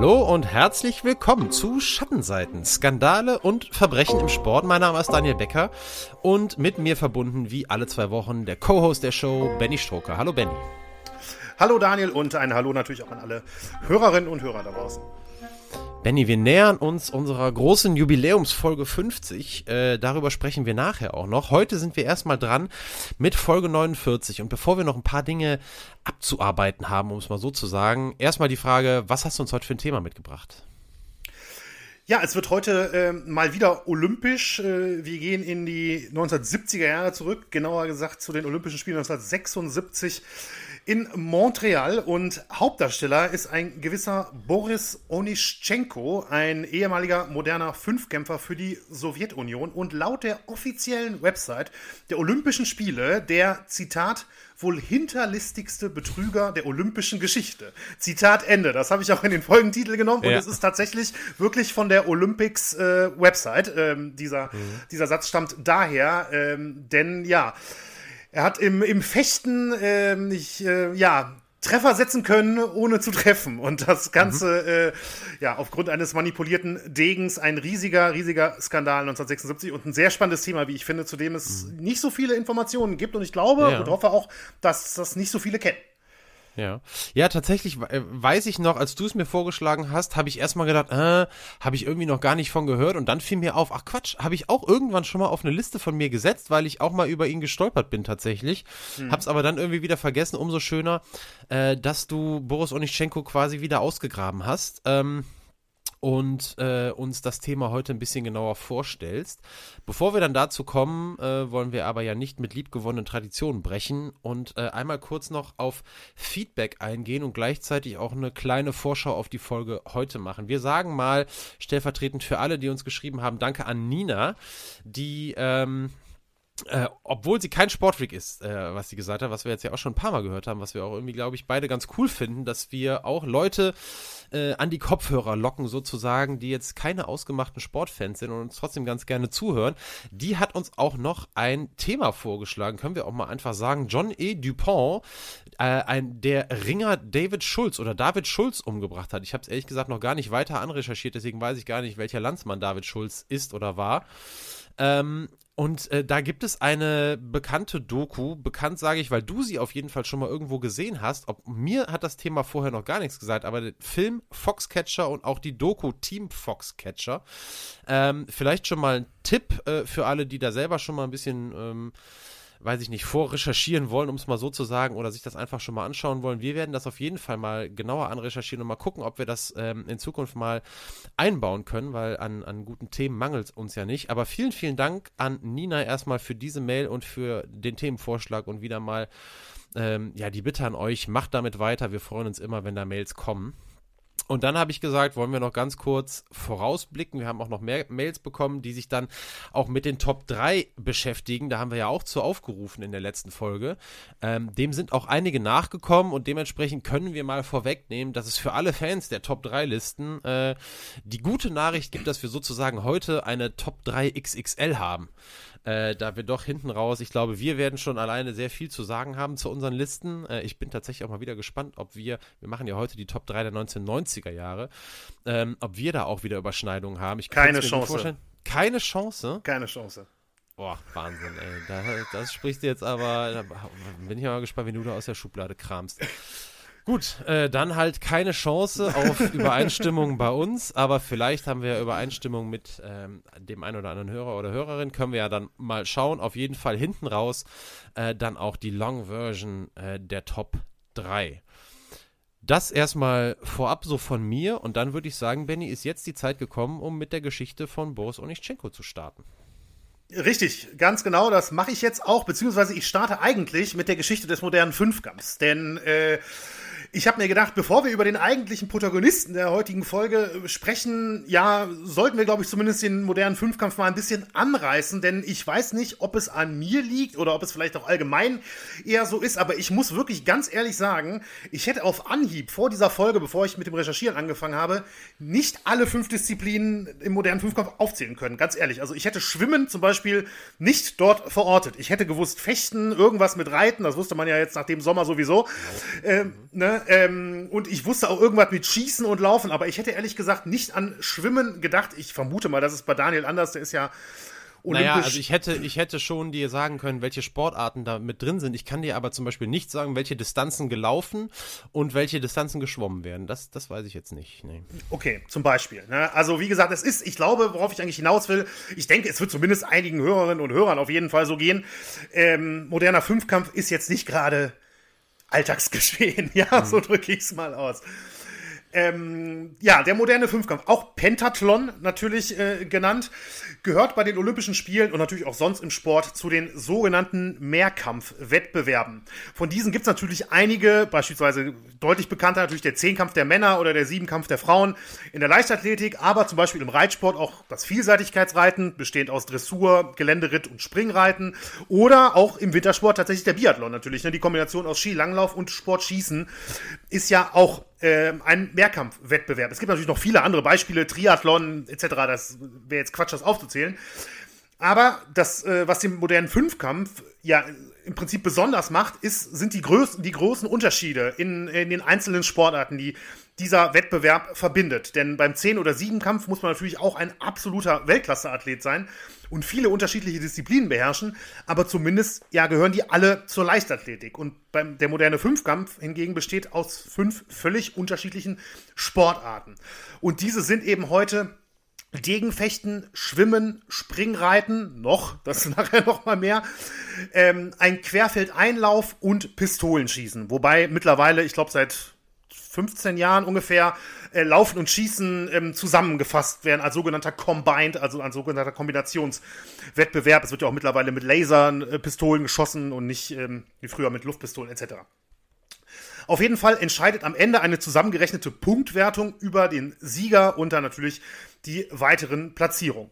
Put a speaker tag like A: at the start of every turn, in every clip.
A: Hallo und herzlich willkommen zu Schattenseiten, Skandale und Verbrechen im Sport. Mein Name ist Daniel Becker und mit mir verbunden wie alle zwei Wochen der Co-Host der Show, Benny Stroker. Hallo Benny.
B: Hallo Daniel und ein Hallo natürlich auch an alle Hörerinnen und Hörer da draußen.
A: Benny, wir nähern uns unserer großen Jubiläumsfolge 50. Äh, darüber sprechen wir nachher auch noch. Heute sind wir erstmal dran mit Folge 49. Und bevor wir noch ein paar Dinge abzuarbeiten haben, um es mal so zu sagen, erstmal die Frage, was hast du uns heute für ein Thema mitgebracht?
B: Ja, es wird heute äh, mal wieder olympisch. Äh, wir gehen in die 1970er Jahre zurück, genauer gesagt zu den Olympischen Spielen 1976 in Montreal und Hauptdarsteller ist ein gewisser Boris Onischenko, ein ehemaliger moderner Fünfkämpfer für die Sowjetunion und laut der offiziellen Website der Olympischen Spiele der Zitat wohl hinterlistigste Betrüger der olympischen Geschichte. Zitat Ende. Das habe ich auch in den Folgentitel genommen ja. und es ist tatsächlich wirklich von der Olympics äh, Website. Ähm, dieser, mhm. dieser Satz stammt daher, ähm, denn ja, er hat im, im Fechten äh, nicht, äh, ja, Treffer setzen können, ohne zu treffen. Und das Ganze, mhm. äh, ja, aufgrund eines manipulierten Degens ein riesiger, riesiger Skandal 1976 und ein sehr spannendes Thema, wie ich finde, zu dem es mhm. nicht so viele Informationen gibt. Und ich glaube ja. und hoffe auch, dass das nicht so viele kennen.
A: Ja. Ja, tatsächlich äh, weiß ich noch, als du es mir vorgeschlagen hast, habe ich erstmal gedacht, äh, habe ich irgendwie noch gar nicht von gehört und dann fiel mir auf, ach Quatsch, habe ich auch irgendwann schon mal auf eine Liste von mir gesetzt, weil ich auch mal über ihn gestolpert bin tatsächlich. Hm. Hab's aber dann irgendwie wieder vergessen, umso schöner, äh, dass du Boris Onischenko quasi wieder ausgegraben hast. Ähm, und äh, uns das Thema heute ein bisschen genauer vorstellst. Bevor wir dann dazu kommen, äh, wollen wir aber ja nicht mit liebgewonnenen Traditionen brechen und äh, einmal kurz noch auf Feedback eingehen und gleichzeitig auch eine kleine Vorschau auf die Folge heute machen. Wir sagen mal stellvertretend für alle, die uns geschrieben haben, danke an Nina, die ähm, äh, obwohl sie kein Sportfreak ist, äh, was sie gesagt hat, was wir jetzt ja auch schon ein paar Mal gehört haben, was wir auch irgendwie, glaube ich, beide ganz cool finden, dass wir auch Leute äh, an die Kopfhörer locken, sozusagen, die jetzt keine ausgemachten Sportfans sind und uns trotzdem ganz gerne zuhören. Die hat uns auch noch ein Thema vorgeschlagen, können wir auch mal einfach sagen. John E. Dupont, äh, ein, der Ringer David Schulz oder David Schulz umgebracht hat. Ich habe es ehrlich gesagt noch gar nicht weiter anrecherchiert, deswegen weiß ich gar nicht, welcher Landsmann David Schulz ist oder war. Ähm, und äh, da gibt es eine bekannte Doku, bekannt sage ich, weil du sie auf jeden Fall schon mal irgendwo gesehen hast. Ob, mir hat das Thema vorher noch gar nichts gesagt, aber der Film Foxcatcher und auch die Doku Team Foxcatcher. Ähm, vielleicht schon mal ein Tipp äh, für alle, die da selber schon mal ein bisschen ähm, weiß ich nicht, vorrecherchieren wollen, um es mal so zu sagen, oder sich das einfach schon mal anschauen wollen. Wir werden das auf jeden Fall mal genauer anrecherchieren und mal gucken, ob wir das ähm, in Zukunft mal einbauen können, weil an, an guten Themen mangelt es uns ja nicht. Aber vielen, vielen Dank an Nina erstmal für diese Mail und für den Themenvorschlag und wieder mal ähm, ja, die Bitte an euch, macht damit weiter. Wir freuen uns immer, wenn da Mails kommen. Und dann habe ich gesagt, wollen wir noch ganz kurz vorausblicken. Wir haben auch noch mehr Mails bekommen, die sich dann auch mit den Top 3 beschäftigen. Da haben wir ja auch zu aufgerufen in der letzten Folge. Ähm, dem sind auch einige nachgekommen und dementsprechend können wir mal vorwegnehmen, dass es für alle Fans der Top 3 Listen äh, die gute Nachricht gibt, dass wir sozusagen heute eine Top 3 XXL haben äh, da wir doch hinten raus, ich glaube, wir werden schon alleine sehr viel zu sagen haben zu unseren Listen. Äh, ich bin tatsächlich auch mal wieder gespannt, ob wir, wir machen ja heute die Top 3 der 1990er Jahre, ähm, ob wir da auch wieder Überschneidungen haben. Ich
B: Keine Chance.
A: Keine Chance?
B: Keine Chance.
A: Boah, Wahnsinn, ey. Da, das sprichst du jetzt aber, da bin ich mal gespannt, wie du da aus der Schublade kramst. Gut, äh, dann halt keine Chance auf Übereinstimmung bei uns, aber vielleicht haben wir Übereinstimmung mit ähm, dem einen oder anderen Hörer oder Hörerin. Können wir ja dann mal schauen. Auf jeden Fall hinten raus äh, dann auch die Long Version äh, der Top 3. Das erstmal vorab so von mir und dann würde ich sagen, Benny, ist jetzt die Zeit gekommen, um mit der Geschichte von Boris Onischenko zu starten.
B: Richtig, ganz genau, das mache ich jetzt auch, beziehungsweise ich starte eigentlich mit der Geschichte des modernen Fünfkampfs, denn äh, ich habe mir gedacht, bevor wir über den eigentlichen Protagonisten der heutigen Folge äh, sprechen, ja, sollten wir, glaube ich, zumindest den modernen Fünfkampf mal ein bisschen anreißen, denn ich weiß nicht, ob es an mir liegt oder ob es vielleicht auch allgemein eher so ist, aber ich muss wirklich ganz ehrlich sagen, ich hätte auf Anhieb vor dieser Folge, bevor ich mit dem Recherchieren angefangen habe, nicht alle fünf Disziplinen im modernen Fünfkampf aufzählen können, ganz ehrlich. Also ich hätte Schwimmen zum Beispiel nicht dort verortet. Ich hätte gewusst, Fechten, irgendwas mit Reiten, das wusste man ja jetzt nach dem Sommer sowieso. Ähm, ne? Ähm, und ich wusste auch irgendwas mit Schießen und Laufen, aber ich hätte ehrlich gesagt nicht an Schwimmen gedacht. Ich vermute mal, das ist bei Daniel anders, der ist ja
A: Olympisch. Naja, also ich hätte, ich hätte schon dir sagen können, welche Sportarten da mit drin sind. Ich kann dir aber zum Beispiel nicht sagen, welche Distanzen gelaufen und welche Distanzen geschwommen werden. Das, das weiß ich jetzt nicht. Nee.
B: Okay, zum Beispiel. Ne? Also wie gesagt, es ist, ich glaube, worauf ich eigentlich hinaus will, ich denke, es wird zumindest einigen Hörerinnen und Hörern auf jeden Fall so gehen. Ähm, moderner Fünfkampf ist jetzt nicht gerade Alltagsgeschehen. Ja, mhm. so drücke ich es mal aus. Ähm, ja, der moderne Fünfkampf, auch Pentathlon natürlich äh, genannt, gehört bei den Olympischen Spielen und natürlich auch sonst im Sport zu den sogenannten Mehrkampfwettbewerben. Von diesen gibt es natürlich einige, beispielsweise deutlich bekannter natürlich der Zehnkampf der Männer oder der Siebenkampf der Frauen in der Leichtathletik, aber zum Beispiel im Reitsport auch das Vielseitigkeitsreiten, bestehend aus Dressur, Geländeritt und Springreiten oder auch im Wintersport tatsächlich der Biathlon natürlich. Ne? Die Kombination aus Skilanglauf und Sportschießen ist ja auch äh, ein Mehrkampfwettbewerb. Es gibt natürlich noch viele andere Beispiele, Triathlon etc. Das wäre jetzt Quatsch, das aufzuzählen. Aber das, äh, was den modernen Fünfkampf ja im Prinzip besonders macht, ist, sind die, größten, die großen Unterschiede in, in den einzelnen Sportarten, die dieser Wettbewerb verbindet. Denn beim Zehn- oder Siebenkampf muss man natürlich auch ein absoluter Weltklasse-Athlet sein und viele unterschiedliche Disziplinen beherrschen, aber zumindest ja gehören die alle zur Leichtathletik. Und beim, der moderne Fünfkampf hingegen besteht aus fünf völlig unterschiedlichen Sportarten. Und diese sind eben heute Degenfechten, Schwimmen, Springreiten, noch, das ist nachher noch mal mehr, ähm, ein Querfeldeinlauf und Pistolenschießen. Wobei mittlerweile, ich glaube seit 15 Jahren ungefähr, äh, Laufen und Schießen ähm, zusammengefasst werden als sogenannter Combined, also ein sogenannter Kombinationswettbewerb. Es wird ja auch mittlerweile mit Lasern, äh, Pistolen geschossen und nicht ähm, wie früher mit Luftpistolen etc. Auf jeden Fall entscheidet am Ende eine zusammengerechnete Punktwertung über den Sieger und dann natürlich die weiteren Platzierungen.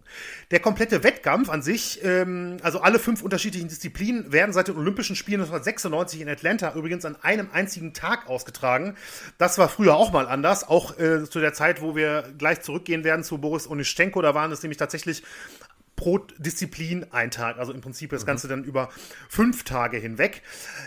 B: Der komplette Wettkampf an sich, ähm, also alle fünf unterschiedlichen Disziplinen, werden seit den Olympischen Spielen 1996 in Atlanta übrigens an einem einzigen Tag ausgetragen. Das war früher auch mal anders, auch äh, zu der Zeit, wo wir gleich zurückgehen werden zu Boris Onischenko. Da waren es nämlich tatsächlich pro Disziplin ein Tag, also im Prinzip das mhm. Ganze dann über fünf Tage hinweg.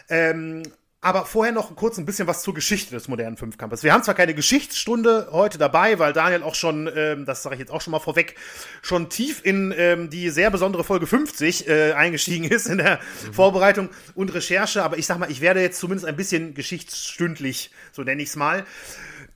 B: Ähm, aber vorher noch kurz ein bisschen was zur Geschichte des modernen Fünfkampfes. Wir haben zwar keine Geschichtsstunde heute dabei, weil Daniel auch schon, ähm, das sage ich jetzt auch schon mal vorweg, schon tief in ähm, die sehr besondere Folge 50 äh, eingestiegen ist in der mhm. Vorbereitung und Recherche. Aber ich sag mal, ich werde jetzt zumindest ein bisschen geschichtsstündlich, so nenne ich es mal.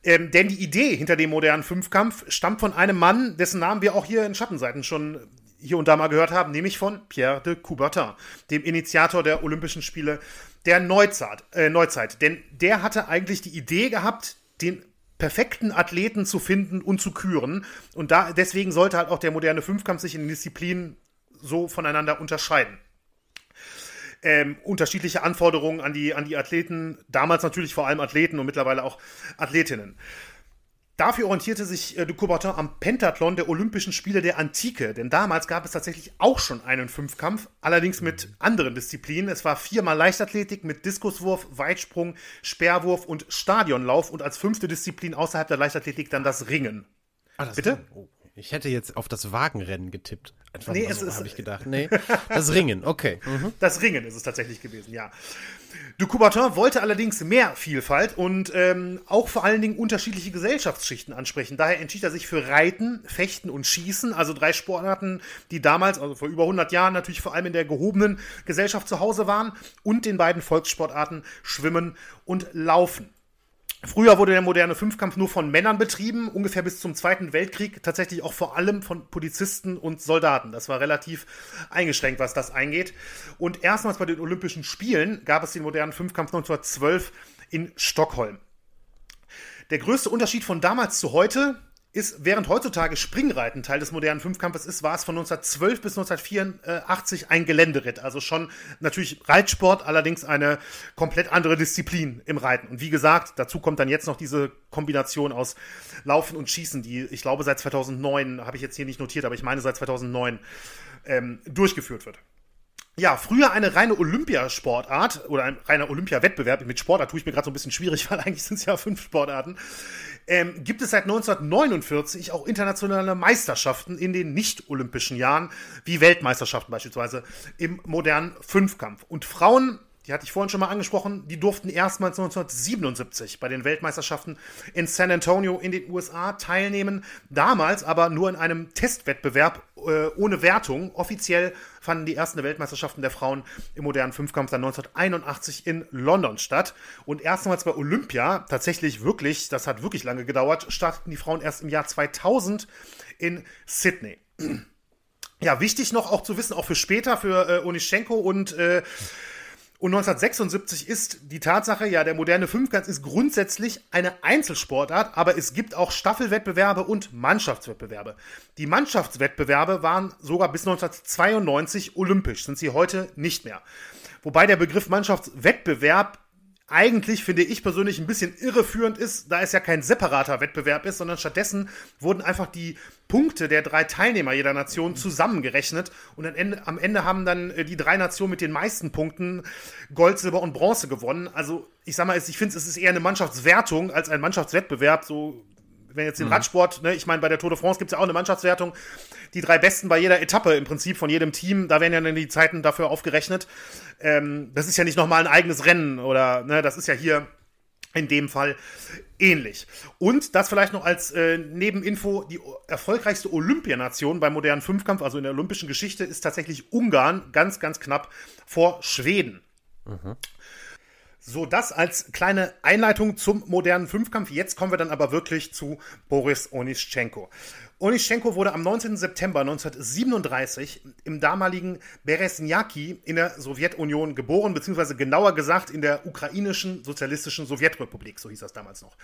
B: Ähm, denn die Idee hinter dem modernen Fünfkampf stammt von einem Mann, dessen Namen wir auch hier in Schattenseiten schon hier und da mal gehört haben, nämlich von Pierre de Coubertin, dem Initiator der Olympischen Spiele der Neuzeit, äh, Neuzeit. Denn der hatte eigentlich die Idee gehabt, den perfekten Athleten zu finden und zu küren. Und da, deswegen sollte halt auch der moderne Fünfkampf sich in den Disziplinen so voneinander unterscheiden. Ähm, unterschiedliche Anforderungen an die, an die Athleten, damals natürlich vor allem Athleten und mittlerweile auch Athletinnen. Dafür orientierte sich äh, de Coubertin am Pentathlon der Olympischen Spiele der Antike, denn damals gab es tatsächlich auch schon einen Fünfkampf, allerdings mit anderen Disziplinen. Es war viermal Leichtathletik mit Diskuswurf, Weitsprung, Speerwurf und Stadionlauf und als fünfte Disziplin außerhalb der Leichtathletik dann das Ringen.
A: Ah, das Bitte? Oh, ich hätte jetzt auf das Wagenrennen getippt. Einfach nee, so, habe ich gedacht. Nee, das Ringen, okay.
B: Mhm. Das Ringen ist es tatsächlich gewesen, ja. Du Coubertin wollte allerdings mehr Vielfalt und ähm, auch vor allen Dingen unterschiedliche Gesellschaftsschichten ansprechen. Daher entschied er sich für Reiten, Fechten und Schießen, also drei Sportarten, die damals, also vor über 100 Jahren, natürlich vor allem in der gehobenen Gesellschaft zu Hause waren und den beiden Volkssportarten Schwimmen und Laufen. Früher wurde der moderne Fünfkampf nur von Männern betrieben, ungefähr bis zum Zweiten Weltkrieg tatsächlich auch vor allem von Polizisten und Soldaten. Das war relativ eingeschränkt, was das eingeht. Und erstmals bei den Olympischen Spielen gab es den modernen Fünfkampf 1912 in Stockholm. Der größte Unterschied von damals zu heute ist, während heutzutage Springreiten Teil des modernen Fünfkampfes ist, war es von 1912 bis 1984 ein Geländeritt. Also schon natürlich Reitsport, allerdings eine komplett andere Disziplin im Reiten. Und wie gesagt, dazu kommt dann jetzt noch diese Kombination aus Laufen und Schießen, die ich glaube seit 2009, habe ich jetzt hier nicht notiert, aber ich meine seit 2009 ähm, durchgeführt wird. Ja, früher eine reine Olympiasportart oder ein reiner Olympiawettbewerb. Mit Sportart tue ich mir gerade so ein bisschen schwierig, weil eigentlich sind es ja fünf Sportarten ähm, gibt es seit 1949 auch internationale Meisterschaften in den nicht-olympischen Jahren, wie Weltmeisterschaften beispielsweise im modernen Fünfkampf. Und Frauen die hatte ich vorhin schon mal angesprochen, die durften erstmals 1977 bei den Weltmeisterschaften in San Antonio in den USA teilnehmen. Damals aber nur in einem Testwettbewerb äh, ohne Wertung. Offiziell fanden die ersten Weltmeisterschaften der Frauen im modernen Fünfkampf dann 1981 in London statt. Und erstmals bei Olympia, tatsächlich wirklich, das hat wirklich lange gedauert, starteten die Frauen erst im Jahr 2000 in Sydney. Ja, wichtig noch auch zu wissen, auch für später, für äh, Onischenko und äh, und 1976 ist die Tatsache, ja, der moderne Fünfkampf ist grundsätzlich eine Einzelsportart, aber es gibt auch Staffelwettbewerbe und Mannschaftswettbewerbe. Die Mannschaftswettbewerbe waren sogar bis 1992 olympisch, sind sie heute nicht mehr. Wobei der Begriff Mannschaftswettbewerb eigentlich, finde ich persönlich, ein bisschen irreführend ist, da es ja kein separater Wettbewerb ist, sondern stattdessen wurden einfach die Punkte der drei Teilnehmer jeder Nation zusammengerechnet und am Ende, haben dann äh, die drei Nationen mit den meisten Punkten Gold, Silber und Bronze gewonnen. Also ich sag mal, ich finde, es ist eher eine Mannschaftswertung als ein Mannschaftswettbewerb, so wenn jetzt den mhm. Radsport, ne, ich meine, bei der Tour de France gibt es ja auch eine Mannschaftswertung. Die drei Besten bei jeder Etappe im Prinzip von jedem Team, da werden ja dann die Zeiten dafür aufgerechnet. Ähm, das ist ja nicht nochmal ein eigenes Rennen oder, ne, das ist ja hier in dem Fall ähnlich. Und das vielleicht noch als äh, Nebeninfo, die erfolgreichste Olympianation beim modernen Fünfkampf, also in der olympischen Geschichte, ist tatsächlich Ungarn, ganz, ganz knapp vor Schweden. Mhm. So, das als kleine Einleitung zum modernen Fünfkampf. Jetzt kommen wir dann aber wirklich zu Boris Onischenko. Onischenko wurde am 19. September 1937 im damaligen Beresnjaki in der Sowjetunion geboren, beziehungsweise genauer gesagt in der ukrainischen sozialistischen Sowjetrepublik, so hieß das damals noch.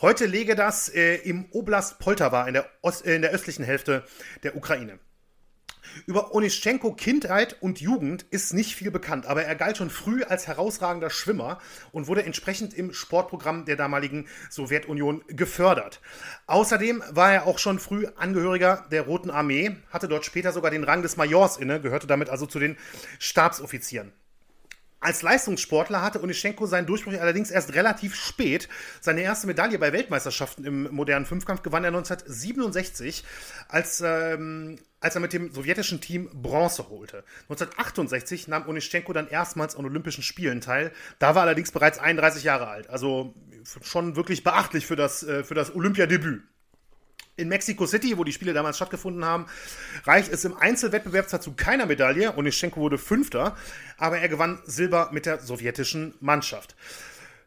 B: Heute lege das äh, im Oblast Poltawa in der, Ost, äh, in der östlichen Hälfte der Ukraine. Über Onischenko Kindheit und Jugend ist nicht viel bekannt, aber er galt schon früh als herausragender Schwimmer und wurde entsprechend im Sportprogramm der damaligen Sowjetunion gefördert. Außerdem war er auch schon früh Angehöriger der Roten Armee, hatte dort später sogar den Rang des Majors inne, gehörte damit also zu den Stabsoffizieren. Als Leistungssportler hatte Onischenko seinen Durchbruch allerdings erst relativ spät. Seine erste Medaille bei Weltmeisterschaften im modernen Fünfkampf gewann er 1967, als, ähm, als er mit dem sowjetischen Team Bronze holte. 1968 nahm Onischenko dann erstmals an Olympischen Spielen teil. Da war er allerdings bereits 31 Jahre alt. Also schon wirklich beachtlich für das, äh, für das Olympiadebüt. In Mexico City, wo die Spiele damals stattgefunden haben, reicht es im Einzelwettbewerb zwar zu keiner Medaille. Onischenko wurde Fünfter, aber er gewann Silber mit der sowjetischen Mannschaft.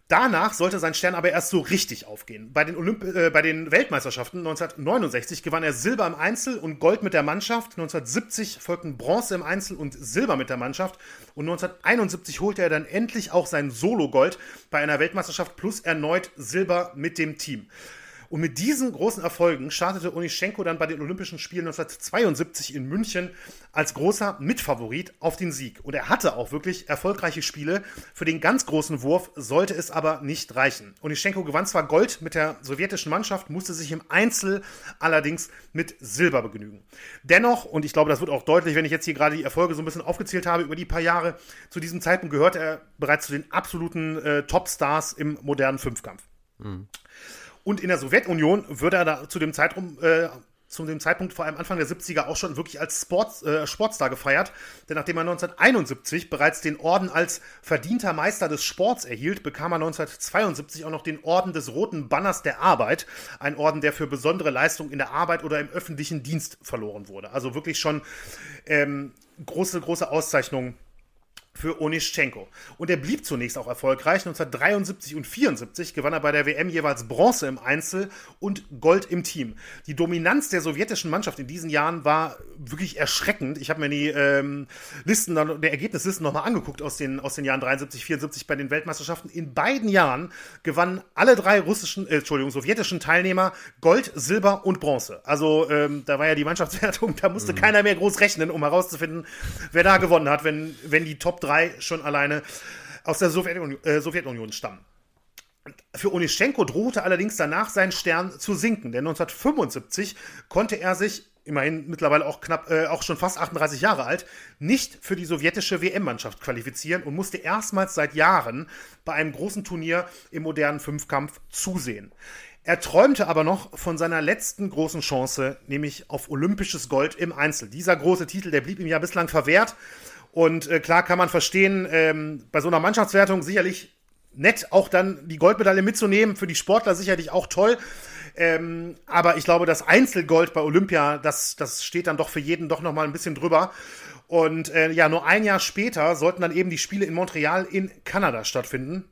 B: Danach sollte sein Stern aber erst so richtig aufgehen. Bei den, Olymp äh, bei den Weltmeisterschaften 1969 gewann er Silber im Einzel und Gold mit der Mannschaft. 1970 folgten Bronze im Einzel und Silber mit der Mannschaft. Und 1971 holte er dann endlich auch sein Solo-Gold bei einer Weltmeisterschaft plus erneut Silber mit dem Team. Und mit diesen großen Erfolgen startete Onischenko dann bei den Olympischen Spielen 1972 in München als großer Mitfavorit auf den Sieg. Und er hatte auch wirklich erfolgreiche Spiele. Für den ganz großen Wurf sollte es aber nicht reichen. Onischenko gewann zwar Gold mit der sowjetischen Mannschaft, musste sich im Einzel allerdings mit Silber begnügen. Dennoch, und ich glaube, das wird auch deutlich, wenn ich jetzt hier gerade die Erfolge so ein bisschen aufgezählt habe über die paar Jahre, zu diesem Zeitpunkt gehörte er bereits zu den absoluten äh, Topstars im modernen Fünfkampf. Mhm. Und in der Sowjetunion würde er da zu dem Zeitraum, äh, zu dem Zeitpunkt vor allem Anfang der 70er auch schon wirklich als Sports, äh, Sportstar gefeiert. Denn nachdem er 1971 bereits den Orden als verdienter Meister des Sports erhielt, bekam er 1972 auch noch den Orden des Roten Banners der Arbeit. Ein Orden, der für besondere Leistung in der Arbeit oder im öffentlichen Dienst verloren wurde. Also wirklich schon ähm, große, große Auszeichnungen für Onischenko. Und er blieb zunächst auch erfolgreich. 1973 und 74 gewann er bei der WM jeweils Bronze im Einzel und Gold im Team. Die Dominanz der sowjetischen Mannschaft in diesen Jahren war wirklich erschreckend. Ich habe mir die ähm, Listen, der Ergebnislisten nochmal angeguckt aus den, aus den Jahren 73, 74 bei den Weltmeisterschaften. In beiden Jahren gewannen alle drei russischen, äh, Entschuldigung, sowjetischen Teilnehmer Gold, Silber und Bronze. Also ähm, da war ja die Mannschaftswertung, da musste mhm. keiner mehr groß rechnen, um herauszufinden, wer da gewonnen hat, wenn, wenn die Top 3 drei schon alleine aus der Sowjetunion, äh, Sowjetunion stammen. Für Onischenko drohte allerdings danach sein Stern zu sinken, denn 1975 konnte er sich, immerhin mittlerweile auch knapp, äh, auch schon fast 38 Jahre alt, nicht für die sowjetische WM-Mannschaft qualifizieren und musste erstmals seit Jahren bei einem großen Turnier im modernen Fünfkampf zusehen. Er träumte aber noch von seiner letzten großen Chance, nämlich auf olympisches Gold im Einzel. Dieser große Titel, der blieb ihm ja bislang verwehrt Und äh, klar kann man verstehen, ähm, bei so einer Mannschaftswertung sicherlich nett, auch dann die Goldmedaille mitzunehmen, für die Sportler sicherlich auch toll. Ähm, aber ich glaube, das Einzelgold bei Olympia, das, das steht dann doch für jeden doch nochmal ein bisschen drüber. Und äh, ja, nur ein Jahr später sollten dann eben die Spiele in Montreal in Kanada stattfinden.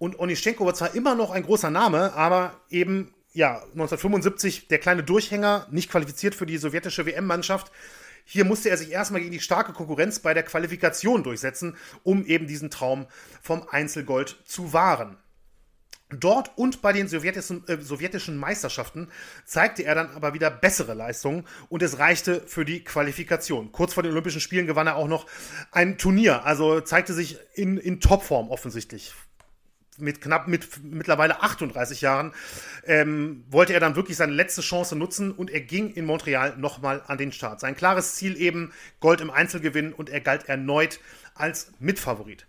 B: Und Onischenko war zwar immer noch ein großer Name, aber eben, ja, 1975 der kleine Durchhänger, nicht qualifiziert für die sowjetische WM-Mannschaft. Hier musste er sich erstmal gegen die starke Konkurrenz bei der Qualifikation durchsetzen, um eben diesen Traum vom Einzelgold zu wahren. Dort und bei den sowjetischen, äh, sowjetischen, Meisterschaften zeigte er dann aber wieder bessere Leistungen und es reichte für die Qualifikation. Kurz vor den Olympischen Spielen gewann er auch noch ein Turnier, also zeigte sich in, in Topform offensichtlich. Mit knapp mit mittlerweile 38 Jahren ähm, wollte er dann wirklich seine letzte Chance nutzen und er ging in Montreal nochmal an den Start. Sein klares Ziel eben Gold im Einzelgewinn und er galt erneut als Mitfavorit.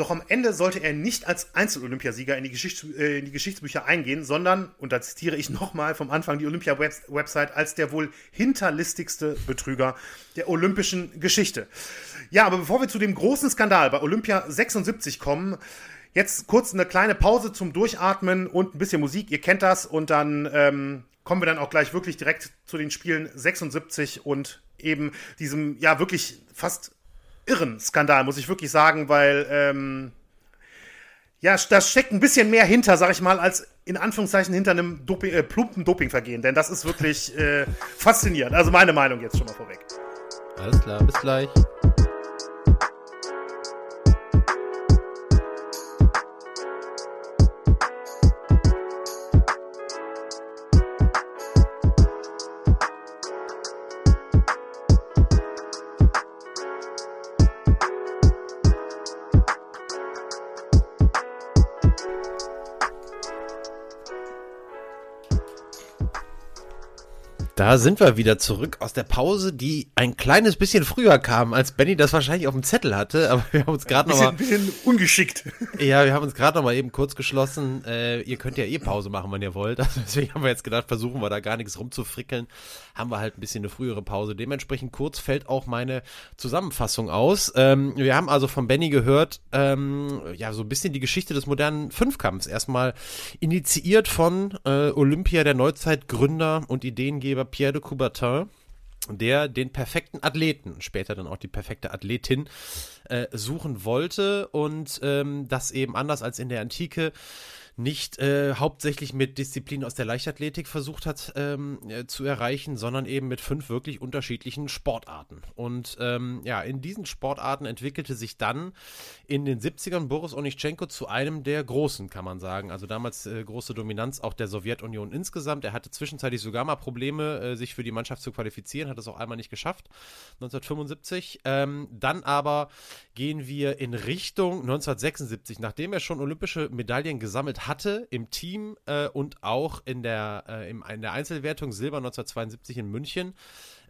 B: Doch am Ende sollte er nicht als Einzel-Olympiasieger in, äh, in die Geschichtsbücher eingehen, sondern, und da zitiere ich nochmal vom Anfang die Olympia-Website, als der wohl hinterlistigste Betrüger der olympischen Geschichte. Ja, aber bevor wir zu dem großen Skandal bei Olympia 76 kommen, jetzt kurz eine kleine Pause zum Durchatmen und ein bisschen Musik. Ihr kennt das und dann ähm, kommen wir dann auch gleich wirklich direkt zu den Spielen 76 und eben diesem, ja, wirklich fast irren Skandal, muss ich wirklich sagen, weil ähm, ja, da steckt ein bisschen mehr hinter, sag ich mal, als in Anführungszeichen hinter einem Doping, äh, plumpen Dopingvergehen. Denn das ist wirklich äh, faszinierend. Also meine Meinung jetzt schon mal vorweg.
A: Alles klar, bis gleich. Da sind wir wieder zurück aus der Pause, die ein kleines bisschen früher kam, als Benny das wahrscheinlich auf dem Zettel hatte. Aber wir haben uns gerade noch mal
B: ein bisschen ungeschickt.
A: Ja, wir haben uns gerade noch mal eben kurz geschlossen. Äh, ihr könnt ja eh Pause machen, wenn ihr wollt. Also deswegen haben wir jetzt gedacht, versuchen wir da gar nichts rumzufrickeln. Haben wir halt ein bisschen eine frühere Pause. Dementsprechend kurz fällt auch meine Zusammenfassung aus. Ähm, wir haben also von Benny gehört, ähm, ja so ein bisschen die Geschichte des modernen Fünfkampfs. Erstmal initiiert von äh, Olympia der Neuzeit Gründer und Ideengeber Pierre de Coubertin, der den perfekten Athleten, später dann auch die perfekte Athletin, äh, suchen wollte und ähm, das eben anders als in der Antike nicht äh, hauptsächlich mit Disziplinen aus der Leichtathletik versucht hat ähm, äh, zu erreichen, sondern eben mit fünf wirklich unterschiedlichen Sportarten. Und ähm, ja, in diesen Sportarten entwickelte sich dann in den 70ern Boris Onischenko zu einem der großen, kann man sagen. Also damals äh, große Dominanz auch der Sowjetunion insgesamt. Er hatte zwischenzeitlich sogar mal Probleme, äh, sich für die Mannschaft zu qualifizieren, hat es auch einmal nicht geschafft, 1975. Ähm, dann aber gehen wir in Richtung 1976, nachdem er schon olympische Medaillen gesammelt hatte im Team äh, und auch in der, äh, im, in der Einzelwertung Silber 1972 in München,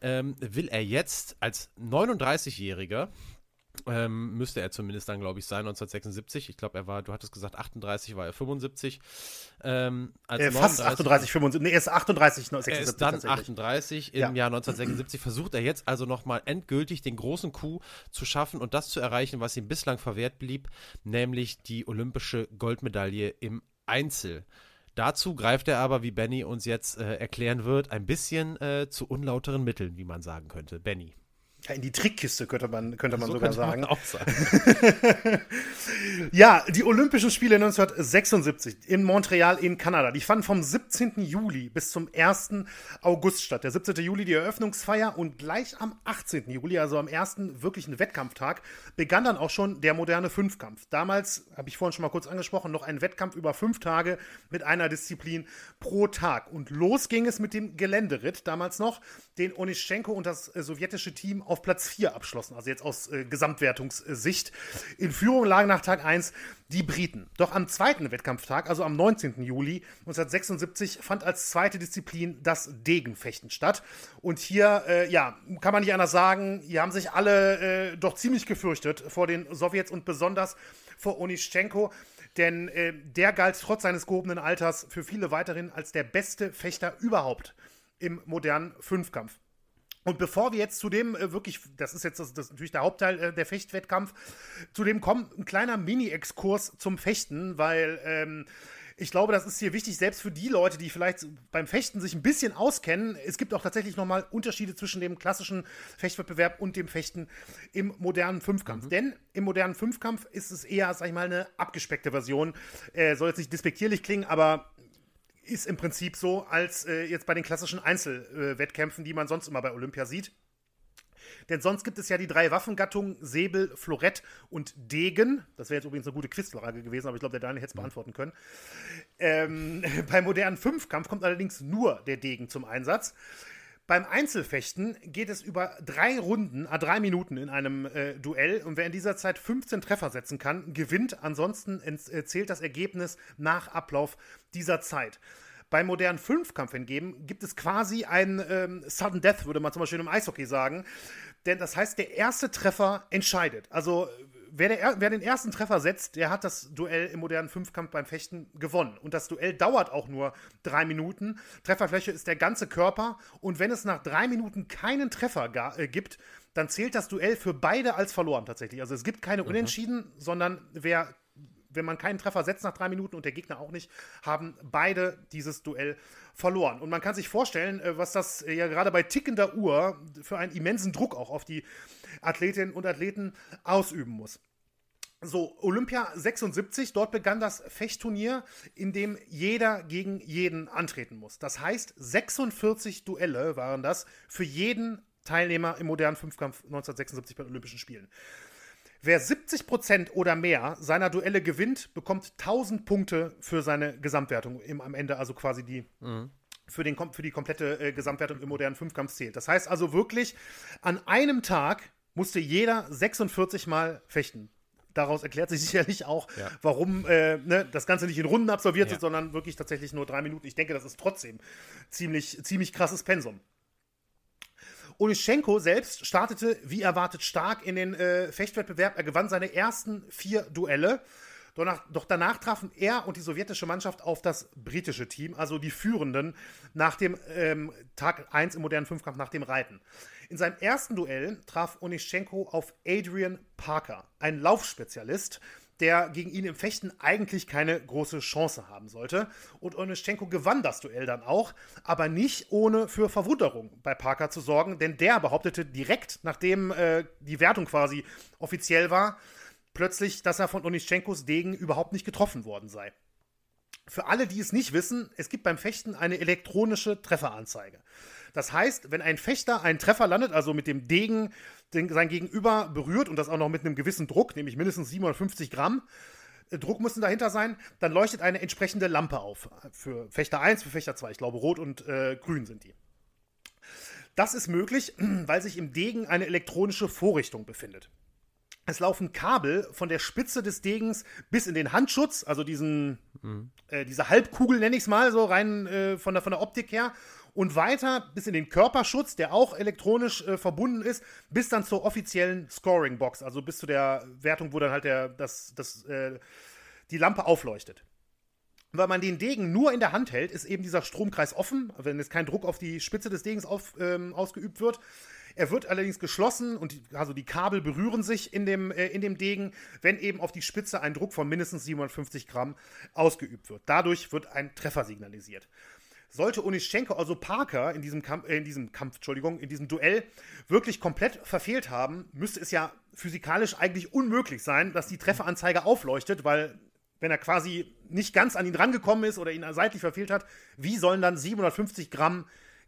A: ähm, will er jetzt als 39-Jähriger ähm, müsste er zumindest dann, glaube ich, sein, 1976. Ich glaube, er war, du hattest gesagt, 38 war er 75. Ähm,
B: als äh, fast 38, 75. Nee, er ist 38, 76.
A: Er ist dann 38 im ja. Jahr 1976. Versucht er jetzt also nochmal endgültig den großen Coup zu schaffen und das zu erreichen, was ihm bislang verwehrt blieb, nämlich die olympische Goldmedaille im Einzel. Dazu greift er aber, wie Benny uns jetzt äh, erklären wird, ein bisschen äh, zu unlauteren Mitteln, wie man sagen könnte. Benny.
B: Ja, in die Trickkiste könnte man, könnte man so sogar sagen.
A: Man auch sagen.
B: ja, die Olympischen Spiele 1976 in Montreal in Kanada, die fanden vom 17. Juli bis zum 1. August statt. Der 17. Juli die Eröffnungsfeier und gleich am 18. Juli, also am ersten wirklichen Wettkampftag, begann dann auch schon der moderne Fünfkampf. Damals, habe ich vorhin schon mal kurz angesprochen, noch ein Wettkampf über fünf Tage mit einer Disziplin pro Tag. Und los ging es mit dem Geländeritt, damals noch, den Onischenko und das äh, sowjetische Team auf Platz 4 abschlossen, also jetzt aus äh, Gesamtwertungssicht. In Führung lagen nach Tag 1 die Briten. Doch am zweiten Wettkampftag, also am 19. Juli 1976, fand als zweite Disziplin das Degenfechten statt. Und hier, äh, ja, kann man nicht anders sagen, hier haben sich alle äh, doch ziemlich gefürchtet vor den Sowjets und besonders vor Onischenko denn äh, der galt trotz seines gehobenen Alters für viele weiterhin als der beste Fechter überhaupt im modernen Fünfkampf. Und bevor wir jetzt zu dem äh, wirklich, das ist jetzt das, das natürlich der Hauptteil äh, der Fechtwettkampf, zu dem kommt ein kleiner Mini-Exkurs zum Fechten, weil ähm, ich glaube, das ist hier wichtig, selbst für die Leute, die vielleicht beim Fechten sich ein bisschen auskennen. Es gibt auch tatsächlich nochmal Unterschiede zwischen dem klassischen Fechtwettbewerb und dem Fechten im modernen Fünfkampf. Mhm. Denn im modernen Fünfkampf ist es eher, sag ich mal, eine abgespeckte Version. Äh, soll jetzt nicht despektierlich klingen, aber ist im Prinzip so, als äh, jetzt bei den klassischen Einzelwettkämpfen, die man sonst immer bei Olympia sieht. Denn sonst gibt es ja die drei Waffengattungen Säbel, Florett und Degen. Das wäre jetzt übrigens eine gute Quizfrage gewesen, aber ich glaube, der Daniel hätte es beantworten können. Ähm, beim modernen Fünfkampf kommt allerdings nur der Degen zum Einsatz. Beim Einzelfechten geht es über drei Runden, a drei Minuten in einem äh, Duell und wer in dieser Zeit 15 Treffer setzen kann, gewinnt. Ansonsten äh, zählt das Ergebnis nach Ablauf dieser Zeit. Beim modernen Fünfkampf hingegen gibt es quasi ein ähm, Sudden Death, würde man zum Beispiel im Eishockey sagen. Denn das heißt, der erste Treffer entscheidet. Also wer, der, wer, den ersten Treffer setzt, der hat das Duell im modernen Fünfkampf beim Fechten gewonnen. Und das Duell dauert auch nur drei Minuten. Trefferfläche ist der ganze Körper. Und wenn es nach drei Minuten keinen Treffer äh, gibt, dann zählt das Duell für beide als verloren tatsächlich. Also es gibt keine mhm. Unentschieden, sondern wer wenn man keinen Treffer setzt nach drei Minuten und der Gegner auch nicht, haben beide dieses Duell verloren. Und man kann sich vorstellen, äh, was das äh, ja gerade bei tickender Uhr für einen immensen Druck auch auf die Athletinnen und Athleten ausüben muss. So, Olympia 76, dort begann das Fechtturnier, in dem jeder gegen jeden antreten muss. Das heißt, 46 Duelle waren das für jeden Teilnehmer im modernen Fünfkampf 1976 bei den Olympischen Spielen. Wer 70% oder mehr seiner Duelle gewinnt, bekommt 1000 Punkte für seine Gesamtwertung im, am Ende, also quasi die. Mhm. Für, den, für die komplette äh, Gesamtwertung im modernen Fünfkampf zählt. Das heißt also wirklich, an einem Tag musste jeder 46 Mal fechten daraus erklärt sich sicherlich auch, ja. warum äh, ne, das Ganze nicht in Runden absolviert ja. wird, sondern wirklich tatsächlich nur drei Minuten. Ich denke, das ist trotzdem ziemlich, ziemlich krasses Pensum. Onischenko selbst startete wie erwartet stark in den äh, Fechtwettbewerb. Er gewann seine ersten vier Duelle. Doch, doch danach trafen er und die sowjetische Mannschaft auf das britische Team, also die Führenden, nach dem ähm, Tag 1 im modernen Fünfkampf, nach dem Reiten. In seinem ersten Duell traf Onischenko auf Adrian Parker, ein Laufspezialist, der gegen ihn im Fechten eigentlich keine große Chance haben sollte. Und Onischenko gewann das Duell dann auch, aber nicht ohne für Verwunderung bei Parker zu sorgen, denn der behauptete direkt, nachdem äh, die Wertung quasi offiziell war, plötzlich, dass er von Onischenkos Degen überhaupt nicht getroffen worden sei. Für alle, die es nicht wissen, es gibt beim Fechten eine elektronische Trefferanzeige. Das heißt, wenn ein Fechter einen Treffer landet, also mit dem Degen den, sein Gegenüber berührt und das auch noch mit einem gewissen Druck, nämlich mindestens 750 Gramm, äh, Druck müssen dahinter sein, dann leuchtet eine entsprechende Lampe auf. Für Fechter 1, für Fechter 2. Ich glaube, rot und äh, grün sind die. Das ist möglich, weil sich im Degen eine elektronische Vorrichtung befindet. Es laufen Kabel von der Spitze des Degens bis in den Handschutz, also diesen, mhm. äh, diese Halbkugel nenne ich es mal, so rein äh, von, der, von der Optik her und weiter bis in den Körperschutz, der auch elektronisch äh, verbunden ist, bis dann zur offiziellen Scoring-Box, also bis zu der Wertung, wo dann halt der, das, das, äh, die Lampe aufleuchtet. Weil man den Degen nur in der Hand hält, ist eben dieser Stromkreis offen, wenn jetzt kein Druck auf die Spitze des Degens auf, ähm, ausgeübt wird. Er wird allerdings geschlossen und die, also die Kabel berühren sich in dem, äh, in dem Degen, wenn eben auf die Spitze ein Druck von mindestens 750 Gramm ausgeübt wird. Dadurch wird ein Treffer signalisiert. Sollte Onischenko, also Parker, in diesem Kampf, äh, in diesem Kampf, Entschuldigung, in diesem Duell wirklich komplett verfehlt haben, müsste es ja physikalisch eigentlich unmöglich sein, dass die Trefferanzeige aufleuchtet, weil wenn er quasi nicht ganz an ihn rangekommen ist oder ihn seitlich verfehlt hat, wie sollen dann 750 Gramm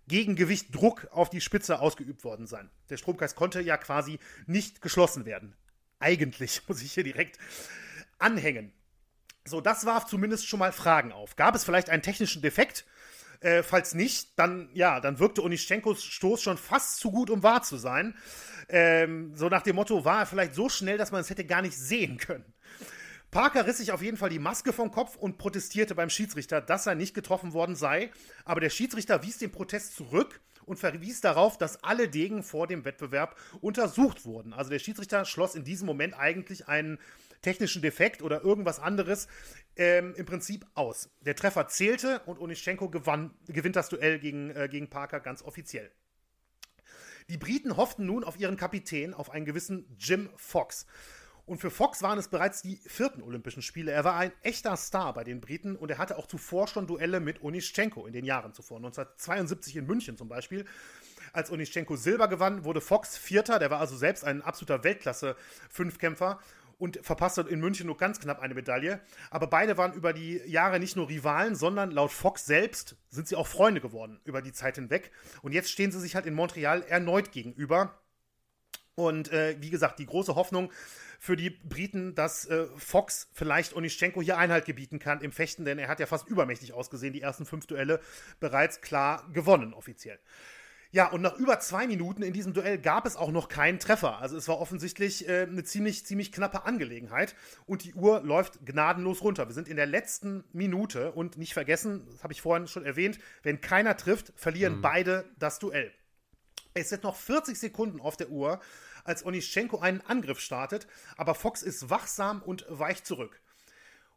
B: Gegengewicht Druck auf die Spitze ausgeübt worden sein? Der Stromkreis konnte ja quasi nicht geschlossen werden. Eigentlich muss ich hier direkt anhängen. So, das warf zumindest schon mal Fragen auf. Gab es vielleicht einen technischen Defekt? Äh, falls nicht, dann ja, dann wirkte Onischenkos Stoß schon fast zu gut, um wahr zu sein. Ähm, so nach dem Motto, war er vielleicht so schnell, dass man es hätte gar nicht sehen können. Parker riss sich auf jeden Fall die Maske vom Kopf und protestierte beim Schiedsrichter, dass er nicht getroffen worden sei. Aber der Schiedsrichter wies den Protest zurück und verwies darauf, dass alle Degen vor dem Wettbewerb untersucht wurden. Also der Schiedsrichter schloss in diesem Moment eigentlich einen technischen Defekt oder irgendwas anderes ähm, im Prinzip aus. Der Treffer zählte und Onischenko gewann, gewinnt das Duell gegen, äh, gegen Parker ganz offiziell. Die Briten hofften nun auf ihren Kapitän, auf einen gewissen Jim Fox. Und für Fox waren es bereits die vierten Olympischen Spiele. Er war ein echter Star bei den Briten und er hatte auch zuvor schon Duelle mit Onischenko in den Jahren zuvor. 1972 in München zum Beispiel. Als Onischenko Silber gewann, wurde Fox Vierter. Der war also selbst ein absoluter Weltklasse-Fünfkämpfer und verpasste in München nur ganz knapp eine Medaille. Aber beide waren über die Jahre nicht nur Rivalen, sondern laut Fox selbst sind sie auch Freunde geworden über die Zeit hinweg. Und jetzt stehen sie sich halt in Montreal erneut gegenüber. Und äh, wie gesagt, die große Hoffnung für die Briten, dass äh, Fox vielleicht Onischenko hier Einhalt gebieten kann im Fechten, denn er hat ja fast übermächtig ausgesehen, die ersten fünf Duelle bereits klar gewonnen offiziell. Ja, und nach über zwei Minuten in diesem Duell gab es auch noch keinen Treffer. Also es war offensichtlich äh, eine ziemlich, ziemlich knappe Angelegenheit. Und die Uhr läuft gnadenlos runter. Wir sind in der letzten Minute und nicht vergessen, das habe ich vorhin schon erwähnt, wenn keiner trifft, verlieren mhm. beide das Duell. Es sind noch 40 Sekunden auf der Uhr als Onischenko einen Angriff startet, aber Fox ist wachsam und weicht zurück.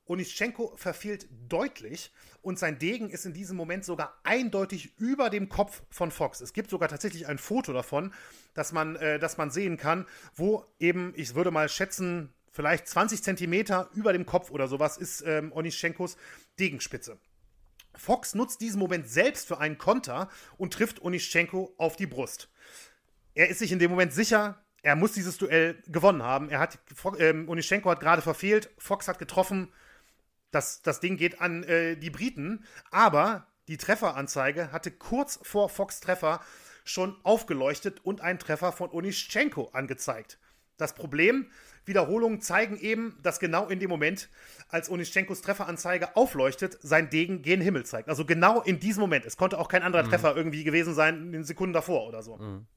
B: Onischenko verfehlt deutlich und sein Degen ist in diesem Moment sogar eindeutig über dem Kopf von Fox. Es gibt sogar tatsächlich ein Foto davon, dass man, äh, dass man sehen kann, wo eben, ich würde mal schätzen, vielleicht 20 Zentimeter über dem Kopf oder sowas ist ähm, Onischenkos Degenspitze. Fox nutzt diesen Moment selbst für einen Konter und trifft Onischenko auf die Brust. Er ist sich in dem Moment sicher, er muss dieses Duell gewonnen haben. Er hat, ähm, Onischenko hat gerade verfehlt, Fox hat getroffen. Das, das Ding geht an äh, die Briten, aber die Trefferanzeige hatte kurz vor Fox Treffer schon aufgeleuchtet und einen Treffer von Onischenko angezeigt. Das Problem, Wiederholungen zeigen eben, dass genau in dem Moment, als Onischenkos Trefferanzeige aufleuchtet, sein Degen gen Himmel zeigt. Also genau in diesem Moment. Es konnte auch kein anderer mhm. Treffer irgendwie gewesen sein in den Sekunden davor oder so. Mhm.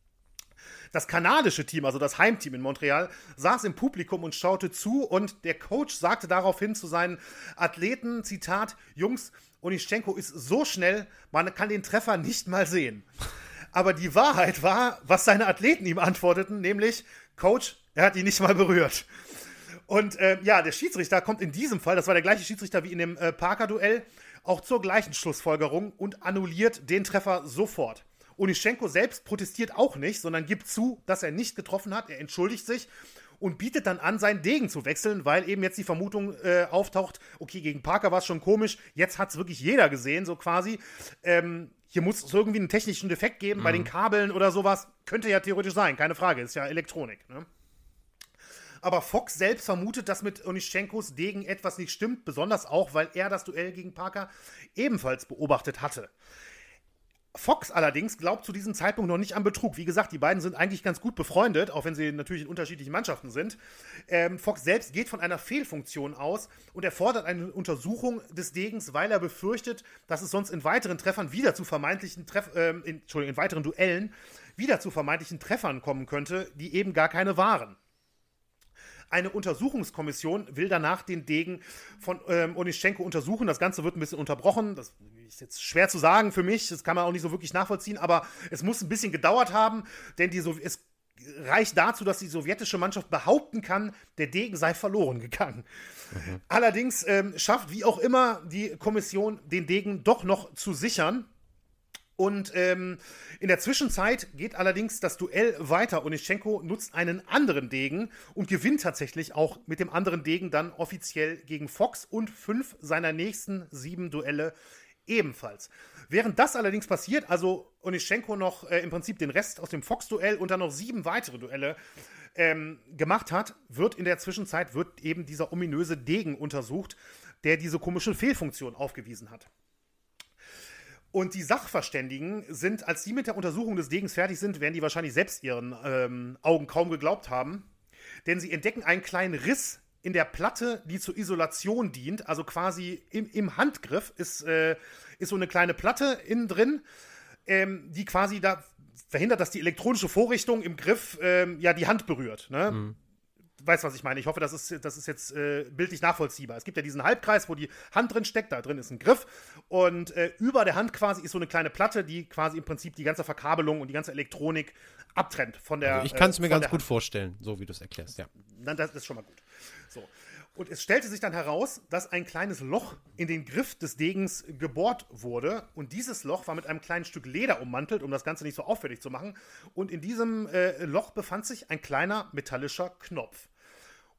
B: Das kanadische Team, also das Heimteam in Montreal, saß im Publikum und schaute zu und der Coach sagte daraufhin zu seinen Athleten, Zitat, Jungs, Onischenko ist so schnell, man kann den Treffer nicht mal sehen. Aber die Wahrheit war, was seine Athleten ihm antworteten, nämlich, Coach, er hat ihn nicht mal berührt. Und äh, ja, der Schiedsrichter kommt in diesem Fall, das war der gleiche Schiedsrichter wie in dem äh, Parker-Duell, auch zur gleichen Schlussfolgerung und annulliert den Treffer sofort. Onischenko selbst protestiert auch nicht, sondern gibt zu, dass er nicht getroffen hat. Er entschuldigt sich und bietet dann an, seinen Degen zu wechseln, weil eben jetzt die Vermutung äh, auftaucht, okay, gegen Parker war es schon komisch, jetzt hat es wirklich jeder gesehen, so quasi. Ähm, hier muss es irgendwie einen technischen Defekt geben mhm. bei den Kabeln oder sowas. Könnte ja theoretisch sein, keine Frage, ist ja Elektronik. Ne? Aber Fox selbst vermutet, dass mit Onischenkos Degen etwas nicht stimmt, besonders auch, weil er das Duell gegen Parker ebenfalls beobachtet hatte. Fox allerdings glaubt zu diesem Zeitpunkt noch nicht an Betrug. Wie gesagt, die beiden sind eigentlich ganz gut befreundet, auch wenn sie natürlich in unterschiedlichen Mannschaften sind. Ähm, Fox selbst geht von einer Fehlfunktion aus und er fordert eine Untersuchung des Degens, weil er befürchtet, dass es sonst in weiteren Treffern wieder zu vermeintlichen Treff äh, in, Entschuldigung, in weiteren Duellen wieder zu vermeintlichen Treffern kommen könnte, die eben gar keine waren. Eine Untersuchungskommission will danach den Degen von ähm, Onischenko untersuchen. Das Ganze wird ein bisschen unterbrochen. Das ist jetzt schwer zu sagen für mich. Das kann man auch nicht so wirklich nachvollziehen. Aber es muss ein bisschen gedauert haben, denn die so es reicht dazu, dass die sowjetische Mannschaft behaupten kann, der Degen sei verloren gegangen. Mhm. Allerdings ähm, schafft wie auch immer die Kommission den Degen doch noch zu sichern. Und ähm, in der Zwischenzeit geht allerdings das Duell weiter. Onischenko nutzt einen anderen Degen und gewinnt tatsächlich auch mit dem anderen Degen dann offiziell gegen Fox und fünf seiner nächsten sieben Duelle ebenfalls. Während das allerdings passiert, also Onischenko noch äh, im Prinzip den Rest aus dem Fox-Duell und dann noch sieben weitere Duelle ähm, gemacht hat, wird in der Zwischenzeit wird eben dieser ominöse Degen untersucht, der diese komische Fehlfunktion aufgewiesen hat. Und die Sachverständigen sind, als die mit der Untersuchung des Degens fertig sind, werden die wahrscheinlich selbst ihren ähm, Augen kaum geglaubt haben. Denn sie entdecken einen kleinen Riss in der Platte, die zur Isolation dient. Also quasi im, im Handgriff ist, äh, ist so eine kleine Platte innen drin, ähm, die quasi da verhindert, dass die elektronische Vorrichtung im Griff ähm, ja die Hand berührt. Ne? Mhm weißt, was ich meine. Ich hoffe, das ist, das ist jetzt äh, bildlich nachvollziehbar. Es gibt ja diesen Halbkreis, wo die Hand drin steckt. Da drin ist ein Griff. Und äh, über der Hand quasi ist so eine kleine Platte, die quasi im Prinzip die ganze Verkabelung und die ganze Elektronik abtrennt von der.
A: Also ich kann es mir äh, ganz gut vorstellen, so wie du es erklärst, ja.
B: Dann, das ist schon mal gut. So. Und es stellte sich dann heraus, dass ein kleines Loch in den Griff des Degens gebohrt wurde. Und dieses Loch war mit einem kleinen Stück Leder ummantelt, um das Ganze nicht so auffällig zu machen. Und in diesem äh, Loch befand sich ein kleiner metallischer Knopf.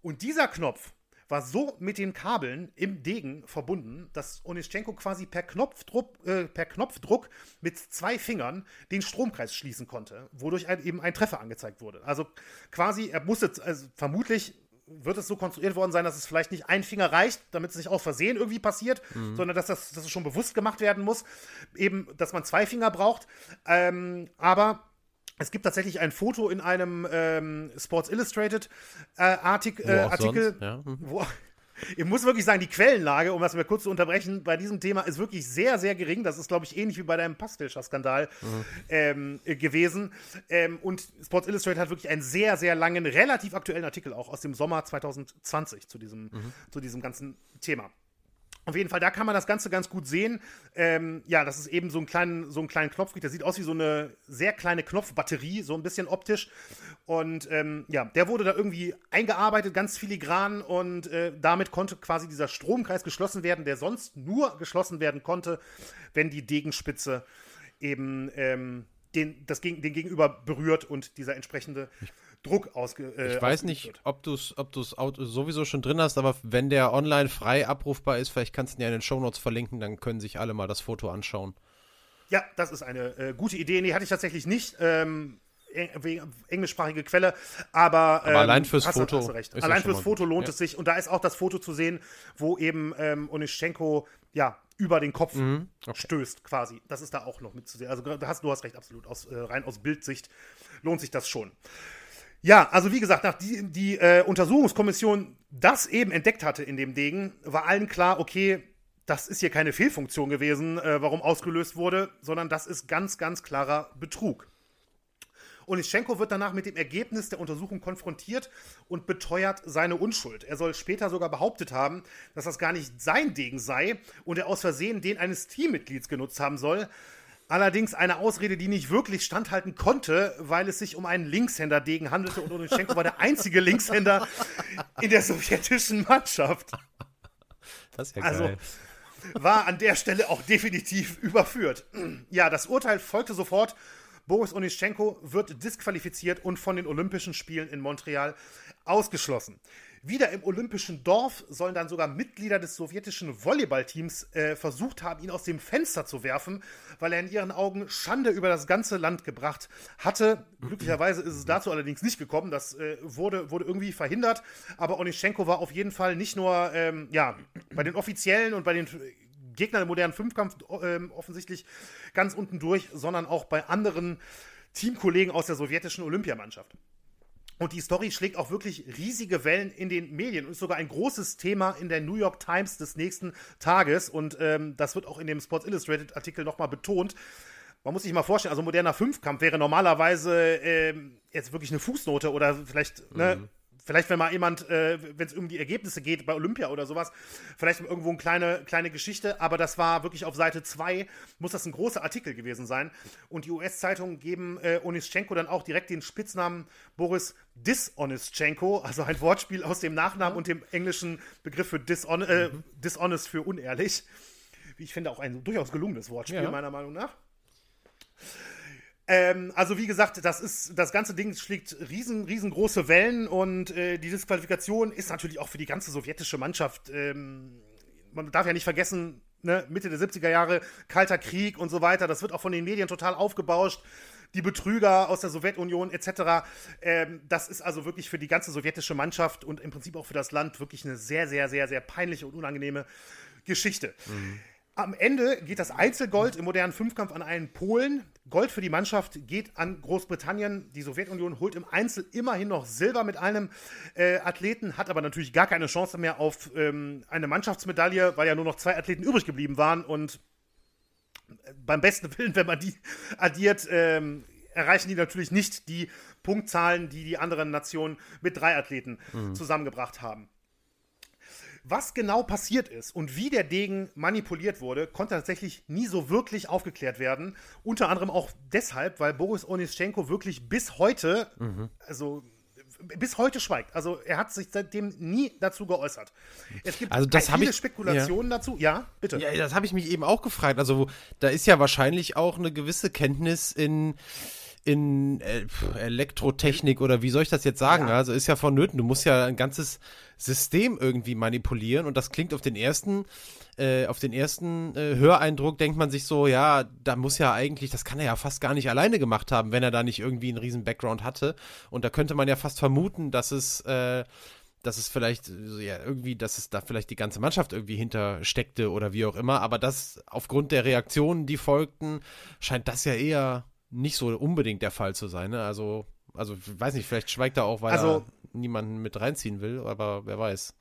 B: Und dieser Knopf war so mit den Kabeln im Degen verbunden, dass Onischenko quasi per Knopfdruck, äh, per Knopfdruck mit zwei Fingern den Stromkreis schließen konnte, wodurch ein, eben ein Treffer angezeigt wurde. Also quasi, er musste, also vermutlich wird es so konstruiert worden sein, dass es vielleicht nicht ein Finger reicht, damit es nicht aus Versehen irgendwie passiert, mhm. sondern dass das dass es schon bewusst gemacht werden muss. Eben, dass man zwei Finger braucht. Ähm, aber es gibt tatsächlich ein Foto in einem ähm, Sports Illustrated äh, Artik, äh, Artikel, ja. mhm. wo, ich muss wirklich sagen, die Quellenlage, um das mal kurz zu unterbrechen, bei diesem Thema ist wirklich sehr, sehr gering. Das ist, glaube ich, ähnlich wie bei deinem Pastelcher-Skandal mhm. ähm, gewesen. Ähm, und Sports Illustrated hat wirklich einen sehr, sehr langen, relativ aktuellen Artikel auch aus dem Sommer 2020 zu diesem, mhm. zu diesem ganzen Thema. Auf jeden Fall, da kann man das Ganze ganz gut sehen. Ähm, ja, das ist eben so ein kleinen, so ein kleinen Knopf Der sieht aus wie so eine sehr kleine Knopfbatterie, so ein bisschen optisch. Und ähm, ja, der wurde da irgendwie eingearbeitet, ganz filigran. Und äh, damit konnte quasi dieser Stromkreis geschlossen werden, der sonst nur geschlossen werden konnte, wenn die Degenspitze eben ähm, den, das, den Gegenüber berührt und dieser entsprechende. Ich Druck ausge.
A: Äh, ich weiß nicht, wird. ob du es ob sowieso schon drin hast, aber wenn der online frei abrufbar ist, vielleicht kannst du ihn ja in den Shownotes verlinken, dann können sich alle mal das Foto anschauen.
B: Ja, das ist eine äh, gute Idee. Nee, hatte ich tatsächlich nicht. Ähm, englischsprachige Quelle, aber,
A: ähm, aber allein fürs hast, Foto. Hast
B: recht. Allein fürs Foto lohnt ja. es sich. Und da ist auch das Foto zu sehen, wo eben ähm, Onischenko ja über den Kopf mhm. okay. stößt, quasi. Das ist da auch noch mitzusehen. Also du hast, du hast recht, absolut. Aus, äh, rein aus Bildsicht lohnt sich das schon. Ja, also wie gesagt, nach die, die äh, Untersuchungskommission das eben entdeckt hatte in dem Degen, war allen klar, okay, das ist hier keine Fehlfunktion gewesen, äh, warum ausgelöst wurde, sondern das ist ganz, ganz klarer Betrug. Onischenko wird danach mit dem Ergebnis der Untersuchung konfrontiert und beteuert seine Unschuld. Er soll später sogar behauptet haben, dass das gar nicht sein Degen sei und er aus Versehen den eines Teammitglieds genutzt haben soll. Allerdings eine Ausrede, die nicht wirklich standhalten konnte, weil es sich um einen Linkshänder-Degen handelte und Onischenko war der einzige Linkshänder in der sowjetischen Mannschaft.
A: Das ist ja also, geil.
B: War an der Stelle auch definitiv überführt. Ja, das Urteil folgte sofort. Boris Onischenko wird disqualifiziert und von den Olympischen Spielen in Montreal ausgeschlossen. Wieder im olympischen Dorf sollen dann sogar Mitglieder des sowjetischen Volleyballteams äh, versucht haben, ihn aus dem Fenster zu werfen, weil er in ihren Augen Schande über das ganze Land gebracht hatte. Glücklicherweise ist es dazu allerdings nicht gekommen. Das äh, wurde, wurde irgendwie verhindert. Aber Onischenko war auf jeden Fall nicht nur ähm, ja, bei den Offiziellen und bei den Gegnern im modernen Fünfkampf äh, offensichtlich ganz unten durch, sondern auch bei anderen Teamkollegen aus der sowjetischen Olympiamannschaft. Und die Story schlägt auch wirklich riesige Wellen in den Medien und ist sogar ein großes Thema in der New York Times des nächsten Tages. Und ähm, das wird auch in dem Sports Illustrated Artikel nochmal betont. Man muss sich mal vorstellen, also moderner Fünfkampf wäre normalerweise ähm, jetzt wirklich eine Fußnote oder vielleicht ne, mhm. Vielleicht, wenn mal jemand, äh, wenn es um die Ergebnisse geht bei Olympia oder sowas, vielleicht irgendwo eine kleine, kleine Geschichte, aber das war wirklich auf Seite 2, muss das ein großer Artikel gewesen sein. Und die US-Zeitungen geben äh, Onischenko dann auch direkt den Spitznamen Boris Dishonestchenko, also ein Wortspiel aus dem Nachnamen und dem englischen Begriff für dishon äh, mhm. dishonest für unehrlich. Wie ich finde, auch ein durchaus gelungenes Wortspiel, ja. meiner Meinung nach. Ähm, also wie gesagt, das ist das ganze Ding schlägt riesen, riesengroße Wellen und äh, die Disqualifikation ist natürlich auch für die ganze sowjetische Mannschaft. Ähm, man darf ja nicht vergessen, ne, Mitte der 70er Jahre, Kalter Krieg und so weiter. Das wird auch von den Medien total aufgebauscht. Die Betrüger aus der Sowjetunion etc. Ähm, das ist also wirklich für die ganze sowjetische Mannschaft und im Prinzip auch für das Land wirklich eine sehr, sehr, sehr, sehr peinliche und unangenehme Geschichte. Mhm. Am Ende geht das Einzelgold im modernen Fünfkampf an einen Polen. Gold für die Mannschaft geht an Großbritannien. Die Sowjetunion holt im Einzel immerhin noch Silber mit einem äh, Athleten, hat aber natürlich gar keine Chance mehr auf ähm, eine Mannschaftsmedaille, weil ja nur noch zwei Athleten übrig geblieben waren. Und äh, beim besten Willen, wenn man die addiert, ähm, erreichen die natürlich nicht die Punktzahlen, die die anderen Nationen mit drei Athleten mhm. zusammengebracht haben. Was genau passiert ist und wie der Degen manipuliert wurde, konnte tatsächlich nie so wirklich aufgeklärt werden. Unter anderem auch deshalb, weil Boris Onischenko wirklich bis heute, mhm. also bis heute schweigt. Also er hat sich seitdem nie dazu geäußert. Es gibt
A: also das
B: viele
A: ich,
B: Spekulationen ja. dazu. Ja, bitte.
A: Ja, das habe ich mich eben auch gefragt. Also da ist ja wahrscheinlich auch eine gewisse Kenntnis in in äh, Elektrotechnik oder wie soll ich das jetzt sagen? Ja. Also ist ja vonnöten. Du musst ja ein ganzes System irgendwie manipulieren und das klingt auf den ersten, äh, auf den ersten äh, Höreindruck denkt man sich so, ja, da muss ja eigentlich, das kann er ja fast gar nicht alleine gemacht haben, wenn er da nicht irgendwie einen riesen Background hatte. Und da könnte man ja fast vermuten, dass es äh, dass es vielleicht ja irgendwie, dass es da vielleicht die ganze Mannschaft irgendwie hintersteckte oder wie auch immer, aber das aufgrund der Reaktionen, die folgten, scheint das ja eher nicht so unbedingt der Fall zu sein. Ne? Also, also weiß nicht, vielleicht schweigt er auch, weil also, er niemanden mit reinziehen will, aber wer weiß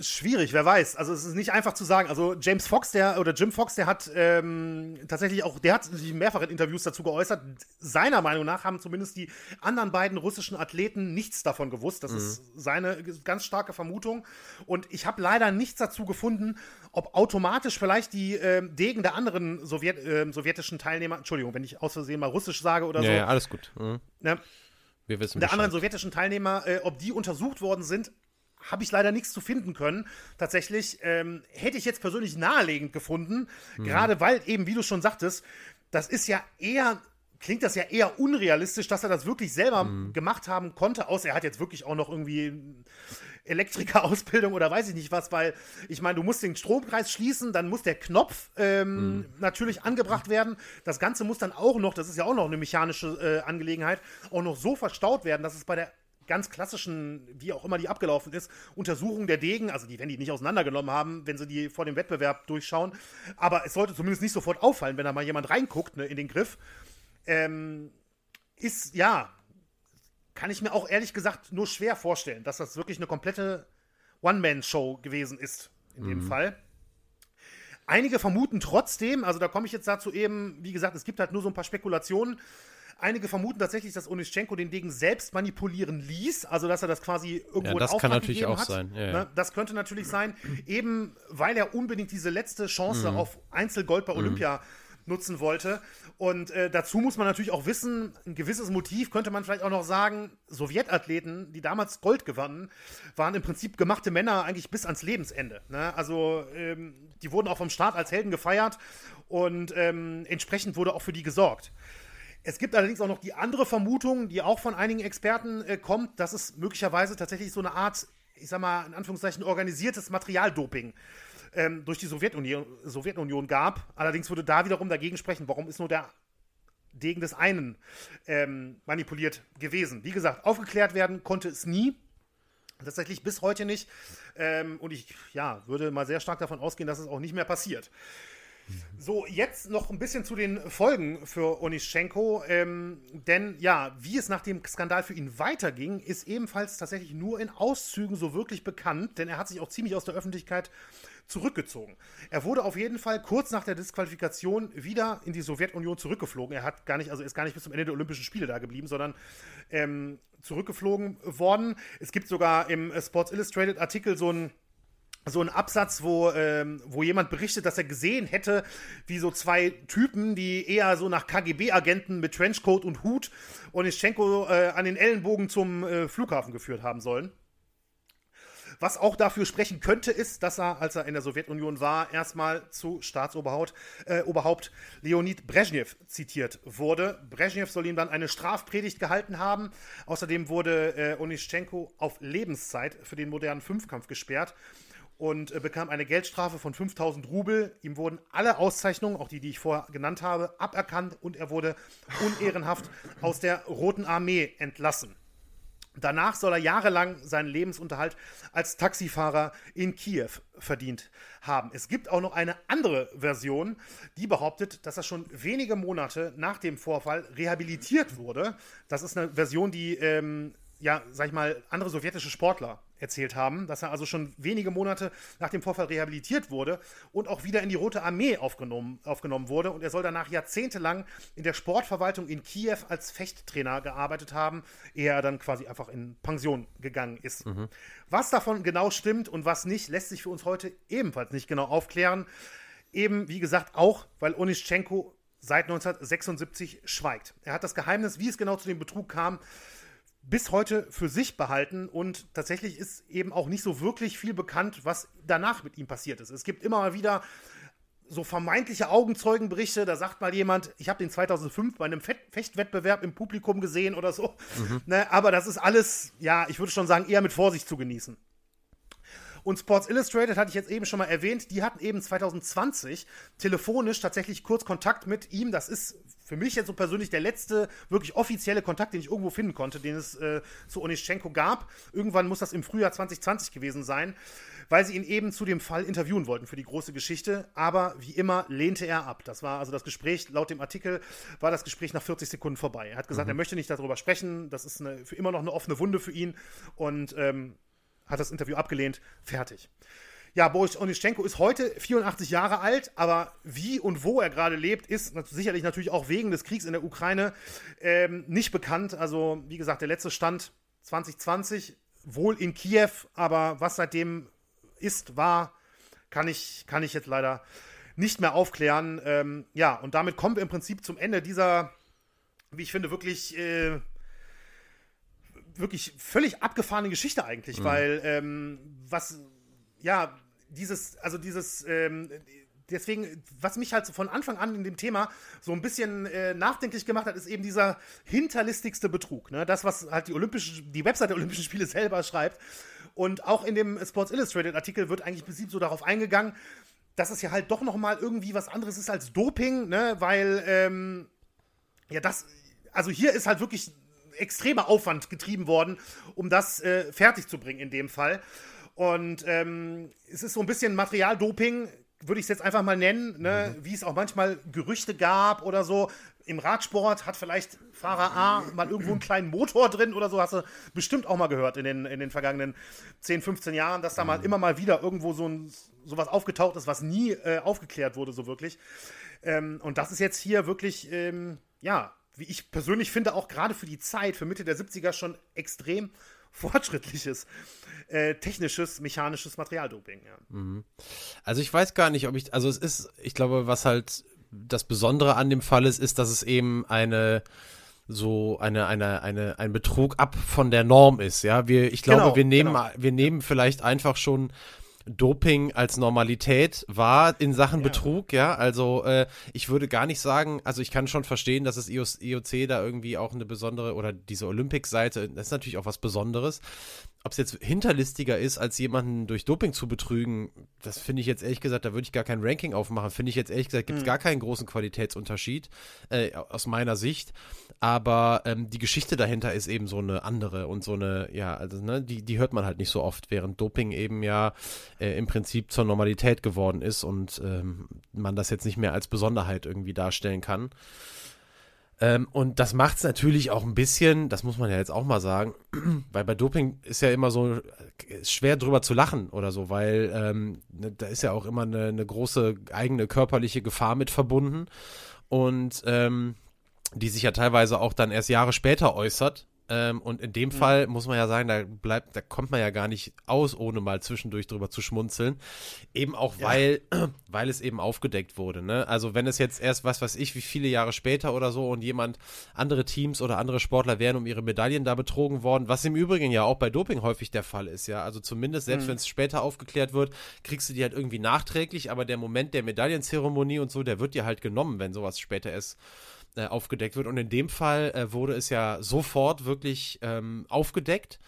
B: schwierig, wer weiß. Also es ist nicht einfach zu sagen. Also James Fox, der oder Jim Fox, der hat ähm, tatsächlich auch, der hat sich mehrfach in Interviews dazu geäußert. Seiner Meinung nach haben zumindest die anderen beiden russischen Athleten nichts davon gewusst. Das mhm. ist seine ganz starke Vermutung. Und ich habe leider nichts dazu gefunden, ob automatisch vielleicht die äh, Degen der anderen Sowjet, äh, sowjetischen Teilnehmer, Entschuldigung, wenn ich aus Versehen mal Russisch sage oder
A: ja,
B: so.
A: Ja, alles gut. Mhm.
B: Ne, wir wissen der Bescheid. anderen sowjetischen Teilnehmer, äh, ob die untersucht worden sind, habe ich leider nichts zu finden können. Tatsächlich ähm, hätte ich jetzt persönlich nahelegend gefunden, mhm. gerade weil eben, wie du schon sagtest, das ist ja eher klingt das ja eher unrealistisch, dass er das wirklich selber mhm. gemacht haben konnte, außer er hat jetzt wirklich auch noch irgendwie Elektrikerausbildung oder weiß ich nicht was, weil ich meine, du musst den Stromkreis schließen, dann muss der Knopf ähm, mhm. natürlich angebracht werden. Das Ganze muss dann auch noch, das ist ja auch noch eine mechanische äh, Angelegenheit, auch noch so verstaut werden, dass es bei der ganz klassischen, wie auch immer die abgelaufen ist, Untersuchung der Degen, also die werden die nicht auseinandergenommen haben, wenn sie die vor dem Wettbewerb durchschauen. Aber es sollte zumindest nicht sofort auffallen, wenn da mal jemand reinguckt ne, in den Griff. Ähm, ist, ja, kann ich mir auch ehrlich gesagt nur schwer vorstellen, dass das wirklich eine komplette One-Man-Show gewesen ist, in dem mhm. Fall. Einige vermuten trotzdem, also da komme ich jetzt dazu eben, wie gesagt, es gibt halt nur so ein paar Spekulationen, Einige vermuten tatsächlich, dass Onischenko den Degen selbst manipulieren ließ, also dass er das quasi irgendwo
A: ja, das kann natürlich auch hat. sein. Ja,
B: ja. Das könnte natürlich sein, eben weil er unbedingt diese letzte Chance mhm. auf Einzelgold bei mhm. Olympia mhm. Nutzen wollte. Und äh, dazu muss man natürlich auch wissen, ein gewisses Motiv könnte man vielleicht auch noch sagen, Sowjetathleten, die damals Gold gewannen, waren im Prinzip gemachte Männer eigentlich bis ans Lebensende. Ne? Also ähm, die wurden auch vom Staat als Helden gefeiert und ähm, entsprechend wurde auch für die gesorgt. Es gibt allerdings auch noch die andere Vermutung, die auch von einigen Experten äh, kommt, dass es möglicherweise tatsächlich so eine Art, ich sag mal, in Anführungszeichen organisiertes Materialdoping ähm, durch die Sowjetunion, Sowjetunion gab. Allerdings würde da wiederum dagegen sprechen, warum ist nur der Degen des einen ähm, manipuliert gewesen. Wie gesagt, aufgeklärt werden konnte es nie. Tatsächlich bis heute nicht. Ähm, und ich ja, würde mal sehr stark davon ausgehen, dass es auch nicht mehr passiert. So, jetzt noch ein bisschen zu den Folgen für Onischenko. Ähm, denn ja, wie es nach dem Skandal für ihn weiterging, ist ebenfalls tatsächlich nur in Auszügen so wirklich bekannt, denn er hat sich auch ziemlich aus der Öffentlichkeit zurückgezogen. Er wurde auf jeden Fall kurz nach der Disqualifikation wieder in die Sowjetunion zurückgeflogen. Er hat gar nicht, also ist gar nicht bis zum Ende der Olympischen Spiele da geblieben, sondern ähm, zurückgeflogen worden. Es gibt sogar im Sports Illustrated Artikel so ein so ein Absatz, wo, ähm, wo jemand berichtet, dass er gesehen hätte, wie so zwei Typen, die eher so nach KGB-Agenten mit Trenchcoat und Hut Onischenko äh, an den Ellenbogen zum äh, Flughafen geführt haben sollen. Was auch dafür sprechen könnte, ist, dass er, als er in der Sowjetunion war, erstmal zu Staatsoberhaupt äh, Oberhaupt Leonid Brezhnev zitiert wurde. Brezhnev soll ihm dann eine Strafpredigt gehalten haben. Außerdem wurde äh, Onischenko auf Lebenszeit für den modernen Fünfkampf gesperrt und äh, bekam eine Geldstrafe von 5000 Rubel. Ihm wurden alle Auszeichnungen, auch die, die ich vorher genannt habe, aberkannt und er wurde unehrenhaft aus der Roten Armee entlassen. Danach soll er jahrelang seinen Lebensunterhalt als Taxifahrer in Kiew verdient haben. Es gibt auch noch eine andere Version, die behauptet, dass er schon wenige Monate nach dem Vorfall rehabilitiert wurde. Das ist eine Version, die, ähm, ja, sag ich mal, andere sowjetische Sportler erzählt haben, dass er also schon wenige Monate nach dem Vorfall rehabilitiert wurde und auch wieder in die Rote Armee aufgenommen, aufgenommen wurde. Und er soll danach jahrzehntelang in der Sportverwaltung in Kiew als Fechttrainer gearbeitet haben, ehe er dann quasi einfach in Pension gegangen ist. Mhm. Was davon genau stimmt und was nicht, lässt sich für uns heute ebenfalls nicht genau aufklären. Eben, wie gesagt, auch, weil Onischenko seit 1976 schweigt. Er hat das Geheimnis, wie es genau zu dem Betrug kam, bis heute für sich behalten und tatsächlich ist eben auch nicht so wirklich viel bekannt, was danach mit ihm passiert ist. Es gibt immer mal wieder so vermeintliche Augenzeugenberichte, da sagt mal jemand, ich habe den 2005 bei einem Fechtwettbewerb im Publikum gesehen oder so. Mhm. Ne, aber das ist alles, ja, ich würde schon sagen, eher mit Vorsicht zu genießen. Und Sports Illustrated hatte ich jetzt eben schon mal erwähnt, die hatten eben 2020 telefonisch tatsächlich kurz Kontakt mit ihm. Das ist für mich jetzt so persönlich der letzte wirklich offizielle Kontakt, den ich irgendwo finden konnte, den es äh, zu Onischenko gab. Irgendwann muss das im Frühjahr 2020 gewesen sein, weil sie ihn eben zu dem Fall interviewen wollten für die große Geschichte. Aber wie immer lehnte er ab. Das war also das Gespräch, laut dem Artikel war das Gespräch nach 40 Sekunden vorbei. Er hat gesagt, mhm. er möchte nicht darüber sprechen. Das ist eine, für immer noch eine offene Wunde für ihn. Und ähm, hat das Interview abgelehnt. Fertig. Ja, Boris Onischenko ist heute 84 Jahre alt, aber wie und wo er gerade lebt, ist sicherlich natürlich auch wegen des Kriegs in der Ukraine ähm, nicht bekannt. Also, wie gesagt, der letzte Stand 2020, wohl in Kiew, aber was seitdem ist, war, kann ich, kann ich jetzt leider nicht mehr aufklären. Ähm, ja, und damit kommen wir im Prinzip zum Ende dieser, wie ich finde, wirklich. Äh, wirklich völlig abgefahrene Geschichte eigentlich, mhm. weil ähm, was ja, dieses, also dieses, ähm, deswegen, was mich halt so von Anfang an in dem Thema so ein bisschen äh, nachdenklich gemacht hat, ist eben dieser hinterlistigste Betrug. Ne? Das, was halt die Olympische, die Website der Olympischen Spiele selber schreibt. Und auch in dem Sports Illustrated Artikel wird eigentlich im Prinzip so darauf eingegangen, dass es ja halt doch noch mal irgendwie was anderes ist als Doping, ne? Weil ähm, ja das, also hier ist halt wirklich extremer Aufwand getrieben worden, um das äh, fertig zu bringen in dem Fall. Und ähm, es ist so ein bisschen Materialdoping, würde ich es jetzt einfach mal nennen, ne? mhm. wie es auch manchmal Gerüchte gab oder so. Im Radsport hat vielleicht Fahrer A mal irgendwo einen kleinen Motor drin oder so, hast du bestimmt auch mal gehört in den, in den vergangenen 10, 15 Jahren, dass da mal mhm. immer mal wieder irgendwo so ein, sowas aufgetaucht ist, was nie äh, aufgeklärt wurde, so wirklich. Ähm, und das ist jetzt hier wirklich, ähm, ja, wie ich persönlich finde, auch gerade für die Zeit, für Mitte der 70er schon extrem fortschrittliches äh, technisches, mechanisches Materialdoping. Ja. Mhm.
A: Also ich weiß gar nicht, ob ich, also es ist, ich glaube, was halt das Besondere an dem Fall ist, ist, dass es eben eine so eine, eine, eine, ein Betrug ab von der Norm ist, ja. Wir, ich glaube, genau, wir nehmen, genau. wir nehmen vielleicht einfach schon Doping als Normalität war in Sachen ja. Betrug, ja. Also äh, ich würde gar nicht sagen, also ich kann schon verstehen, dass das IOC da irgendwie auch eine besondere oder diese Olympic-Seite, das ist natürlich auch was Besonderes ob es jetzt hinterlistiger ist, als jemanden durch Doping zu betrügen, das finde ich jetzt ehrlich gesagt, da würde ich gar kein Ranking aufmachen. Finde ich jetzt ehrlich gesagt, gibt es mhm. gar keinen großen Qualitätsunterschied äh, aus meiner Sicht. Aber ähm, die Geschichte dahinter ist eben so eine andere und so eine, ja, also ne, die, die hört man halt nicht so oft, während Doping eben ja äh, im Prinzip zur Normalität geworden ist und ähm, man das jetzt nicht mehr als Besonderheit irgendwie darstellen kann. Ähm, und das macht es natürlich auch ein bisschen, das muss man ja jetzt auch mal sagen, weil bei Doping ist ja immer so äh, schwer drüber zu lachen oder so, weil ähm, ne, da ist ja auch immer eine, eine, große eigene körperliche Gefahr mit verbunden und ähm, die sich ja teilweise auch dann erst Jahre später äußert. Ähm, und in dem mhm. Fall muss man ja sagen, da bleibt, da kommt man ja gar nicht aus, ohne mal zwischendurch drüber zu schmunzeln. Eben auch, ja. weil, weil es eben aufgedeckt wurde. Ne? Also wenn es jetzt erst, was weiß ich, wie viele Jahre später oder so und jemand, andere Teams oder andere Sportler wären um ihre Medaillen da betrogen worden, was im Übrigen ja auch bei Doping häufig der Fall ist, ja. Also zumindest, selbst mhm. wenn es später aufgeklärt wird, kriegst du die halt irgendwie nachträglich, aber der Moment der Medaillenzeremonie und so, der wird dir halt genommen, wenn sowas später ist äh, aufgedeckt wird. Und in dem Fall äh, wurde es ja sofort wirklich ähm, aufgedeckt.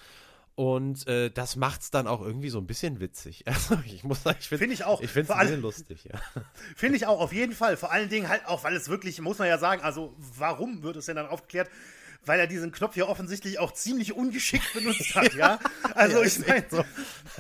A: Und äh, das macht es dann auch irgendwie so ein bisschen witzig. Also ich muss sagen, ich finde
B: find ich auch.
A: Ich finde es bisschen lustig, ja.
B: Finde ich auch, auf jeden Fall. Vor allen Dingen halt auch, weil es wirklich, muss man ja sagen, also warum wird es denn dann aufgeklärt? Weil er diesen Knopf hier offensichtlich auch ziemlich ungeschickt benutzt hat, ja. Also ja, ich meine, so.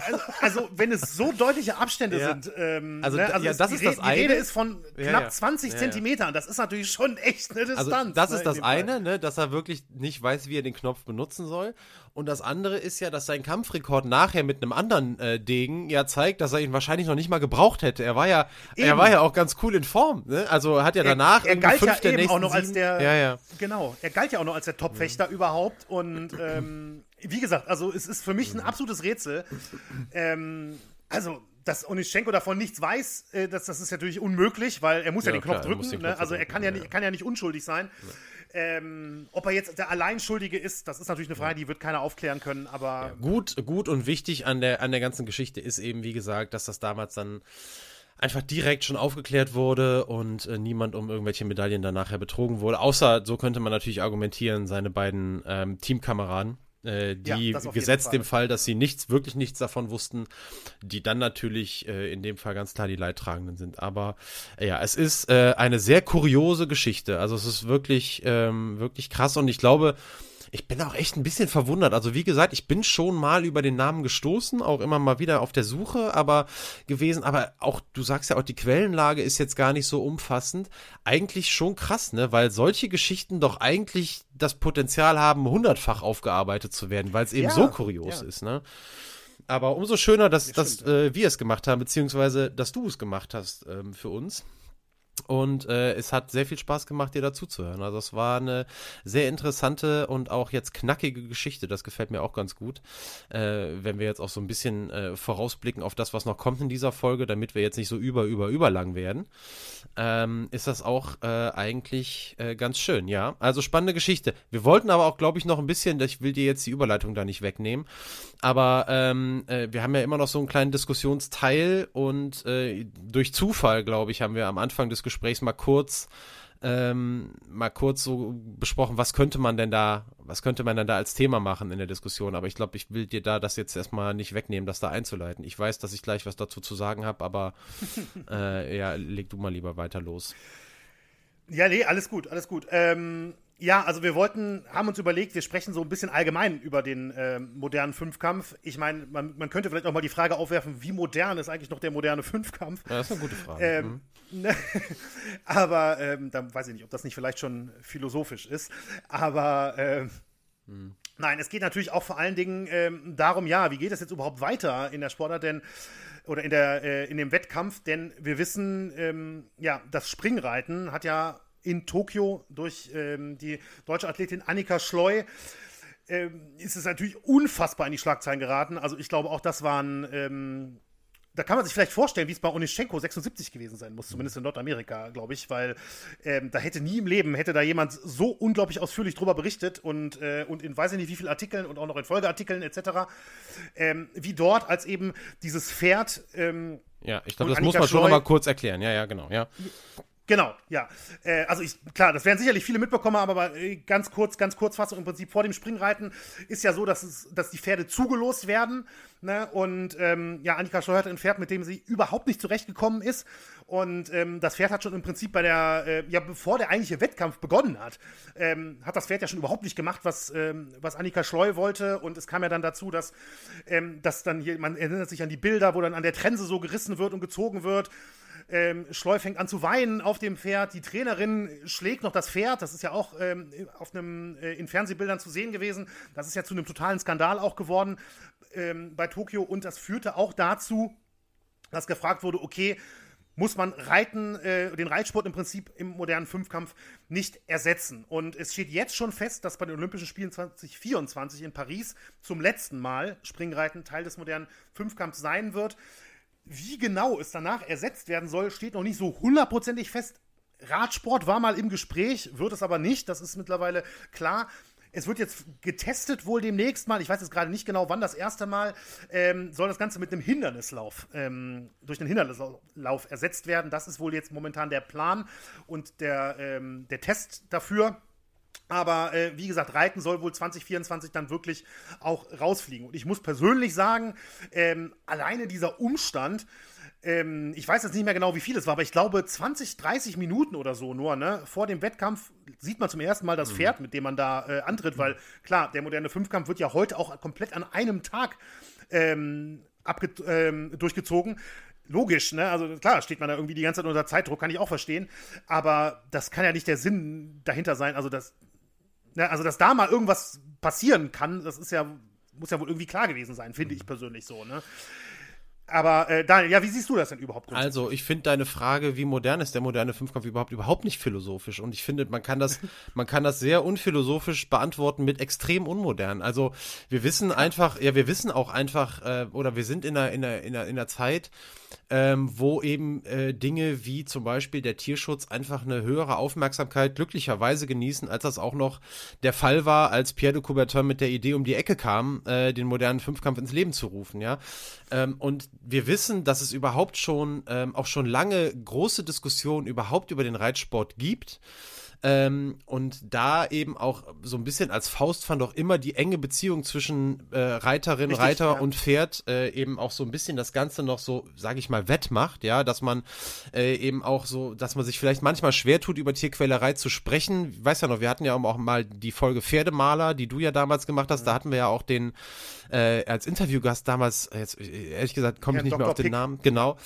B: also, also, wenn es so deutliche Abstände ja. sind, ähm,
A: also, ne? also ja, das ist das
B: eine. Die Rede ist von knapp ja, 20 Zentimetern. Das ist natürlich schon echt eine
A: Distanz. Also das ne, ist das eine, ne, dass er wirklich nicht weiß, wie er den Knopf benutzen soll. Und das andere ist ja, dass sein Kampfrekord nachher mit einem anderen äh, Degen ja zeigt, dass er ihn wahrscheinlich noch nicht mal gebraucht hätte. Er war ja, eben. er war ja auch ganz cool in Form. Ne? Also hat ja danach
B: er, er galt ja eben auch noch
A: als
B: der,
A: ja, ja.
B: genau, er galt ja auch noch als der Topfechter mhm. überhaupt. Und ähm, wie gesagt, also es ist für mich ein absolutes Rätsel. Ähm, also dass Onischenko davon nichts weiß, äh, das, das ist natürlich unmöglich, weil er muss ja, ja den Knopf drücken. Den ne? Knopf also er kann ja, nicht, kann ja nicht unschuldig sein. Ähm, ob er jetzt der Alleinschuldige ist, das ist natürlich eine Frage, die wird keiner aufklären können, aber. Ja,
A: gut, gut und wichtig an der, an der ganzen Geschichte ist eben, wie gesagt, dass das damals dann einfach direkt schon aufgeklärt wurde und äh, niemand um irgendwelche Medaillen dann nachher betrogen wurde. Außer, so könnte man natürlich argumentieren, seine beiden ähm, Teamkameraden, äh, die ja, gesetzt Fall. dem Fall, dass sie nichts, wirklich nichts davon wussten, die dann natürlich äh, in dem Fall ganz klar die Leidtragenden sind. Aber äh, ja, es ist äh, eine sehr kuriose Geschichte. Also es ist wirklich, ähm, wirklich krass und ich glaube, ich bin auch echt ein bisschen verwundert. Also wie gesagt, ich bin schon mal über den Namen gestoßen, auch immer mal wieder auf der Suche, aber gewesen. Aber auch, du sagst ja auch, die Quellenlage ist jetzt gar nicht so umfassend. Eigentlich schon krass, ne? Weil solche Geschichten doch eigentlich das Potenzial haben, hundertfach aufgearbeitet zu werden, weil es eben ja, so kurios ja. ist, ne? Aber umso schöner, dass, das dass äh, wir es gemacht haben, beziehungsweise dass du es gemacht hast ähm, für uns. Und äh, es hat sehr viel Spaß gemacht, dir dazuzuhören. Also es war eine sehr interessante und auch jetzt knackige Geschichte. Das gefällt mir auch ganz gut. Äh, wenn wir jetzt auch so ein bisschen äh, vorausblicken auf das, was noch kommt in dieser Folge, damit wir jetzt nicht so über, über, über lang werden, ähm, ist das auch äh, eigentlich äh, ganz schön, ja. Also spannende Geschichte. Wir wollten aber auch, glaube ich, noch ein bisschen, ich will dir jetzt die Überleitung da nicht wegnehmen, aber ähm, äh, wir haben ja immer noch so einen kleinen Diskussionsteil und durch Zufall, glaube ich, haben wir am Anfang des Gesprächs mal kurz ähm, mal kurz so besprochen, was könnte man denn da, was könnte man denn da als Thema machen in der Diskussion. Aber ich glaube, ich will dir da das jetzt erstmal nicht wegnehmen, das da einzuleiten. Ich weiß, dass ich gleich was dazu zu sagen habe, aber äh, ja, leg du mal lieber weiter los.
B: Ja, nee, alles gut, alles gut. Ähm, ja, also wir wollten, haben uns überlegt, wir sprechen so ein bisschen allgemein über den äh, modernen Fünfkampf. Ich meine, man, man, könnte vielleicht auch mal die Frage aufwerfen, wie modern ist eigentlich noch der moderne Fünfkampf?
A: Ja, das ist eine gute Frage.
B: Ähm, mhm. aber ähm, da weiß ich nicht, ob das nicht vielleicht schon philosophisch ist. Aber ähm, mhm. nein, es geht natürlich auch vor allen Dingen ähm, darum, ja, wie geht es jetzt überhaupt weiter in der Sportart? Denn oder in, der, äh, in dem Wettkampf, denn wir wissen, ähm, ja, das Springreiten hat ja in Tokio durch ähm, die deutsche Athletin Annika Schleu ähm, ist es natürlich unfassbar in die Schlagzeilen geraten. Also ich glaube auch, das waren, da kann man sich vielleicht vorstellen, wie es bei Onischenko 76 gewesen sein muss, zumindest in Nordamerika, glaube ich, weil ähm, da hätte nie im Leben, hätte da jemand so unglaublich ausführlich drüber berichtet und, äh, und in weiß ich nicht wie vielen Artikeln und auch noch in Folgeartikeln etc., ähm, wie dort, als eben dieses Pferd
A: ähm, ja, ich glaube, das Annika muss man schon noch mal kurz erklären. Ja, ja, genau, ja.
B: Genau, ja. Äh, also ich, klar, das werden sicherlich viele mitbekommen aber äh, ganz kurz, ganz kurz Fassung im Prinzip vor dem Springreiten ist ja so, dass es, dass die Pferde zugelost werden. Ne? Und ähm, ja, Annika Scheu hatte ein Pferd, mit dem sie überhaupt nicht zurechtgekommen ist. Und ähm, das Pferd hat schon im Prinzip bei der, äh, ja, bevor der eigentliche Wettkampf begonnen hat, ähm, hat das Pferd ja schon überhaupt nicht gemacht, was, ähm, was Annika Schleu wollte. Und es kam ja dann dazu, dass, ähm, dass dann hier, man erinnert sich an die Bilder, wo dann an der Trense so gerissen wird und gezogen wird. Ähm, Schleu fängt an zu weinen auf dem Pferd. Die Trainerin schlägt noch das Pferd. Das ist ja auch ähm, auf einem, äh, in Fernsehbildern zu sehen gewesen. Das ist ja zu einem totalen Skandal auch geworden ähm, bei Tokio. Und das führte auch dazu, dass gefragt wurde, okay, muss man Reiten, äh, den Reitsport im Prinzip im modernen Fünfkampf nicht ersetzen. Und es steht jetzt schon fest, dass bei den Olympischen Spielen 2024 in Paris zum letzten Mal Springreiten Teil des modernen Fünfkampfs sein wird. Wie genau es danach ersetzt werden soll, steht noch nicht so hundertprozentig fest. Radsport war mal im Gespräch, wird es aber nicht, das ist mittlerweile klar. Es wird jetzt getestet wohl demnächst mal. Ich weiß jetzt gerade nicht genau, wann das erste Mal ähm, soll das Ganze mit einem Hindernislauf ähm, durch einen Hindernislauf ersetzt werden. Das ist wohl jetzt momentan der Plan und der, ähm, der Test dafür. Aber äh, wie gesagt, Reiten soll wohl 2024 dann wirklich auch rausfliegen. Und ich muss persönlich sagen, ähm, alleine dieser Umstand, ähm, ich weiß jetzt nicht mehr genau, wie viel es war, aber ich glaube 20, 30 Minuten oder so nur, ne, vor dem Wettkampf sieht man zum ersten Mal das mhm. Pferd, mit dem man da äh, antritt, weil klar, der moderne Fünfkampf wird ja heute auch komplett an einem Tag ähm, ähm, durchgezogen. Logisch, ne? Also klar, steht man da irgendwie die ganze Zeit unter Zeitdruck, kann ich auch verstehen. Aber das kann ja nicht der Sinn dahinter sein. Also das, Ne, also, dass da mal irgendwas passieren kann, das ist ja, muss ja wohl irgendwie klar gewesen sein, finde ich persönlich so, ne? Aber äh, Daniel, ja, wie siehst du das denn überhaupt?
A: Also, ich finde deine Frage, wie modern ist der moderne Fünfkampf überhaupt, überhaupt nicht philosophisch. Und ich finde, man kann das, man kann das sehr unphilosophisch beantworten mit extrem unmodern. Also, wir wissen einfach, ja, wir wissen auch einfach, äh, oder wir sind in einer, in einer, in einer, in einer Zeit, ähm, wo eben äh, Dinge wie zum Beispiel der Tierschutz einfach eine höhere Aufmerksamkeit glücklicherweise genießen, als das auch noch der Fall war, als Pierre de Coubertin mit der Idee um die Ecke kam, äh, den modernen Fünfkampf ins Leben zu rufen, ja. Ähm, und wir wissen, dass es überhaupt schon, ähm, auch schon lange große Diskussionen überhaupt über den Reitsport gibt. Ähm, und da eben auch so ein bisschen als Faustpfand auch immer die enge Beziehung zwischen äh, Reiterin, Richtig, Reiter ja. und Pferd äh, eben auch so ein bisschen das Ganze noch so, sage ich mal, wettmacht, ja, dass man äh, eben auch so, dass man sich vielleicht manchmal schwer tut, über Tierquälerei zu sprechen. Ich weiß ja noch, wir hatten ja auch mal die Folge Pferdemaler, die du ja damals gemacht hast, ja. da hatten wir ja auch den äh, als Interviewgast damals, jetzt ehrlich gesagt, komme ich nicht Dr. mehr auf den Pick. Namen, genau.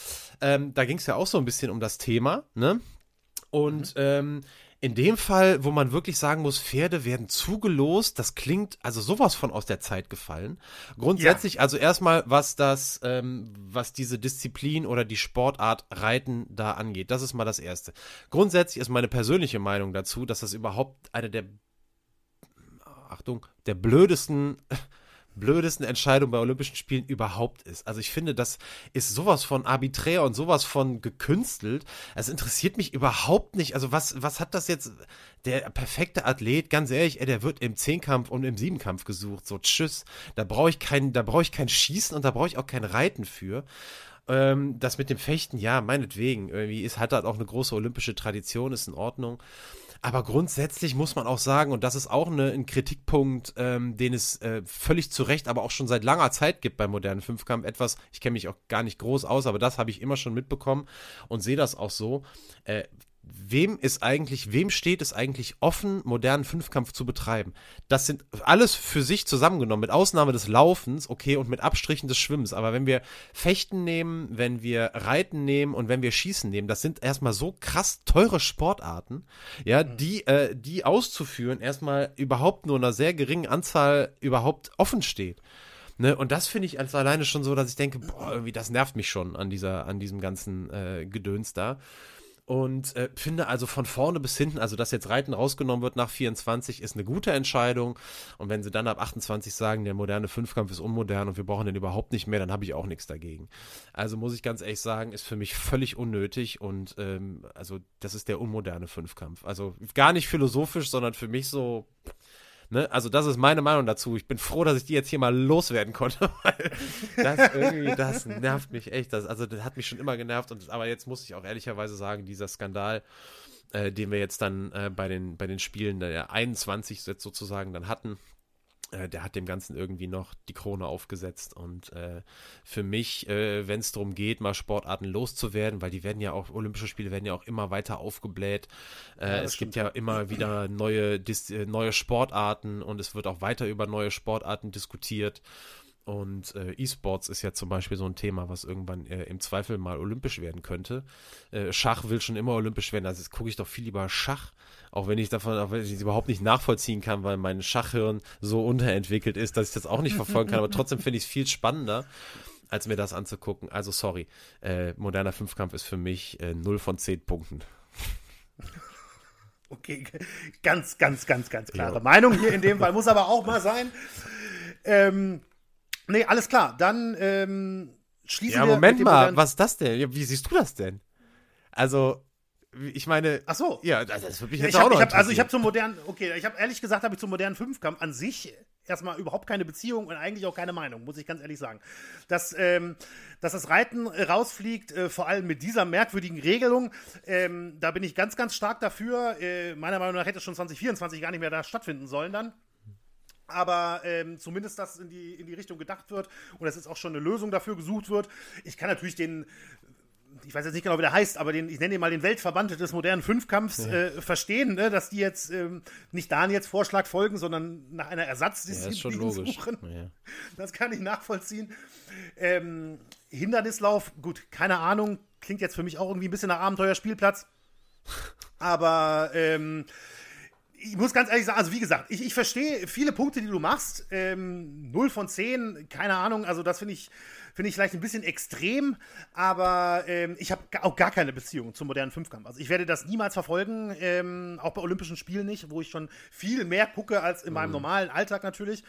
A: Ähm, da ging es ja auch so ein bisschen um das Thema, ne? Und mhm. ähm, in dem Fall, wo man wirklich sagen muss, Pferde werden zugelost, das klingt also sowas von aus der Zeit gefallen. Grundsätzlich, ja. also erstmal, was das, ähm, was diese Disziplin oder die Sportart Reiten da angeht, das ist mal das Erste. Grundsätzlich ist meine persönliche Meinung dazu, dass das überhaupt eine der, Achtung, der blödesten blödesten Entscheidung bei Olympischen Spielen überhaupt ist. Also ich finde, das ist sowas von arbiträr und sowas von gekünstelt. Es interessiert mich überhaupt nicht. Also was, was hat das jetzt, der perfekte Athlet, ganz ehrlich, ey, der wird im Zehnkampf und im Siebenkampf gesucht. So, tschüss. Da brauche ich kein, da brauche ich kein Schießen und da brauche ich auch kein Reiten für. Ähm, das mit dem Fechten, ja, meinetwegen. Irgendwie ist, hat halt auch eine große olympische Tradition, ist in Ordnung. Aber grundsätzlich muss man auch sagen, und das ist auch eine, ein Kritikpunkt, ähm, den es äh, völlig zu Recht, aber auch schon seit langer Zeit gibt beim modernen Fünfkampf. Etwas, ich kenne mich auch gar nicht groß aus, aber das habe ich immer schon mitbekommen und sehe das auch so. Äh, wem ist eigentlich, wem steht es eigentlich offen, modernen Fünfkampf zu betreiben? Das sind alles für sich zusammengenommen, mit Ausnahme des Laufens, okay, und mit Abstrichen des Schwimmens. Aber wenn wir Fechten nehmen, wenn wir Reiten nehmen und wenn wir Schießen nehmen, das sind erstmal so krass teure Sportarten, ja, mhm. die, äh, die auszuführen, erstmal überhaupt nur einer sehr geringen Anzahl überhaupt offen steht. Ne, und das finde ich als alleine schon so, dass ich denke, boah, irgendwie, das nervt mich schon an dieser, an diesem ganzen äh, Gedöns da. Und äh, finde also von vorne bis hinten, also dass jetzt Reiten rausgenommen wird nach 24, ist eine gute Entscheidung. Und wenn sie dann ab 28 sagen, der moderne Fünfkampf ist unmodern und wir brauchen den überhaupt nicht mehr, dann habe ich auch nichts dagegen. Also muss ich ganz ehrlich sagen, ist für mich völlig unnötig und ähm, also das ist der unmoderne Fünfkampf. Also gar nicht philosophisch, sondern für mich so Ne? Also das ist meine Meinung dazu. Ich bin froh, dass ich die jetzt hier mal loswerden konnte, weil das irgendwie, das nervt mich echt. Das, also das hat mich schon immer genervt. Und, aber jetzt muss ich auch ehrlicherweise sagen, dieser Skandal, äh, den wir jetzt dann äh, bei, den, bei den Spielen der 21 sozusagen dann hatten, äh, der hat dem Ganzen irgendwie noch die Krone aufgesetzt. Und äh, für mich, äh, wenn es darum geht, mal Sportarten loszuwerden, weil die werden ja auch, Olympische Spiele werden ja auch immer weiter aufgebläht. Äh, ja, es stimmt. gibt ja immer wieder neue, Dis äh, neue Sportarten und es wird auch weiter über neue Sportarten diskutiert. Und äh, E-Sports ist ja zum Beispiel so ein Thema, was irgendwann äh, im Zweifel mal olympisch werden könnte. Äh, Schach will schon immer olympisch werden, also gucke ich doch viel lieber Schach, auch wenn ich davon, auch wenn ich es überhaupt nicht nachvollziehen kann, weil mein Schachhirn so unterentwickelt ist, dass ich das auch nicht verfolgen kann. Aber trotzdem finde ich es viel spannender, als mir das anzugucken. Also sorry, äh, moderner Fünfkampf ist für mich äh, 0 von 10 Punkten.
B: Okay, ganz, ganz, ganz, ganz klare ja. Meinung hier in dem Fall. Muss aber auch mal sein. Ähm, Nee, alles klar. Dann ähm, schließen
A: ja,
B: wir.
A: Moment mal, was ist das denn? Wie siehst du das denn? Also, ich meine.
B: Ach so.
A: Ja, das würde mich jetzt
B: ja,
A: auch noch
B: ich hab, Also, ich habe zum modernen. Okay, ich habe ehrlich gesagt, habe ich zum modernen Fünfkampf an sich erstmal überhaupt keine Beziehung und eigentlich auch keine Meinung, muss ich ganz ehrlich sagen. Dass, ähm, dass das Reiten rausfliegt, äh, vor allem mit dieser merkwürdigen Regelung, ähm, da bin ich ganz, ganz stark dafür. Äh, meiner Meinung nach hätte es schon 2024 gar nicht mehr da stattfinden sollen dann aber ähm, zumindest, dass in die, in die Richtung gedacht wird und dass jetzt auch schon eine Lösung dafür gesucht wird. Ich kann natürlich den, ich weiß jetzt nicht genau, wie der heißt, aber den, ich nenne ihn mal den Weltverband des modernen Fünfkampfs ja. äh, verstehen, ne, dass die jetzt ähm, nicht Daniels Vorschlag folgen, sondern nach einer Ersatzdisziplin ja, suchen. Ja. Das kann ich nachvollziehen. Ähm, Hindernislauf, gut, keine Ahnung, klingt jetzt für mich auch irgendwie ein bisschen nach Abenteuerspielplatz. Aber ähm, ich muss ganz ehrlich sagen, also wie gesagt, ich, ich verstehe viele Punkte, die du machst. Ähm, 0 von 10, keine Ahnung, also das finde ich, finde ich vielleicht ein bisschen extrem, aber ähm, ich habe auch gar keine Beziehung zum modernen Fünfkampf. Also ich werde das niemals verfolgen, ähm, auch bei Olympischen Spielen nicht, wo ich schon viel mehr gucke als in meinem mhm. normalen Alltag natürlich.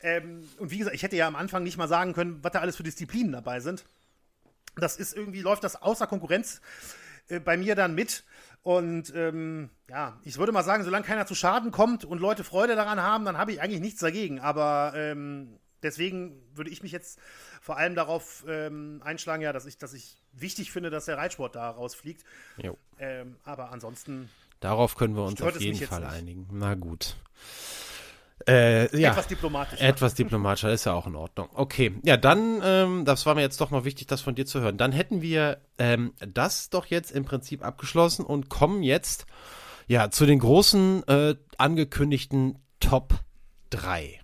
B: Ähm, und wie gesagt, ich hätte ja am Anfang nicht mal sagen können, was da alles für Disziplinen dabei sind. Das ist irgendwie, läuft das außer Konkurrenz äh, bei mir dann mit. Und ähm, ja, ich würde mal sagen, solange keiner zu Schaden kommt und Leute Freude daran haben, dann habe ich eigentlich nichts dagegen. Aber ähm, deswegen würde ich mich jetzt vor allem darauf ähm, einschlagen, ja, dass ich, dass ich wichtig finde, dass der Reitsport da rausfliegt. Ähm, aber ansonsten.
A: Darauf können wir uns auf jeden Fall einigen. Na gut. Äh, ja, etwas diplomatischer. Etwas diplomatischer ist ja auch in Ordnung. Okay, ja, dann, ähm, das war mir jetzt doch noch wichtig, das von dir zu hören. Dann hätten wir ähm, das doch jetzt im Prinzip abgeschlossen und kommen jetzt ja zu den großen äh, angekündigten Top 3.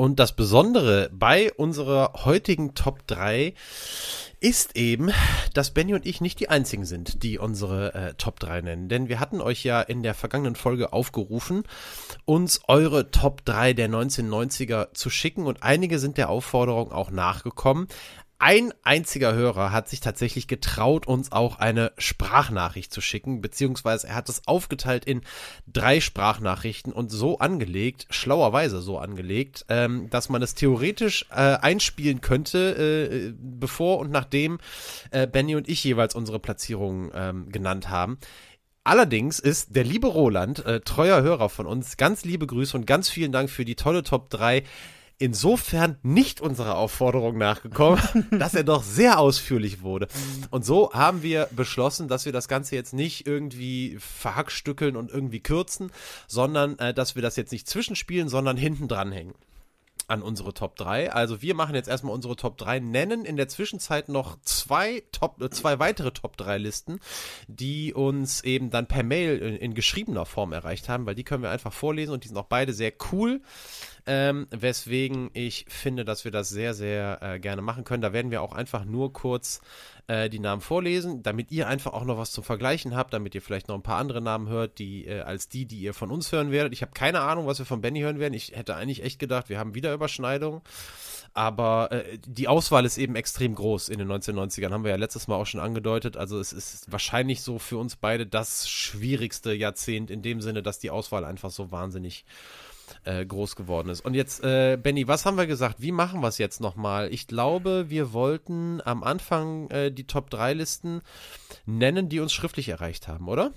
A: Und das Besondere bei unserer heutigen Top 3 ist eben, dass Benny und ich nicht die einzigen sind, die unsere äh, Top 3 nennen. Denn wir hatten euch ja in der vergangenen Folge aufgerufen, uns eure Top 3 der 1990er zu schicken und einige sind der Aufforderung auch nachgekommen. Ein einziger Hörer hat sich tatsächlich getraut, uns auch eine Sprachnachricht zu schicken, beziehungsweise er hat es aufgeteilt in drei Sprachnachrichten und so angelegt, schlauerweise so angelegt, ähm, dass man es theoretisch äh, einspielen könnte, äh, bevor und nachdem äh, Benny und ich jeweils unsere Platzierungen ähm, genannt haben. Allerdings ist der liebe Roland, äh, treuer Hörer von uns, ganz liebe Grüße und ganz vielen Dank für die tolle Top 3 insofern nicht unserer Aufforderung nachgekommen, dass er doch sehr ausführlich wurde. Und so haben wir beschlossen, dass wir das Ganze jetzt nicht irgendwie verhackstückeln und irgendwie kürzen, sondern äh, dass wir das jetzt nicht zwischenspielen, sondern hinten dranhängen an unsere Top 3. Also wir machen jetzt erstmal unsere Top 3, nennen in der Zwischenzeit noch zwei Top, äh, zwei weitere Top 3 Listen, die uns eben dann per Mail in, in, geschriebener Form erreicht haben, weil die können wir einfach vorlesen und die sind auch beide sehr cool. Ähm, weswegen ich finde, dass wir das sehr, sehr äh, gerne machen können. Da werden wir auch einfach nur kurz äh, die Namen vorlesen, damit ihr einfach auch noch was zum Vergleichen habt, damit ihr vielleicht noch ein paar andere Namen hört, die äh, als die, die ihr von uns hören werdet. Ich habe keine Ahnung, was wir von Benny hören werden. Ich hätte eigentlich echt gedacht, wir haben wieder Überschneidungen. Aber äh, die Auswahl ist eben extrem groß in den 1990ern, haben wir ja letztes Mal auch schon angedeutet. Also es ist wahrscheinlich so für uns beide das schwierigste Jahrzehnt in dem Sinne, dass die Auswahl einfach so wahnsinnig äh, groß geworden ist. Und jetzt, äh, Benny, was haben wir gesagt? Wie machen wir es jetzt nochmal? Ich glaube, wir wollten am Anfang äh, die Top 3 Listen nennen, die uns schriftlich erreicht haben, oder?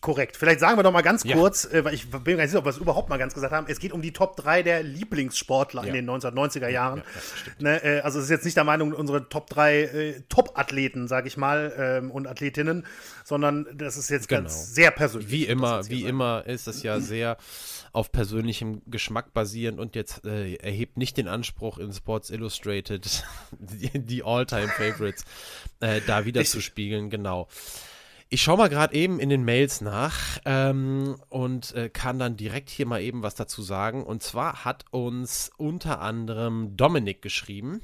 B: Korrekt. Vielleicht sagen wir doch mal ganz ja. kurz, äh, weil ich bin mir gar nicht sicher, ob wir es überhaupt mal ganz gesagt haben. Es geht um die Top 3 der Lieblingssportler ja. in den 1990er Jahren. Ja, ne, äh, also es ist jetzt nicht der Meinung, unsere Top 3 äh, Top-Athleten, sage ich mal, ähm, und Athletinnen, sondern das ist jetzt genau. ganz sehr persönlich.
A: Wie immer, wie sein. immer ist es ja sehr auf persönlichem Geschmack basierend und jetzt äh, erhebt nicht den Anspruch in Sports Illustrated die, die All-Time-Favorites äh, da wieder ich, zu spiegeln, genau. Ich schaue mal gerade eben in den Mails nach ähm, und äh, kann dann direkt hier mal eben was dazu sagen. Und zwar hat uns unter anderem Dominik geschrieben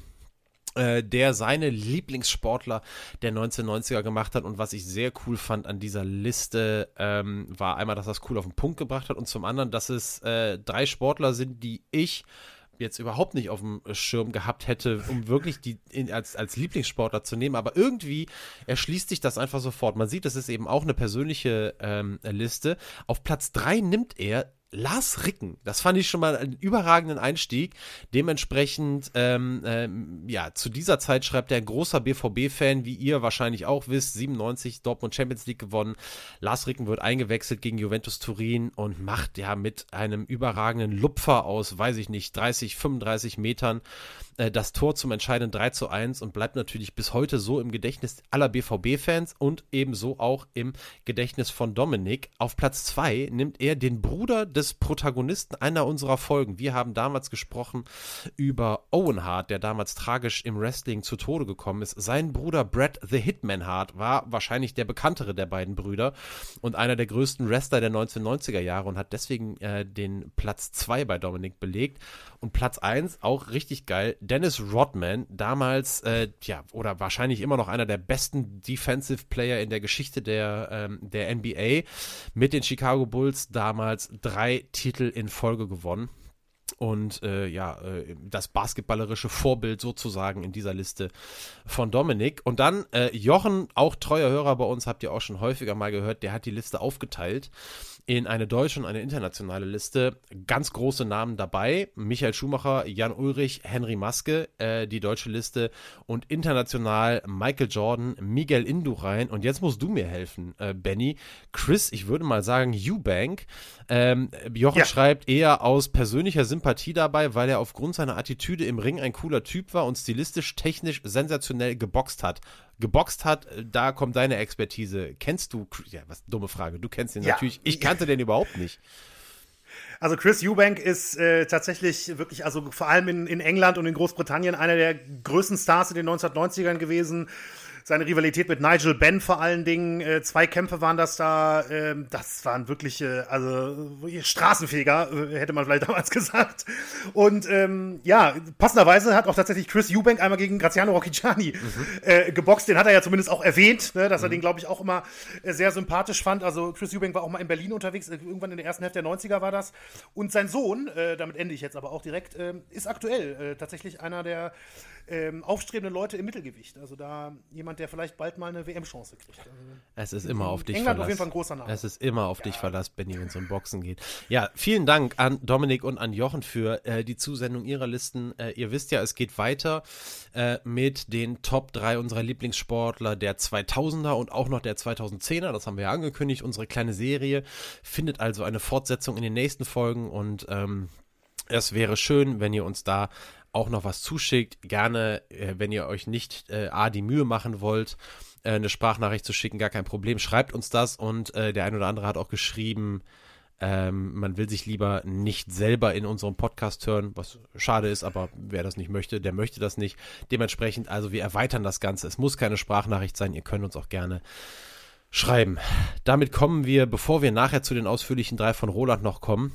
A: äh, der seine Lieblingssportler der 1990er gemacht hat und was ich sehr cool fand an dieser Liste ähm, war einmal, dass das cool auf den Punkt gebracht hat und zum anderen, dass es äh, drei Sportler sind, die ich jetzt überhaupt nicht auf dem Schirm gehabt hätte, um wirklich die in, als, als Lieblingssportler zu nehmen. Aber irgendwie erschließt sich das einfach sofort. Man sieht, das ist eben auch eine persönliche ähm, Liste. Auf Platz 3 nimmt er Lars Ricken, das fand ich schon mal einen überragenden Einstieg. Dementsprechend, ähm, ähm, ja, zu dieser Zeit schreibt er ein großer BVB-Fan, wie ihr wahrscheinlich auch wisst, 97 Dortmund Champions League gewonnen. Lars Ricken wird eingewechselt gegen Juventus Turin und macht ja mit einem überragenden Lupfer aus, weiß ich nicht, 30, 35 Metern äh, das Tor zum entscheidenden 3 zu 1 und bleibt natürlich bis heute so im Gedächtnis aller BVB-Fans und ebenso auch im Gedächtnis von Dominik. Auf Platz 2 nimmt er den Bruder des Protagonisten einer unserer Folgen. Wir haben damals gesprochen über Owen Hart, der damals tragisch im Wrestling zu Tode gekommen ist. Sein Bruder Brad the Hitman Hart war wahrscheinlich der bekanntere der beiden Brüder und einer der größten Wrestler der 1990er Jahre und hat deswegen äh, den Platz 2 bei Dominik belegt. Und Platz 1, auch richtig geil, Dennis Rodman, damals, äh, ja, oder wahrscheinlich immer noch einer der besten Defensive Player in der Geschichte der, ähm, der NBA, mit den Chicago Bulls damals drei Titel in Folge gewonnen und äh, ja, äh, das basketballerische Vorbild sozusagen in dieser Liste von Dominik. Und dann äh, Jochen, auch treuer Hörer bei uns, habt ihr auch schon häufiger mal gehört, der hat die Liste aufgeteilt in eine deutsche und eine internationale Liste. Ganz große Namen dabei. Michael Schumacher, Jan Ulrich, Henry Maske, äh, die deutsche Liste. Und international Michael Jordan, Miguel Indurain. Und jetzt musst du mir helfen, äh, Benny. Chris, ich würde mal sagen, Eubank. Ähm, Jochen ja. schreibt eher aus persönlicher Sympathie dabei, weil er aufgrund seiner Attitüde im Ring ein cooler Typ war und stilistisch, technisch sensationell geboxt hat geboxt hat, äh, da kommt deine Expertise. Kennst du, ja, was dumme Frage, du kennst ihn ja. natürlich. Ich kannte den überhaupt nicht.
B: Also Chris Eubank ist äh, tatsächlich wirklich, also vor allem in, in England und in Großbritannien einer der größten Stars in den 1990ern gewesen seine Rivalität mit Nigel Benn vor allen Dingen. Äh, zwei Kämpfe waren das da. Äh, das waren wirklich, äh, also Straßenfeger, äh, hätte man vielleicht damals gesagt. Und ähm, ja, passenderweise hat auch tatsächlich Chris Eubank einmal gegen Graziano Rocchigiani mhm. Äh, geboxt. Den hat er ja zumindest auch erwähnt, ne, dass er mhm. den, glaube ich, auch immer äh, sehr sympathisch fand. Also Chris Eubank war auch mal in Berlin unterwegs. Irgendwann in der ersten Hälfte der 90er war das. Und sein Sohn, damit ende ich jetzt aber auch direkt, ist aktuell tatsächlich einer der ähm, aufstrebende Leute im Mittelgewicht. Also da jemand, der vielleicht bald mal eine WM-Chance kriegt. Also
A: es ist immer auf dich
B: England Verlass. auf jeden Fall ein großer Name.
A: Es ist immer auf ja. dich Verlass, Benny, wenn es um Boxen geht. Ja, vielen Dank an Dominik und an Jochen für äh, die Zusendung ihrer Listen. Äh, ihr wisst ja, es geht weiter äh, mit den Top 3 unserer Lieblingssportler der 2000er und auch noch der 2010er. Das haben wir ja angekündigt. Unsere kleine Serie findet also eine Fortsetzung in den nächsten Folgen und ähm, es wäre schön, wenn ihr uns da auch noch was zuschickt. Gerne, äh, wenn ihr euch nicht äh, A, die Mühe machen wollt, äh, eine Sprachnachricht zu schicken, gar kein Problem. Schreibt uns das und äh, der ein oder andere hat auch geschrieben, ähm, man will sich lieber nicht selber in unserem Podcast hören, was schade ist, aber wer das nicht möchte, der möchte das nicht. Dementsprechend, also wir erweitern das Ganze. Es muss keine Sprachnachricht sein, ihr könnt uns auch gerne schreiben. Damit kommen wir, bevor wir nachher zu den ausführlichen drei von Roland noch kommen,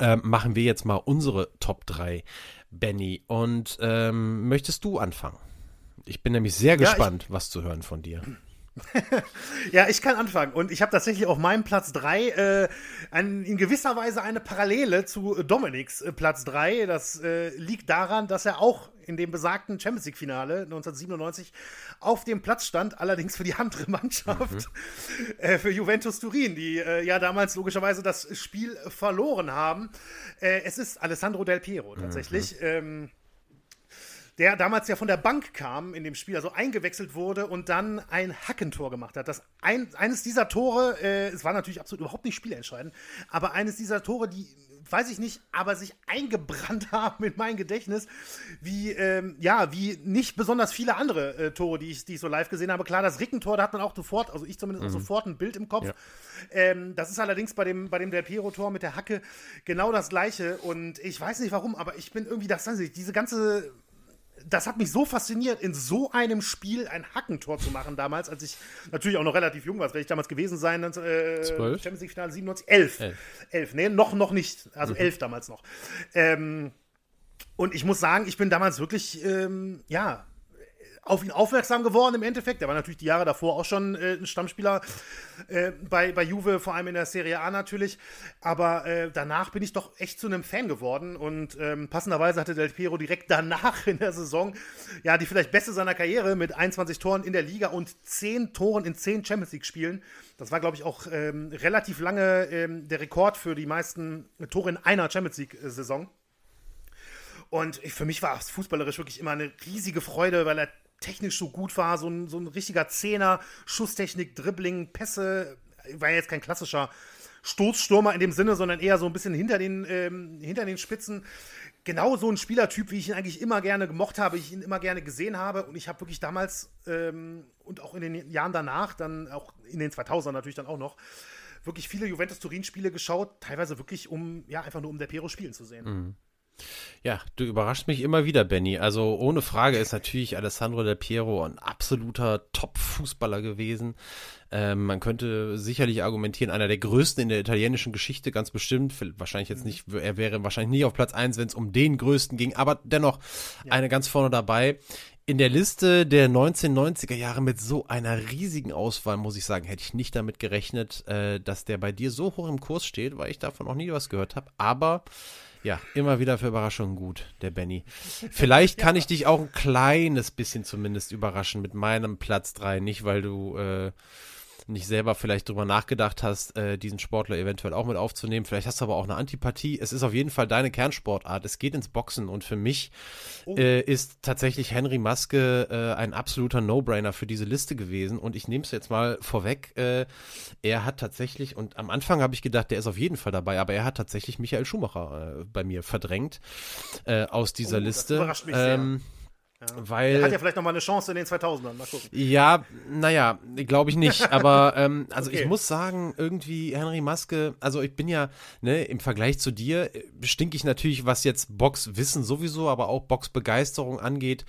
A: äh, machen wir jetzt mal unsere Top 3 Benny. Und ähm, möchtest du anfangen? Ich bin nämlich sehr gespannt, ja, was zu hören von dir.
B: ja, ich kann anfangen. Und ich habe tatsächlich auf meinem Platz 3 äh, ein, in gewisser Weise eine Parallele zu Dominiks äh, Platz 3. Das äh, liegt daran, dass er auch in dem besagten Champions League-Finale 1997 auf dem Platz stand, allerdings für die andere Mannschaft, mhm. äh, für Juventus Turin, die äh, ja damals logischerweise das Spiel verloren haben. Es ist Alessandro Del Piero tatsächlich. Mhm. Ähm, der damals ja von der Bank kam in dem Spiel, also eingewechselt wurde und dann ein Hackentor gemacht hat. Das ein, eines dieser Tore, äh, es war natürlich absolut überhaupt nicht spielentscheidend, aber eines dieser Tore, die weiß ich nicht, aber sich eingebrannt haben in mein Gedächtnis, wie, ähm, ja, wie nicht besonders viele andere äh, Tore, die ich, die ich so live gesehen habe. Klar, das Rickentor, da hat man auch sofort, also ich zumindest mhm. sofort ein Bild im Kopf. Ja. Ähm, das ist allerdings bei dem, bei dem Del Piero-Tor mit der Hacke genau das gleiche und ich weiß nicht warum, aber ich bin irgendwie, das, diese ganze das hat mich so fasziniert, in so einem Spiel ein Hackentor zu machen damals, als ich natürlich auch noch relativ jung war. Werde ich damals gewesen sein? Äh, Champions League Finale 97? 11. 11. 11, nee, noch, noch nicht. Also mhm. 11 damals noch. Ähm, und ich muss sagen, ich bin damals wirklich, ähm, ja, auf ihn aufmerksam geworden im Endeffekt. Der war natürlich die Jahre davor auch schon äh, ein Stammspieler äh, bei, bei Juve, vor allem in der Serie A natürlich. Aber äh, danach bin ich doch echt zu einem Fan geworden und ähm, passenderweise hatte Del Piero direkt danach in der Saison ja die vielleicht beste seiner Karriere mit 21 Toren in der Liga und 10 Toren in 10 Champions League Spielen. Das war, glaube ich, auch ähm, relativ lange ähm, der Rekord für die meisten Tore in einer Champions League-Saison. Und für mich war es fußballerisch wirklich immer eine riesige Freude, weil er technisch so gut war, so ein, so ein richtiger Zehner, Schusstechnik, Dribbling, Pässe, war ja jetzt kein klassischer Stoßstürmer in dem Sinne, sondern eher so ein bisschen hinter den, ähm, hinter den Spitzen. Genau so ein Spielertyp, wie ich ihn eigentlich immer gerne gemocht habe, ich ihn immer gerne gesehen habe. Und ich habe wirklich damals ähm, und auch in den Jahren danach, dann auch in den 2000ern natürlich dann auch noch, wirklich viele Juventus-Turin-Spiele geschaut, teilweise wirklich um, ja, einfach nur um der Piero spielen zu sehen. Mhm.
A: Ja, du überraschst mich immer wieder, Benny. Also ohne Frage ist natürlich Alessandro Del Piero ein absoluter Top-Fußballer gewesen. Ähm, man könnte sicherlich argumentieren, einer der größten in der italienischen Geschichte, ganz bestimmt. Wahrscheinlich jetzt nicht, er wäre wahrscheinlich nie auf Platz 1, wenn es um den größten ging, aber dennoch ja. eine ganz vorne dabei. In der Liste der 1990er Jahre mit so einer riesigen Auswahl, muss ich sagen, hätte ich nicht damit gerechnet, äh, dass der bei dir so hoch im Kurs steht, weil ich davon noch nie was gehört habe. Aber ja, immer wieder für Überraschungen gut, der Benny. Vielleicht kann ich dich auch ein kleines bisschen zumindest überraschen mit meinem Platz 3. Nicht, weil du äh, nicht selber vielleicht drüber nachgedacht hast, äh, diesen Sportler eventuell auch mit aufzunehmen. Vielleicht hast du aber auch eine Antipathie. Es ist auf jeden Fall deine Kernsportart. Es geht ins Boxen und für mich oh. äh, ist tatsächlich Henry Maske äh, ein absoluter No-Brainer für diese Liste gewesen. Und ich nehme es jetzt mal vorweg. Äh, er hat tatsächlich, und am Anfang habe ich gedacht, der ist auf jeden Fall dabei, aber er hat tatsächlich Michael Schumacher äh, bei mir verdrängt äh, aus dieser oh, Liste. Das überrascht mich ähm, sehr
B: ja. Weil, er hat ja vielleicht noch mal eine Chance in den 2000ern. Mal gucken.
A: Ja, naja, glaube ich nicht. Aber ähm, also okay. ich muss sagen, irgendwie Henry Maske, also ich bin ja, ne, im Vergleich zu dir, äh, stinke ich natürlich, was jetzt Boxwissen sowieso, aber auch Boxbegeisterung angeht,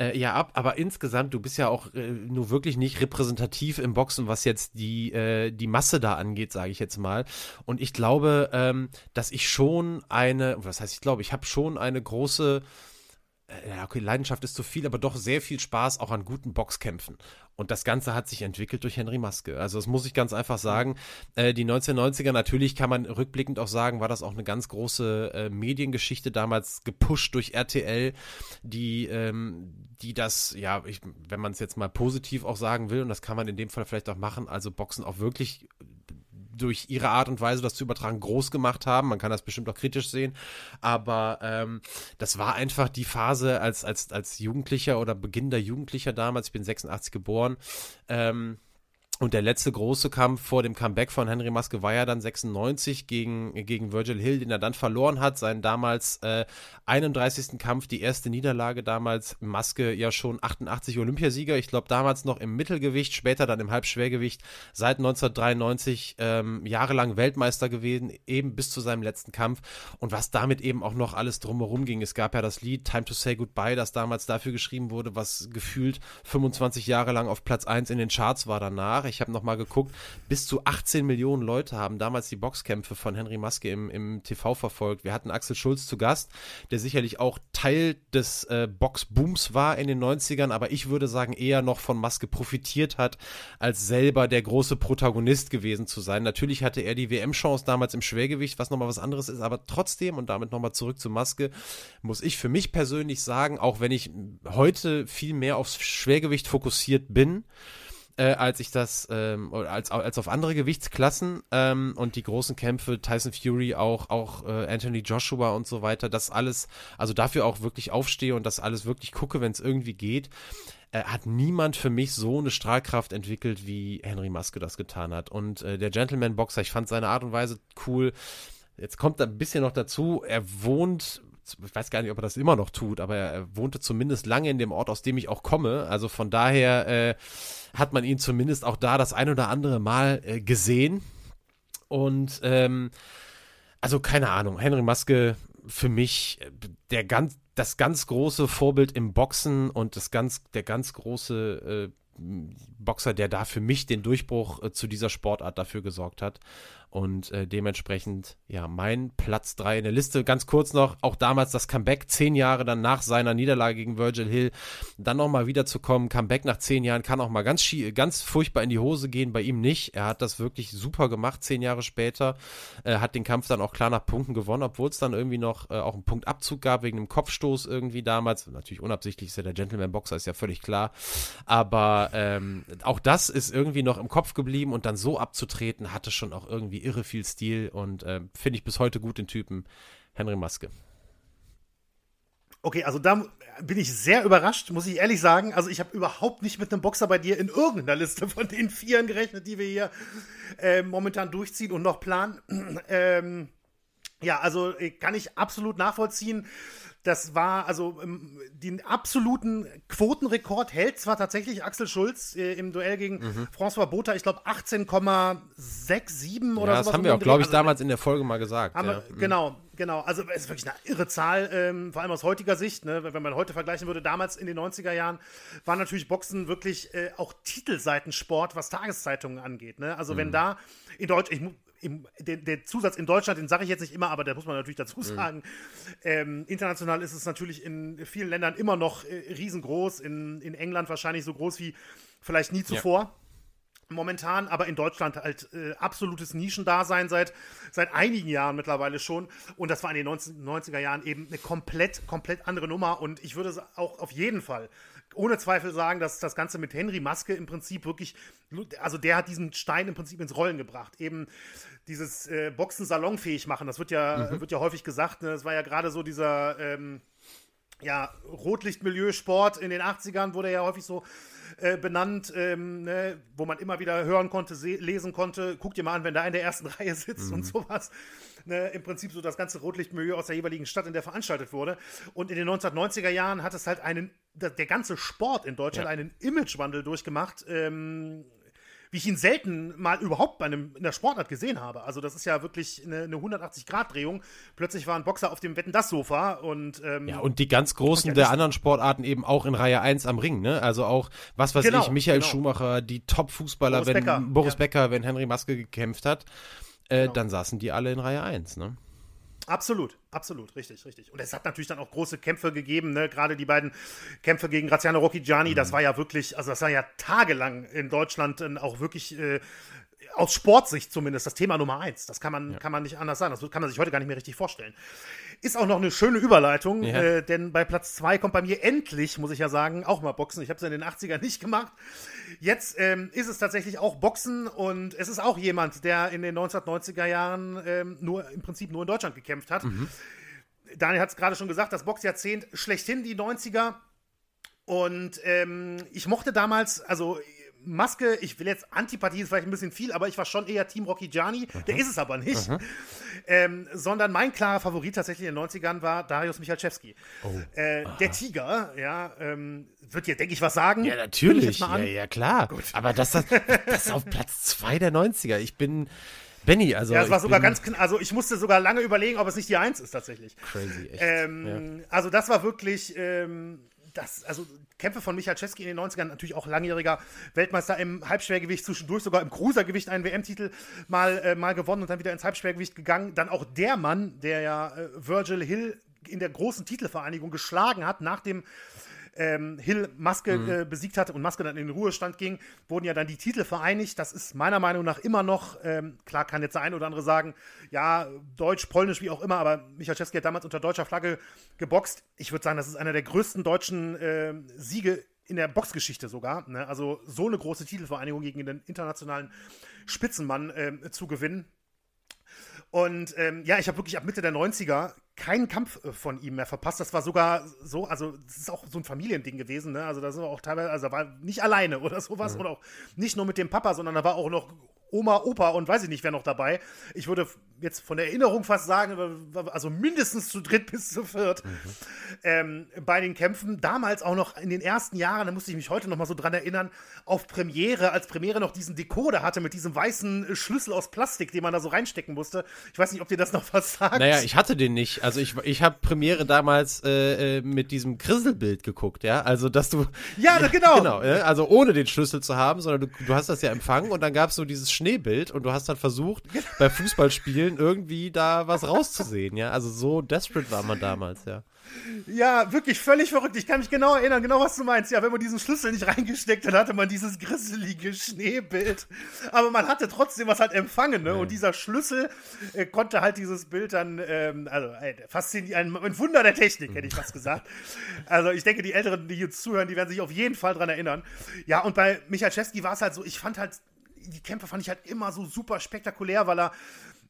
A: äh, ja ab. Aber insgesamt, du bist ja auch äh, nur wirklich nicht repräsentativ im Boxen, was jetzt die, äh, die Masse da angeht, sage ich jetzt mal. Und ich glaube, ähm, dass ich schon eine, was heißt ich glaube, ich habe schon eine große ja, okay, Leidenschaft ist zu viel, aber doch sehr viel Spaß auch an guten Boxkämpfen. Und das Ganze hat sich entwickelt durch Henry Maske. Also das muss ich ganz einfach sagen. Äh, die 1990er, natürlich kann man rückblickend auch sagen, war das auch eine ganz große äh, Mediengeschichte, damals gepusht durch RTL, die, ähm, die das, ja, ich, wenn man es jetzt mal positiv auch sagen will, und das kann man in dem Fall vielleicht auch machen, also Boxen auch wirklich durch ihre Art und Weise, das zu übertragen, groß gemacht haben. Man kann das bestimmt auch kritisch sehen. Aber ähm, das war einfach die Phase als, als, als Jugendlicher oder Beginn der Jugendlicher damals. Ich bin 86 geboren. Ähm, und der letzte große Kampf vor dem Comeback von Henry Maske war ja dann 96 gegen, gegen Virgil Hill, den er dann verloren hat. Seinen damals äh, 31. Kampf, die erste Niederlage damals. Maske ja schon 88 Olympiasieger. Ich glaube damals noch im Mittelgewicht, später dann im Halbschwergewicht. Seit 1993 ähm, jahrelang Weltmeister gewesen, eben bis zu seinem letzten Kampf. Und was damit eben auch noch alles drumherum ging. Es gab ja das Lied Time to Say Goodbye, das damals dafür geschrieben wurde, was gefühlt 25 Jahre lang auf Platz 1 in den Charts war danach. Ich habe nochmal geguckt, bis zu 18 Millionen Leute haben damals die Boxkämpfe von Henry Maske im, im TV verfolgt. Wir hatten Axel Schulz zu Gast, der sicherlich auch Teil des äh, Boxbooms war in den 90ern, aber ich würde sagen, eher noch von Maske profitiert hat, als selber der große Protagonist gewesen zu sein. Natürlich hatte er die WM-Chance damals im Schwergewicht, was nochmal was anderes ist, aber trotzdem, und damit nochmal zurück zu Maske, muss ich für mich persönlich sagen, auch wenn ich heute viel mehr aufs Schwergewicht fokussiert bin, äh, als ich das, ähm, als, als auf andere Gewichtsklassen ähm, und die großen Kämpfe, Tyson Fury, auch, auch äh, Anthony Joshua und so weiter, das alles, also dafür auch wirklich aufstehe und das alles wirklich gucke, wenn es irgendwie geht, äh, hat niemand für mich so eine Strahlkraft entwickelt, wie Henry Maske das getan hat. Und äh, der Gentleman-Boxer, ich fand seine Art und Weise cool. Jetzt kommt da ein bisschen noch dazu, er wohnt ich weiß gar nicht, ob er das immer noch tut, aber er wohnte zumindest lange in dem Ort, aus dem ich auch komme. Also von daher äh, hat man ihn zumindest auch da das ein oder andere Mal äh, gesehen. Und ähm, also keine Ahnung, Henry Maske für mich äh, der ganz, das ganz große Vorbild im Boxen und das ganz, der ganz große äh, Boxer, der da für mich den Durchbruch äh, zu dieser Sportart dafür gesorgt hat. Und äh, dementsprechend, ja, mein Platz 3 in der Liste. Ganz kurz noch, auch damals das Comeback, zehn Jahre dann nach seiner Niederlage gegen Virgil Hill, dann nochmal wiederzukommen. Comeback nach zehn Jahren kann auch mal ganz, ganz furchtbar in die Hose gehen, bei ihm nicht. Er hat das wirklich super gemacht, zehn Jahre später. Er hat den Kampf dann auch klar nach Punkten gewonnen, obwohl es dann irgendwie noch äh, auch einen Punktabzug gab wegen einem Kopfstoß irgendwie damals. Natürlich unabsichtlich ist ja der Gentleman-Boxer, ist ja völlig klar. Aber ähm, auch das ist irgendwie noch im Kopf geblieben und dann so abzutreten, hatte schon auch irgendwie irgendwie irre viel Stil und äh, finde ich bis heute gut den Typen Henry Maske.
B: Okay, also da bin ich sehr überrascht, muss ich ehrlich sagen. Also ich habe überhaupt nicht mit einem Boxer bei dir in irgendeiner Liste von den Vieren gerechnet, die wir hier äh, momentan durchziehen und noch planen. Ähm, Ja, also äh, kann ich absolut nachvollziehen. Das war also ähm, den absoluten Quotenrekord hält zwar tatsächlich Axel Schulz äh, im Duell gegen mhm. François Botha, ich glaube 18,67 oder
A: so. Das haben wir auch, glaube ich, also, damals in der Folge mal gesagt. Ja.
B: Wir, mhm. Genau, genau. Also es ist wirklich eine irre Zahl, ähm, vor allem aus heutiger Sicht. Ne? Wenn man heute vergleichen würde, damals in den 90er Jahren war natürlich Boxen wirklich äh, auch Titelseitensport, was Tageszeitungen angeht. Ne? Also mhm. wenn da in Deutsch, ich, im, den, der Zusatz in Deutschland, den sage ich jetzt nicht immer, aber da muss man natürlich dazu mhm. sagen. Mhm. Ähm, international ist es natürlich in vielen Ländern immer noch äh, riesengroß, in, in England wahrscheinlich so groß wie vielleicht nie zuvor. Ja. Momentan, aber in Deutschland halt äh, absolutes Nischendasein seit, seit einigen Jahren mittlerweile schon. Und das war in den 90, 90er Jahren eben eine komplett, komplett andere Nummer. Und ich würde es auch auf jeden Fall ohne Zweifel sagen, dass das Ganze mit Henry Maske im Prinzip wirklich, also der hat diesen Stein im Prinzip ins Rollen gebracht. Eben dieses äh, Boxen salonfähig machen, das wird ja, mhm. wird ja häufig gesagt. Ne? Das war ja gerade so dieser ähm, ja, Rotlichtmilieu-Sport in den 80ern, wurde ja häufig so äh, benannt, ähm, ne, wo man immer wieder hören konnte, lesen konnte. Guck dir mal an, wenn da in der ersten Reihe sitzt mhm. und sowas. Ne, Im Prinzip so das ganze Rotlichtmilieu aus der jeweiligen Stadt, in der veranstaltet wurde. Und in den 1990er Jahren hat es halt einen, der, ganze Sport in Deutschland ja. einen Imagewandel durchgemacht. Ähm, wie ich ihn selten mal überhaupt bei einem, in der Sportart gesehen habe. Also das ist ja wirklich eine, eine 180-Grad-Drehung. Plötzlich war ein Boxer auf dem Wetten das Sofa und ähm,
A: Ja, und die ganz großen der anderen Sportarten eben auch in Reihe 1 am Ring, ne? Also auch, was weiß genau, ich, Michael genau. Schumacher, die Top-Fußballer, wenn Becker, Boris ja. Becker, wenn Henry Maske gekämpft hat, äh, genau. dann saßen die alle in Reihe 1, ne?
B: Absolut, absolut, richtig, richtig. Und es hat natürlich dann auch große Kämpfe gegeben, ne? gerade die beiden Kämpfe gegen Graziano Rocchigiani, mhm. das war ja wirklich, also das war ja tagelang in Deutschland auch wirklich äh, aus Sportsicht zumindest das Thema Nummer eins. Das kann man, ja. kann man nicht anders sagen. Das kann man sich heute gar nicht mehr richtig vorstellen. Ist auch noch eine schöne Überleitung, ja. äh, denn bei Platz zwei kommt bei mir endlich, muss ich ja sagen, auch mal Boxen. Ich habe es in den 80ern nicht gemacht. Jetzt ähm, ist es tatsächlich auch Boxen und es ist auch jemand, der in den 1990er Jahren ähm, nur im Prinzip nur in Deutschland gekämpft hat. Mhm. Daniel hat es gerade schon gesagt, das Boxjahrzehnt schlechthin die 90er. Und ähm, ich mochte damals, also Maske, ich will jetzt Antipathie ist vielleicht ein bisschen viel, aber ich war schon eher Team Rocky Gianni. Der ist es aber nicht. Ähm, sondern mein klarer Favorit tatsächlich in den 90ern war Darius Michalczewski. Oh. Äh, der Tiger, ja, ähm, wird dir, denke ich, was sagen.
A: Ja, natürlich. Ja, ja, klar. Gut. Aber das, das, das ist auf Platz 2 der 90er. Ich bin. Benny, also.
B: Ja, es war sogar ganz, also ich musste sogar lange überlegen, ob es nicht die 1 ist tatsächlich. Crazy, echt. Ähm, ja. Also das war wirklich, ähm, das, also Kämpfe von Michael Czeski in den 90ern, natürlich auch langjähriger Weltmeister im Halbschwergewicht, zwischendurch sogar im Cruisergewicht einen WM-Titel mal, äh, mal gewonnen und dann wieder ins Halbschwergewicht gegangen. Dann auch der Mann, der ja äh, Virgil Hill in der großen Titelvereinigung geschlagen hat, nach dem ähm, Hill Maske mhm. äh, besiegt hatte und Maske dann in den Ruhestand ging, wurden ja dann die Titel vereinigt. Das ist meiner Meinung nach immer noch, ähm, klar kann jetzt der eine oder andere sagen, ja, Deutsch, Polnisch, wie auch immer, aber Michael Czeski hat damals unter deutscher Flagge geboxt. Ich würde sagen, das ist einer der größten deutschen äh, Siege in der Boxgeschichte sogar. Ne? Also so eine große Titelvereinigung gegen den internationalen Spitzenmann äh, zu gewinnen. Und ähm, ja, ich habe wirklich ab Mitte der 90er keinen Kampf äh, von ihm mehr verpasst. Das war sogar so, also das ist auch so ein Familiending gewesen, ne? Also da sind wir auch teilweise, also er war nicht alleine oder sowas mhm. und auch nicht nur mit dem Papa, sondern da war auch noch Oma, Opa und weiß ich nicht, wer noch dabei. Ich würde jetzt von der Erinnerung fast sagen, also mindestens zu dritt bis zu viert mhm. ähm, bei den Kämpfen. Damals auch noch in den ersten Jahren, da musste ich mich heute noch mal so dran erinnern, auf Premiere, als Premiere noch diesen Decoder hatte mit diesem weißen Schlüssel aus Plastik, den man da so reinstecken musste. Ich weiß nicht, ob dir das noch was sagt.
A: Naja, ich hatte den nicht. Also ich, ich habe Premiere damals äh, äh mit diesem Krisselbild geguckt, ja. Also dass du.
B: Ja, genau.
A: genau, ja? also ohne den Schlüssel zu haben, sondern du, du hast das ja empfangen und dann gab es so dieses Schneebild und du hast dann versucht, genau. bei Fußballspielen irgendwie da was rauszusehen, ja. Also so desperate war man damals, ja.
B: Ja, wirklich völlig verrückt. Ich kann mich genau erinnern, genau was du meinst. Ja, wenn man diesen Schlüssel nicht reingesteckt hat, hatte man dieses grisselige Schneebild. Aber man hatte trotzdem was halt empfangen, ne? Und dieser Schlüssel äh, konnte halt dieses Bild dann, ähm, also äh, faszinierend, ein, ein Wunder der Technik, hätte ich fast gesagt. Also ich denke, die Älteren, die jetzt zuhören, die werden sich auf jeden Fall dran erinnern. Ja, und bei Michalczewski war es halt so, ich fand halt die Kämpfe fand ich halt immer so super spektakulär, weil er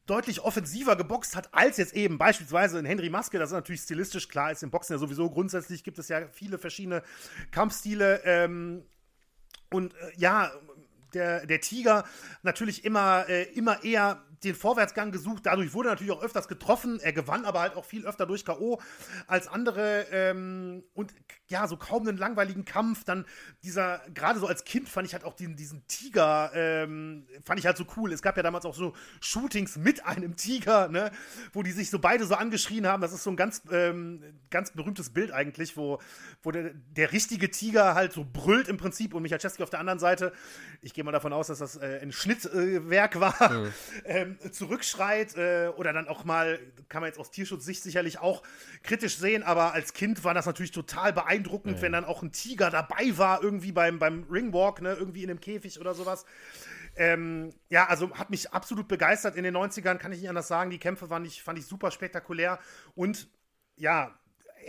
B: deutlich offensiver geboxt hat, als jetzt eben beispielsweise in Henry Maske. Das ist natürlich stilistisch klar, ist im Boxen ja sowieso grundsätzlich gibt es ja viele verschiedene Kampfstile. Ähm, und äh, ja, der, der Tiger natürlich immer, äh, immer eher den Vorwärtsgang gesucht. Dadurch wurde er natürlich auch öfters getroffen. Er gewann aber halt auch viel öfter durch K.O. als andere. Ähm, und ja, so kaum einen langweiligen Kampf. Dann dieser, gerade so als Kind fand ich halt auch diesen, diesen Tiger, ähm, fand ich halt so cool. Es gab ja damals auch so Shootings mit einem Tiger, ne? wo die sich so beide so angeschrien haben. Das ist so ein ganz, ähm, ganz berühmtes Bild eigentlich, wo, wo der, der richtige Tiger halt so brüllt im Prinzip und Michalczewski auf der anderen Seite. Ich gehe mal davon aus, dass das äh, ein Schnittwerk war. Mhm. Ähm, zurückschreit äh, oder dann auch mal, kann man jetzt aus Tierschutzsicht sicherlich auch kritisch sehen, aber als Kind war das natürlich total beeindruckend, ja. wenn dann auch ein Tiger dabei war, irgendwie beim, beim Ringwalk, ne, irgendwie in einem Käfig oder sowas. Ähm, ja, also hat mich absolut begeistert in den 90ern, kann ich nicht anders sagen. Die Kämpfe fand ich, fand ich super spektakulär und ja,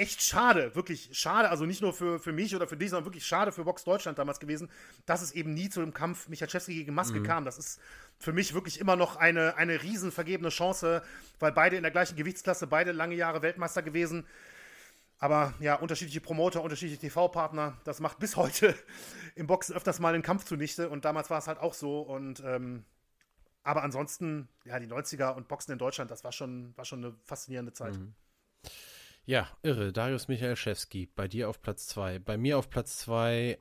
B: echt schade, wirklich schade, also nicht nur für, für mich oder für dich, sondern wirklich schade für Box Deutschland damals gewesen, dass es eben nie zu dem Kampf Michalczewski gegen Maske mhm. kam. Das ist für mich wirklich immer noch eine, eine riesen vergebene Chance, weil beide in der gleichen Gewichtsklasse, beide lange Jahre Weltmeister gewesen. Aber ja, unterschiedliche Promoter, unterschiedliche TV-Partner, das macht bis heute im Boxen öfters mal einen Kampf zunichte und damals war es halt auch so und ähm, aber ansonsten, ja, die 90er und Boxen in Deutschland, das war schon, war schon eine faszinierende Zeit. Mhm.
A: Ja, irre. Darius Michalczewski, bei dir auf Platz 2. Bei mir auf Platz 2,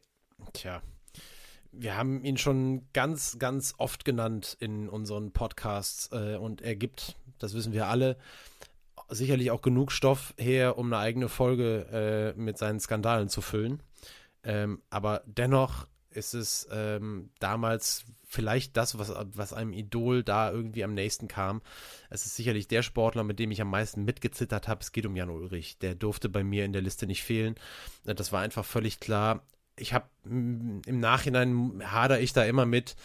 A: tja, wir haben ihn schon ganz, ganz oft genannt in unseren Podcasts äh, und er gibt, das wissen wir alle, sicherlich auch genug Stoff her, um eine eigene Folge äh, mit seinen Skandalen zu füllen. Ähm, aber dennoch ist es ähm, damals vielleicht das, was, was einem Idol da irgendwie am nächsten kam. Es ist sicherlich der Sportler, mit dem ich am meisten mitgezittert habe. Es geht um Jan Ulrich. Der durfte bei mir in der Liste nicht fehlen. Das war einfach völlig klar. Ich habe mm, im Nachhinein hader ich da immer mit,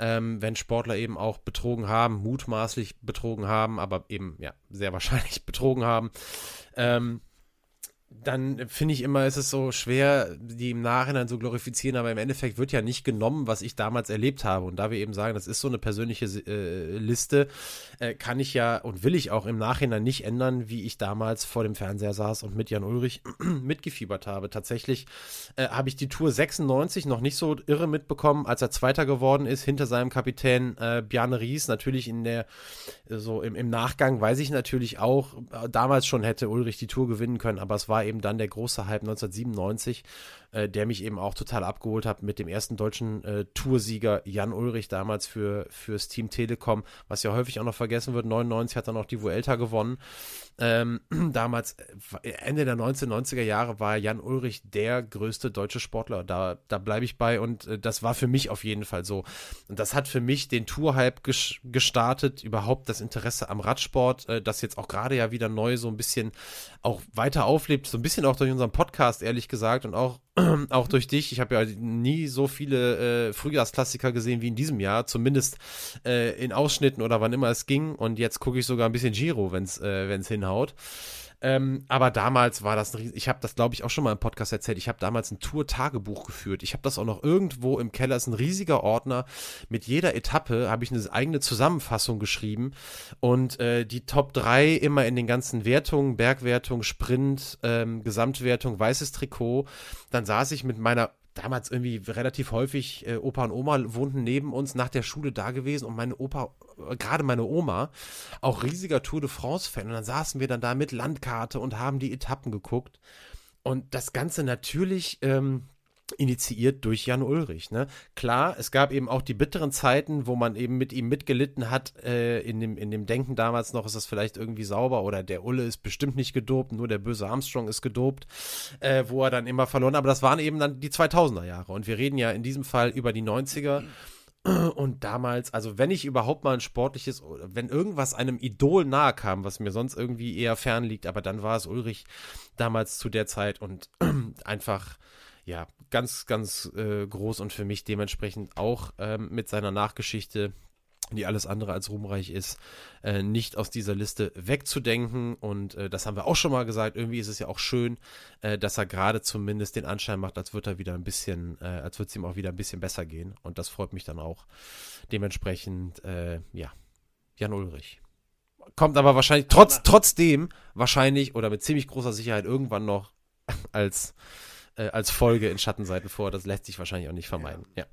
A: ähm, wenn Sportler eben auch betrogen haben, mutmaßlich betrogen haben, aber eben ja sehr wahrscheinlich betrogen haben. Ähm, dann finde ich immer, ist es so schwer, die im Nachhinein so glorifizieren, aber im Endeffekt wird ja nicht genommen, was ich damals erlebt habe. Und da wir eben sagen, das ist so eine persönliche äh, Liste, äh, kann ich ja und will ich auch im Nachhinein nicht ändern, wie ich damals vor dem Fernseher saß und mit Jan Ulrich mitgefiebert habe. Tatsächlich äh, habe ich die Tour 96 noch nicht so irre mitbekommen, als er Zweiter geworden ist, hinter seinem Kapitän äh, Bjarne Ries. Natürlich in der, so im, im Nachgang weiß ich natürlich auch, äh, damals schon hätte Ulrich die Tour gewinnen können, aber es war eben dann der große Hype 1997, äh, der mich eben auch total abgeholt hat mit dem ersten deutschen äh, Toursieger Jan Ulrich damals für fürs Team Telekom, was ja häufig auch noch vergessen wird. 99 hat dann auch die Vuelta gewonnen. Ähm, damals, äh, Ende der 1990er Jahre, war Jan Ulrich der größte deutsche Sportler. Da, da bleibe ich bei und äh, das war für mich auf jeden Fall so. Und das hat für mich den Tour-Hype ges gestartet, überhaupt das Interesse am Radsport, äh, das jetzt auch gerade ja wieder neu so ein bisschen auch weiter auflebt, so ein bisschen auch durch unseren Podcast, ehrlich gesagt, und auch auch durch dich. Ich habe ja nie so viele äh, Frühjahrsklassiker gesehen wie in diesem Jahr, zumindest äh, in Ausschnitten oder wann immer es ging. Und jetzt gucke ich sogar ein bisschen Giro, wenn es äh, wenn's hinhaut. Ähm, aber damals war das, ein, ich habe das glaube ich auch schon mal im Podcast erzählt, ich habe damals ein Tour-Tagebuch geführt. Ich habe das auch noch irgendwo im Keller, ist ein riesiger Ordner. Mit jeder Etappe habe ich eine eigene Zusammenfassung geschrieben und äh, die Top 3 immer in den ganzen Wertungen, Bergwertung, Sprint, ähm, Gesamtwertung, weißes Trikot. Dann saß ich mit meiner damals irgendwie relativ häufig, äh, Opa und Oma wohnten neben uns nach der Schule da gewesen und meine Opa, äh, gerade meine Oma, auch riesiger Tour de France-Fan. Und dann saßen wir dann da mit Landkarte und haben die Etappen geguckt. Und das Ganze natürlich ähm, initiiert durch Jan Ulrich. Ne? Klar, es gab eben auch die bitteren Zeiten, wo man eben mit ihm mitgelitten hat, äh, in, dem, in dem Denken damals noch, ist das vielleicht irgendwie sauber oder der Ulle ist bestimmt nicht gedopt, nur der böse Armstrong ist gedopt, äh, wo er dann immer verloren, aber das waren eben dann die 2000er Jahre und wir reden ja in diesem Fall über die 90er. Und damals, also wenn ich überhaupt mal ein sportliches, wenn irgendwas einem Idol nahe kam, was mir sonst irgendwie eher fern liegt, aber dann war es Ulrich damals zu der Zeit und einfach ja, ganz, ganz äh, groß und für mich dementsprechend auch ähm, mit seiner Nachgeschichte, die alles andere als ruhmreich ist, äh, nicht aus dieser Liste wegzudenken. Und äh, das haben wir auch schon mal gesagt. Irgendwie ist es ja auch schön, äh, dass er gerade zumindest den Anschein macht, als würde er wieder ein bisschen, äh, als würde es ihm auch wieder ein bisschen besser gehen. Und das freut mich dann auch. Dementsprechend, äh, ja, Jan Ulrich kommt aber wahrscheinlich trotz, trotzdem wahrscheinlich oder mit ziemlich großer Sicherheit irgendwann noch als äh, als Folge in Schattenseiten vor. Das lässt sich wahrscheinlich auch nicht vermeiden. Ja. ja.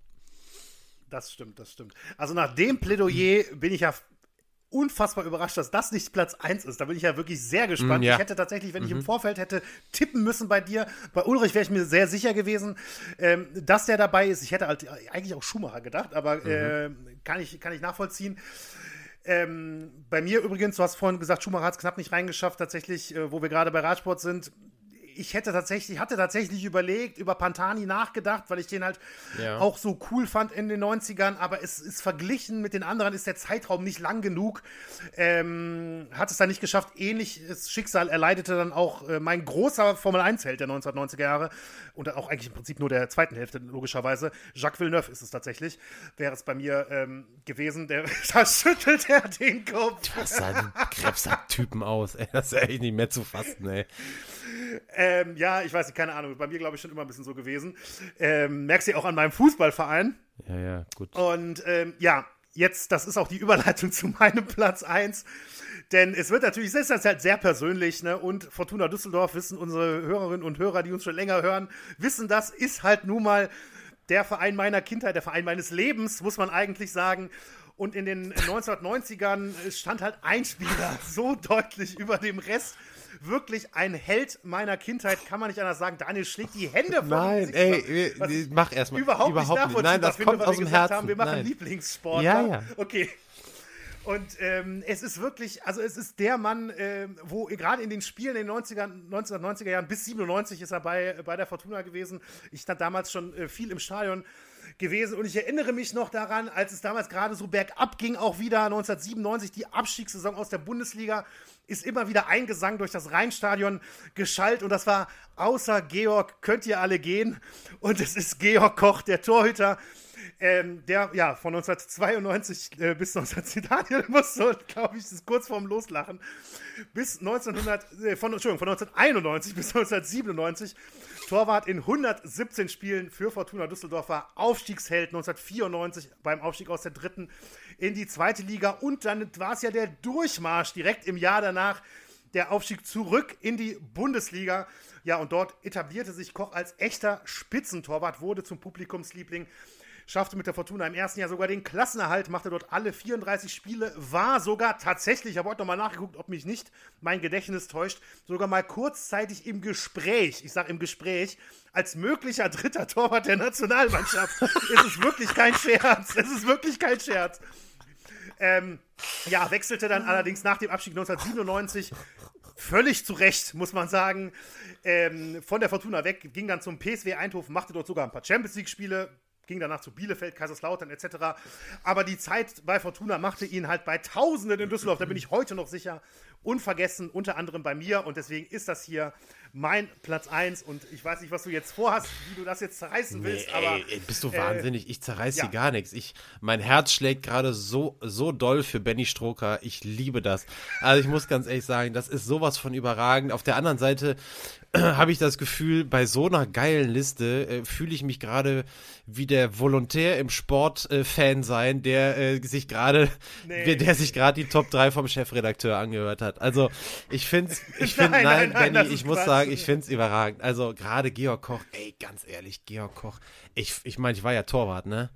B: Das stimmt, das stimmt. Also nach dem Plädoyer bin ich ja unfassbar überrascht, dass das nicht Platz 1 ist. Da bin ich ja wirklich sehr gespannt. Mm, ja. Ich hätte tatsächlich, wenn ich im mhm. Vorfeld hätte tippen müssen bei dir, bei Ulrich wäre ich mir sehr sicher gewesen, ähm, dass der dabei ist. Ich hätte halt eigentlich auch Schumacher gedacht, aber mhm. äh, kann, ich, kann ich nachvollziehen. Ähm, bei mir übrigens, du hast vorhin gesagt, Schumacher hat es knapp nicht reingeschafft, tatsächlich, äh, wo wir gerade bei Radsport sind ich hätte tatsächlich, hatte tatsächlich überlegt, über Pantani nachgedacht, weil ich den halt ja. auch so cool fand in den 90ern, aber es ist verglichen mit den anderen, ist der Zeitraum nicht lang genug. Ähm, hat es dann nicht geschafft. Ähnliches Schicksal erleidete dann auch äh, mein großer Formel-1-Held der 1990er Jahre und auch eigentlich im Prinzip nur der zweiten Hälfte, logischerweise. Jacques Villeneuve ist es tatsächlich. Wäre es bei mir ähm, gewesen, der, da schüttelt er den Kopf.
A: Was sah den Krebsack-Typen aus, ey. Das ist echt nicht mehr zu fassen, ey.
B: Ähm, ja, ich weiß nicht, keine Ahnung. Bei mir, glaube ich, schon immer ein bisschen so gewesen. Ähm, merkst du auch an meinem Fußballverein.
A: Ja, ja, gut.
B: Und ähm, ja, jetzt, das ist auch die Überleitung zu meinem Platz 1. Denn es wird natürlich, es ist halt sehr persönlich, ne? Und Fortuna Düsseldorf wissen unsere Hörerinnen und Hörer, die uns schon länger hören, wissen das, ist halt nun mal der Verein meiner Kindheit, der Verein meines Lebens, muss man eigentlich sagen. Und in den 1990ern stand halt ein Spieler so deutlich über dem Rest wirklich ein Held meiner Kindheit, kann man nicht anders sagen. Daniel schlägt die Hände vor
A: Nein, ey, was mach erstmal.
B: Überhaupt,
A: überhaupt
B: nicht
A: Nein, das finde, kommt aus dem Herzen. Haben.
B: Wir machen Nein. Lieblingssport.
A: Ja, ja.
B: Okay. Und ähm, es ist wirklich, also es ist der Mann, äh, wo gerade in den Spielen in den 90er, 1990er Jahren bis 97 ist er bei, bei der Fortuna gewesen. Ich stand damals schon äh, viel im Stadion gewesen. Und ich erinnere mich noch daran, als es damals gerade so bergab ging, auch wieder 1997, die Abstiegssaison aus der Bundesliga ist immer wieder ein Gesang durch das Rheinstadion geschallt. Und das war außer Georg könnt ihr alle gehen. Und es ist Georg Koch, der Torhüter, ähm, der ja von 1992 äh, bis 19 Daniel muss so, glaube ich, ist kurz vorm Loslachen. Bis 1900 äh, von Entschuldigung von 1991 bis 1997 Torwart in 117 Spielen für Fortuna Düsseldorf war Aufstiegsheld 1994 beim Aufstieg aus der dritten in die zweite Liga. Und dann war es ja der Durchmarsch direkt im Jahr danach, der Aufstieg zurück in die Bundesliga. Ja, und dort etablierte sich Koch als echter Spitzentorwart, wurde zum Publikumsliebling schaffte mit der Fortuna im ersten Jahr sogar den Klassenerhalt, machte dort alle 34 Spiele, war sogar tatsächlich, ich habe heute nochmal nachgeguckt, ob mich nicht mein Gedächtnis täuscht, sogar mal kurzzeitig im Gespräch, ich sage im Gespräch, als möglicher dritter Torwart der Nationalmannschaft. es ist wirklich kein Scherz. Es ist wirklich kein Scherz. Ähm, ja, wechselte dann allerdings nach dem Abstieg 1997 völlig zu Recht, muss man sagen, ähm, von der Fortuna weg, ging dann zum PSW Eindhoven, machte dort sogar ein paar Champions League-Spiele, ging danach zu Bielefeld, Kaiserslautern etc. Aber die Zeit bei Fortuna machte ihn halt bei Tausenden in Düsseldorf, da bin ich heute noch sicher, unvergessen, unter anderem bei mir. Und deswegen ist das hier mein Platz 1 und ich weiß nicht, was du jetzt vorhast, wie du das jetzt zerreißen willst, nee, aber.
A: Ey, bist du äh, wahnsinnig? Ich zerreiße ja. gar nichts. Ich, mein Herz schlägt gerade so, so doll für Benny Stroker. Ich liebe das. Also ich muss ganz ehrlich sagen, das ist sowas von überragend. Auf der anderen Seite habe ich das Gefühl, bei so einer geilen Liste äh, fühle ich mich gerade wie der Volontär im Sport-Fan äh, sein, der äh, sich gerade, nee. der sich gerade die Top 3 vom Chefredakteur angehört hat. Also ich finde, ich finde, nein, nein, nein, Benny, ich muss Quatsch. sagen, ich finde es überragend. Also gerade Georg Koch, ey, ganz ehrlich, Georg Koch. Ich, ich meine, ich war ja Torwart, ne?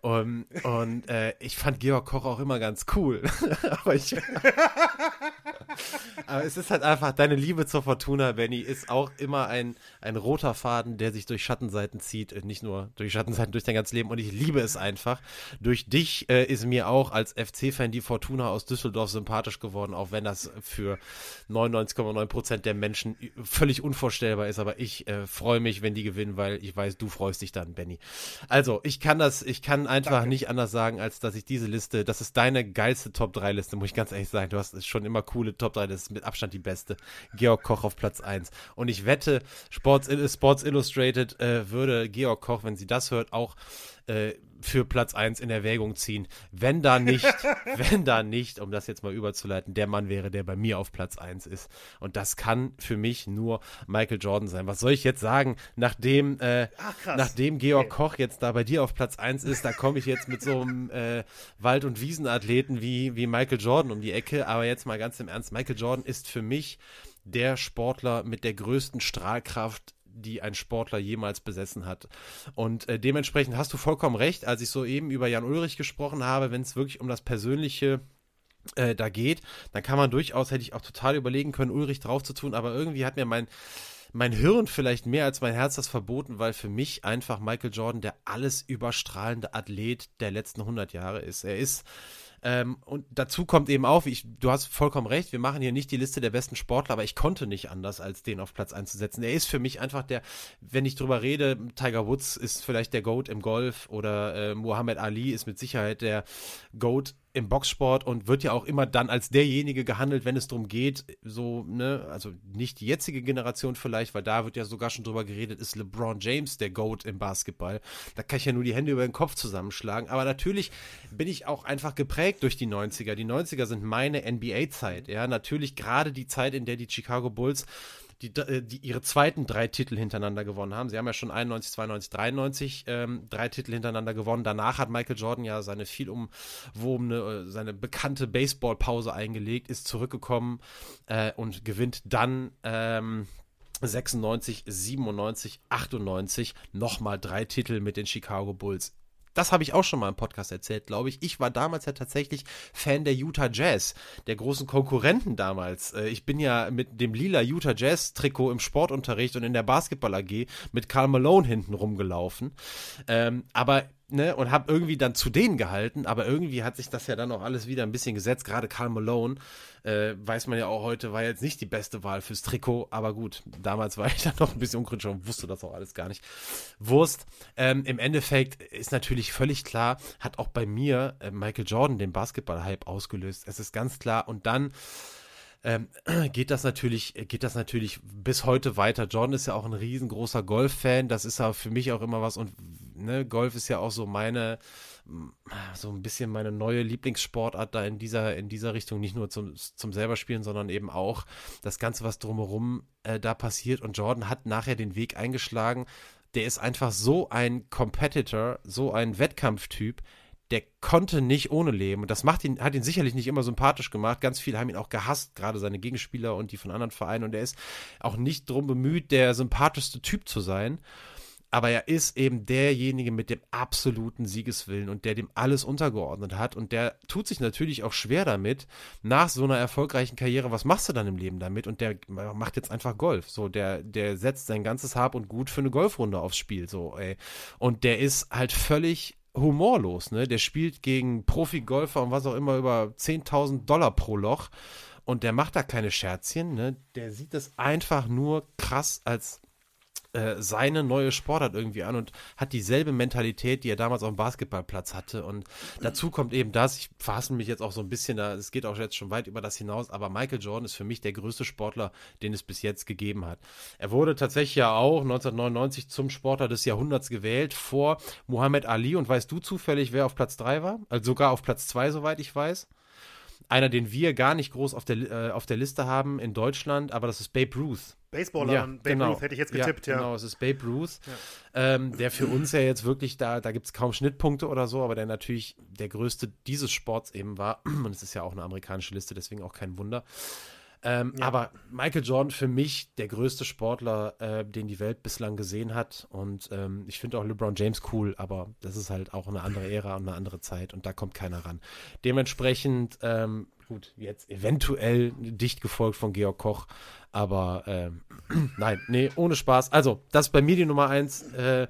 A: Und, und äh, ich fand Georg Koch auch immer ganz cool. aber ich. aber es ist halt einfach, deine Liebe zur Fortuna, Benny, ist auch immer ein, ein roter Faden, der sich durch Schattenseiten zieht. Äh, nicht nur durch Schattenseiten, durch dein ganzes Leben. Und ich liebe es einfach. Durch dich äh, ist mir auch als FC-Fan die Fortuna aus Düsseldorf sympathisch geworden, auch wenn das für 99,9 Prozent der Menschen völlig unvorstellbar ist. Aber ich äh, freue mich, wenn die gewinnen, weil ich weiß, du freust dich dann, Benny. Also, ich kann das, ich kann einfach Danke. nicht anders sagen, als dass ich diese Liste, das ist deine geilste Top 3 Liste, muss ich ganz ehrlich sagen. Du hast schon immer coole Top 3, das ist mit Abstand die beste. Georg Koch auf Platz 1. Und ich wette, Sports, Sports Illustrated äh, würde Georg Koch, wenn sie das hört, auch äh, für Platz 1 in Erwägung ziehen. Wenn da nicht, wenn da nicht, um das jetzt mal überzuleiten, der Mann wäre, der bei mir auf Platz 1 ist. Und das kann für mich nur Michael Jordan sein. Was soll ich jetzt sagen, nachdem, äh, Ach, nachdem Georg okay. Koch jetzt da bei dir auf Platz 1 ist, da komme ich jetzt mit so einem äh, Wald- und Wiesenathleten wie, wie Michael Jordan um die Ecke. Aber jetzt mal ganz im Ernst, Michael Jordan ist für mich der Sportler mit der größten Strahlkraft die ein Sportler jemals besessen hat. Und äh, dementsprechend hast du vollkommen recht, als ich soeben über Jan Ulrich gesprochen habe, wenn es wirklich um das persönliche äh, da geht, dann kann man durchaus, hätte ich auch total überlegen können, Ulrich drauf zu tun, aber irgendwie hat mir mein, mein Hirn vielleicht mehr als mein Herz das verboten, weil für mich einfach Michael Jordan der alles überstrahlende Athlet der letzten 100 Jahre ist. Er ist ähm, und dazu kommt eben auch, ich, du hast vollkommen recht, wir machen hier nicht die Liste der besten Sportler, aber ich konnte nicht anders, als den auf Platz einzusetzen. Er ist für mich einfach der, wenn ich drüber rede, Tiger Woods ist vielleicht der GOAT im Golf oder äh, Muhammad Ali ist mit Sicherheit der GOAT im Boxsport und wird ja auch immer dann als derjenige gehandelt, wenn es darum geht, so, ne, also nicht die jetzige Generation vielleicht, weil da wird ja sogar schon drüber geredet, ist LeBron James der GOAT im Basketball. Da kann ich ja nur die Hände über den Kopf zusammenschlagen. Aber natürlich bin ich auch einfach geprägt durch die 90er. Die 90er sind meine NBA-Zeit, ja. Natürlich gerade die Zeit, in der die Chicago Bulls die, äh, die ihre zweiten drei Titel hintereinander gewonnen haben. Sie haben ja schon 91, 92, 93 ähm, drei Titel hintereinander gewonnen. Danach hat Michael Jordan ja seine viel umwobene, äh, seine bekannte Baseballpause eingelegt, ist zurückgekommen äh, und gewinnt dann ähm, 96, 97, 98 nochmal drei Titel mit den Chicago Bulls das habe ich auch schon mal im Podcast erzählt, glaube ich. Ich war damals ja tatsächlich Fan der Utah Jazz, der großen Konkurrenten damals. Äh, ich bin ja mit dem lila Utah Jazz Trikot im Sportunterricht und in der Basketball AG mit Karl Malone hinten rumgelaufen. Ähm, aber ne, und habe irgendwie dann zu denen gehalten, aber irgendwie hat sich das ja dann auch alles wieder ein bisschen gesetzt. Gerade Karl Malone, äh, weiß man ja auch heute, war jetzt nicht die beste Wahl fürs Trikot, aber gut, damals war ich dann noch ein bisschen unkritisch und wusste das auch alles gar nicht. Wurst. Ähm, Im Endeffekt ist natürlich völlig klar, hat auch bei mir äh, Michael Jordan den Basketball-Hype ausgelöst. Es ist ganz klar. Und dann ähm, geht das natürlich, geht das natürlich bis heute weiter. Jordan ist ja auch ein riesengroßer Golf-Fan. Das ist ja für mich auch immer was. Und ne, Golf ist ja auch so meine, so ein bisschen meine neue Lieblingssportart da in dieser, in dieser Richtung. Nicht nur zum, zum selber spielen, sondern eben auch das Ganze, was drumherum äh, da passiert. Und Jordan hat nachher den Weg eingeschlagen. Der ist einfach so ein Competitor, so ein Wettkampftyp der konnte nicht ohne leben. Und das macht ihn, hat ihn sicherlich nicht immer sympathisch gemacht. Ganz viele haben ihn auch gehasst, gerade seine Gegenspieler und die von anderen Vereinen. Und er ist auch nicht darum bemüht, der sympathischste Typ zu sein. Aber er ist eben derjenige mit dem absoluten Siegeswillen und der dem alles untergeordnet hat. Und der tut sich natürlich auch schwer damit, nach so einer erfolgreichen Karriere, was machst du dann im Leben damit? Und der macht jetzt einfach Golf. So, der, der setzt sein ganzes Hab und Gut für eine Golfrunde aufs Spiel. So, ey. Und der ist halt völlig humorlos, ne? Der spielt gegen Profi-Golfer und was auch immer über 10.000 Dollar pro Loch und der macht da keine Scherzchen, ne? Der sieht das einfach nur krass als äh, seine neue Sportart irgendwie an und hat dieselbe Mentalität, die er damals auf dem Basketballplatz hatte. Und dazu kommt eben das, ich fasse mich jetzt auch so ein bisschen, da, es geht auch jetzt schon weit über das hinaus, aber Michael Jordan ist für mich der größte Sportler, den es bis jetzt gegeben hat. Er wurde tatsächlich ja auch 1999 zum Sportler des Jahrhunderts gewählt vor Muhammad Ali. Und weißt du zufällig, wer auf Platz 3 war? Also sogar auf Platz 2, soweit ich weiß einer, den wir gar nicht groß auf der, äh, auf der Liste haben in Deutschland, aber das ist Babe Ruth.
B: Baseballer ja, Babe genau. Ruth hätte ich jetzt getippt, ja.
A: ja. Genau, es ist Babe Ruth, ja. ähm, der für uns ja jetzt wirklich, da, da gibt es kaum Schnittpunkte oder so, aber der natürlich der größte dieses Sports eben war. Und es ist ja auch eine amerikanische Liste, deswegen auch kein Wunder. Ähm, ja. Aber Michael Jordan für mich der größte Sportler, äh, den die Welt bislang gesehen hat. Und ähm, ich finde auch LeBron James cool, aber das ist halt auch eine andere Ära und eine andere Zeit und da kommt keiner ran. Dementsprechend, ähm, gut, jetzt eventuell dicht gefolgt von Georg Koch, aber ähm, nein, nee, ohne Spaß. Also, das ist bei mir die Nummer eins. Äh,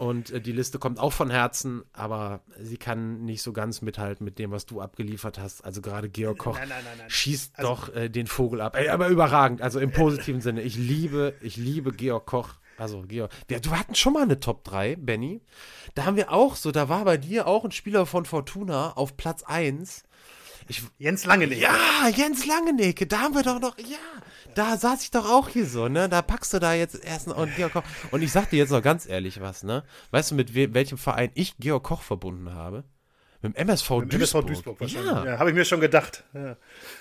A: und äh, die Liste kommt auch von Herzen, aber sie kann nicht so ganz mithalten mit dem, was du abgeliefert hast. Also gerade Georg Koch nein, nein, nein, schießt also, doch äh, den Vogel ab. Ey, aber überragend, also im positiven Sinne. Ich liebe, ich liebe Georg Koch. Also, Georg, wir, du hatten schon mal eine Top 3, Benny. Da haben wir auch so, da war bei dir auch ein Spieler von Fortuna auf Platz 1.
B: Ich, Jens Langenecke.
A: Ja, Jens Langenecke, da haben wir doch noch, ja, da saß ich doch auch hier so, ne? Da packst du da jetzt erst und Georg Koch. Und ich sag dir jetzt noch ganz ehrlich was, ne? Weißt du, mit we welchem Verein ich Georg Koch verbunden habe? Mit dem MSV Mit dem Duisburg. MSV Duisburg
B: wahrscheinlich. Ja, ja habe ich mir schon gedacht. Ja.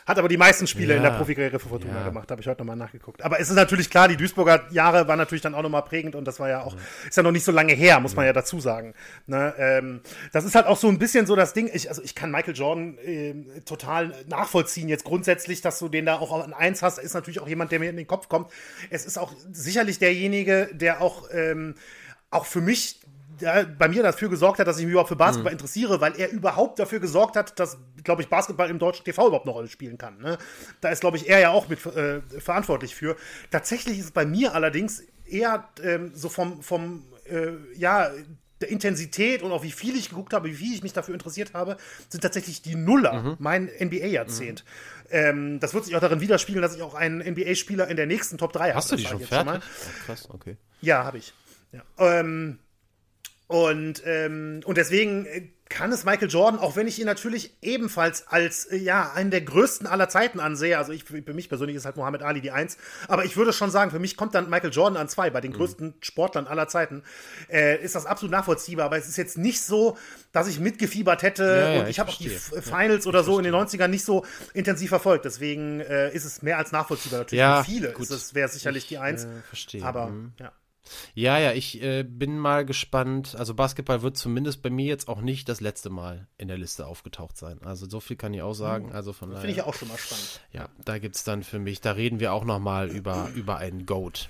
B: Hat aber die meisten Spiele ja. in der Profikarriere für Fortuna gemacht, habe ich heute nochmal nachgeguckt. Aber es ist natürlich klar, die Duisburger Jahre waren natürlich dann auch nochmal prägend und das war ja auch, ist ja noch nicht so lange her, muss man ja dazu sagen. Ne, ähm, das ist halt auch so ein bisschen so das Ding. Ich, also ich kann Michael Jordan äh, total nachvollziehen jetzt grundsätzlich, dass du den da auch an eins hast, ist natürlich auch jemand, der mir in den Kopf kommt. Es ist auch sicherlich derjenige, der auch, ähm, auch für mich der bei mir dafür gesorgt hat, dass ich mich überhaupt für Basketball mhm. interessiere, weil er überhaupt dafür gesorgt hat, dass, glaube ich, Basketball im deutschen TV überhaupt eine Rolle spielen kann. Ne? Da ist, glaube ich, er ja auch mit äh, verantwortlich für. Tatsächlich ist es bei mir allerdings eher ähm, so vom, vom äh, ja, der Intensität und auch wie viel ich geguckt habe, wie viel ich mich dafür interessiert habe, sind tatsächlich die Nuller, mhm. mein NBA-Jahrzehnt. Mhm. Ähm, das wird sich auch darin widerspiegeln, dass ich auch einen NBA-Spieler in der nächsten Top 3 habe.
A: Hast du die schon fertig? Oh, krass, okay.
B: Ja, habe ich. Ja. Ähm, und, ähm, und deswegen äh, kann es Michael Jordan, auch wenn ich ihn natürlich ebenfalls als äh, ja einen der größten aller Zeiten ansehe. Also ich für mich persönlich ist halt Muhammad Ali die Eins, aber ich würde schon sagen, für mich kommt dann Michael Jordan an zwei bei den mhm. größten Sportlern aller Zeiten. Äh, ist das absolut nachvollziehbar, aber es ist jetzt nicht so, dass ich mitgefiebert hätte ja, ja, und ich, ich habe auch die Finals ja, oder so in den 90ern nicht so intensiv verfolgt. Deswegen äh, ist es mehr als nachvollziehbar. Natürlich
A: ja,
B: für viele gut. ist es wäre sicherlich ich, die Eins. Äh,
A: verstehe.
B: Aber mhm. ja.
A: Ja, ja, ich äh, bin mal gespannt. Also Basketball wird zumindest bei mir jetzt auch nicht das letzte Mal in der Liste aufgetaucht sein. Also so viel kann ich auch sagen. Hm. Also von
B: Finde ich auch schon mal spannend.
A: Ja, da gibt es dann für mich, da reden wir auch noch mal über, über einen Goat.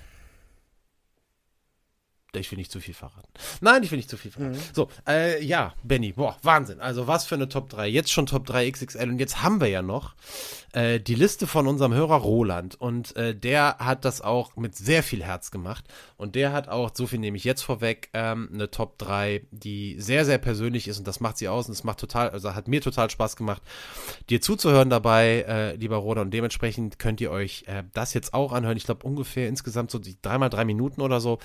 A: Ich will nicht zu viel verraten. Nein, ich will nicht zu viel verraten. Mhm. So, äh, ja, Benny, boah, Wahnsinn. Also was für eine Top 3. Jetzt schon Top 3 XXL und jetzt haben wir ja noch äh, die Liste von unserem Hörer Roland und äh, der hat das auch mit sehr viel Herz gemacht und der hat auch, so viel nehme ich jetzt vorweg, ähm, eine Top 3, die sehr, sehr persönlich ist und das macht sie aus und es macht total, also hat mir total Spaß gemacht, dir zuzuhören dabei, äh, lieber Roland und dementsprechend könnt ihr euch äh, das jetzt auch anhören. Ich glaube ungefähr insgesamt so dreimal drei Minuten oder so.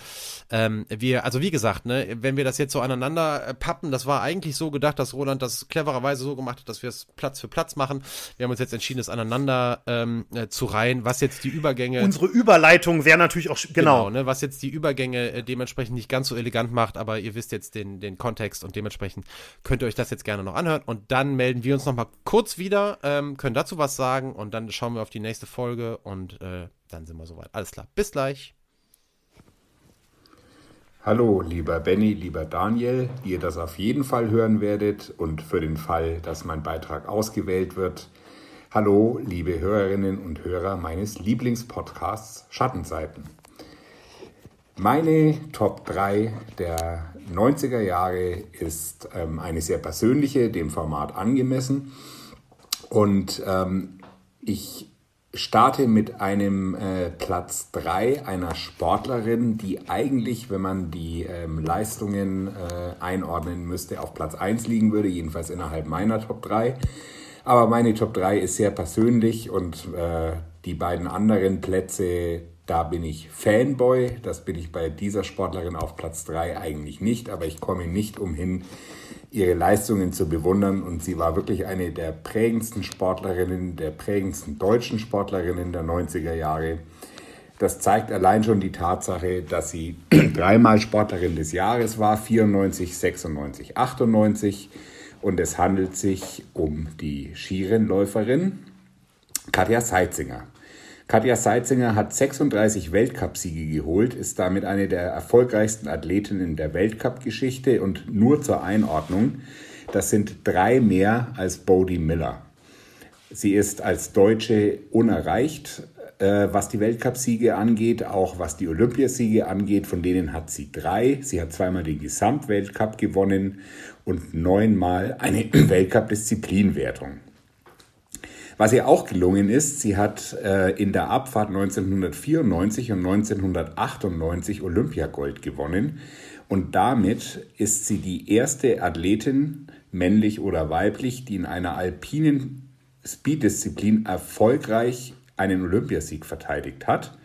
A: Ähm, ähm, wir, also wie gesagt, ne, wenn wir das jetzt so aneinander äh, pappen, das war eigentlich so gedacht, dass Roland das clevererweise so gemacht hat, dass wir es Platz für Platz machen. Wir haben uns jetzt entschieden, es aneinander ähm, äh, zu reihen, was jetzt die Übergänge.
B: Unsere Überleitung wäre natürlich auch genau,
A: genau ne, was jetzt die Übergänge äh, dementsprechend nicht ganz so elegant macht, aber ihr wisst jetzt den, den Kontext und dementsprechend könnt ihr euch das jetzt gerne noch anhören und dann melden wir uns noch mal kurz wieder, ähm, können dazu was sagen und dann schauen wir auf die nächste Folge und äh, dann sind wir soweit. Alles klar, bis gleich.
C: Hallo, lieber Benny, lieber Daniel, ihr das auf jeden Fall hören werdet und für den Fall, dass mein Beitrag ausgewählt wird. Hallo, liebe Hörerinnen und Hörer meines Lieblingspodcasts Schattenseiten. Meine Top 3 der 90er Jahre ist ähm, eine sehr persönliche, dem Format angemessen. Und ähm, ich starte mit einem äh, Platz 3 einer Sportlerin, die eigentlich, wenn man die ähm, Leistungen äh, einordnen müsste, auf Platz 1 liegen würde, jedenfalls innerhalb meiner Top 3. Aber meine Top 3 ist sehr persönlich und äh, die beiden anderen Plätze, da bin ich Fanboy. Das bin ich bei dieser Sportlerin auf Platz 3 eigentlich nicht, aber ich komme nicht umhin, ihre Leistungen zu bewundern und sie war wirklich eine der prägendsten Sportlerinnen, der prägendsten deutschen Sportlerinnen der 90er Jahre. Das zeigt allein schon die Tatsache, dass sie dreimal Sportlerin des Jahres war, 94, 96, 98. Und es handelt sich um die Skirennläuferin Katja Seitzinger. Katja Seitzinger hat 36 Weltcupsiege geholt, ist damit eine der erfolgreichsten Athletinnen der Weltcup-Geschichte und nur zur Einordnung, das sind drei mehr als Bodie Miller. Sie ist als Deutsche unerreicht, äh, was die Weltcupsiege angeht, auch was die Olympiasiege angeht, von denen hat sie drei. Sie hat zweimal den Gesamtweltcup gewonnen und neunmal eine Weltcup-Disziplinwertung. Was ihr auch gelungen ist, sie hat äh, in der Abfahrt 1994 und 1998 Olympiagold gewonnen und damit ist sie die erste Athletin, männlich oder weiblich, die in einer alpinen Speeddisziplin erfolgreich einen Olympiasieg verteidigt hat.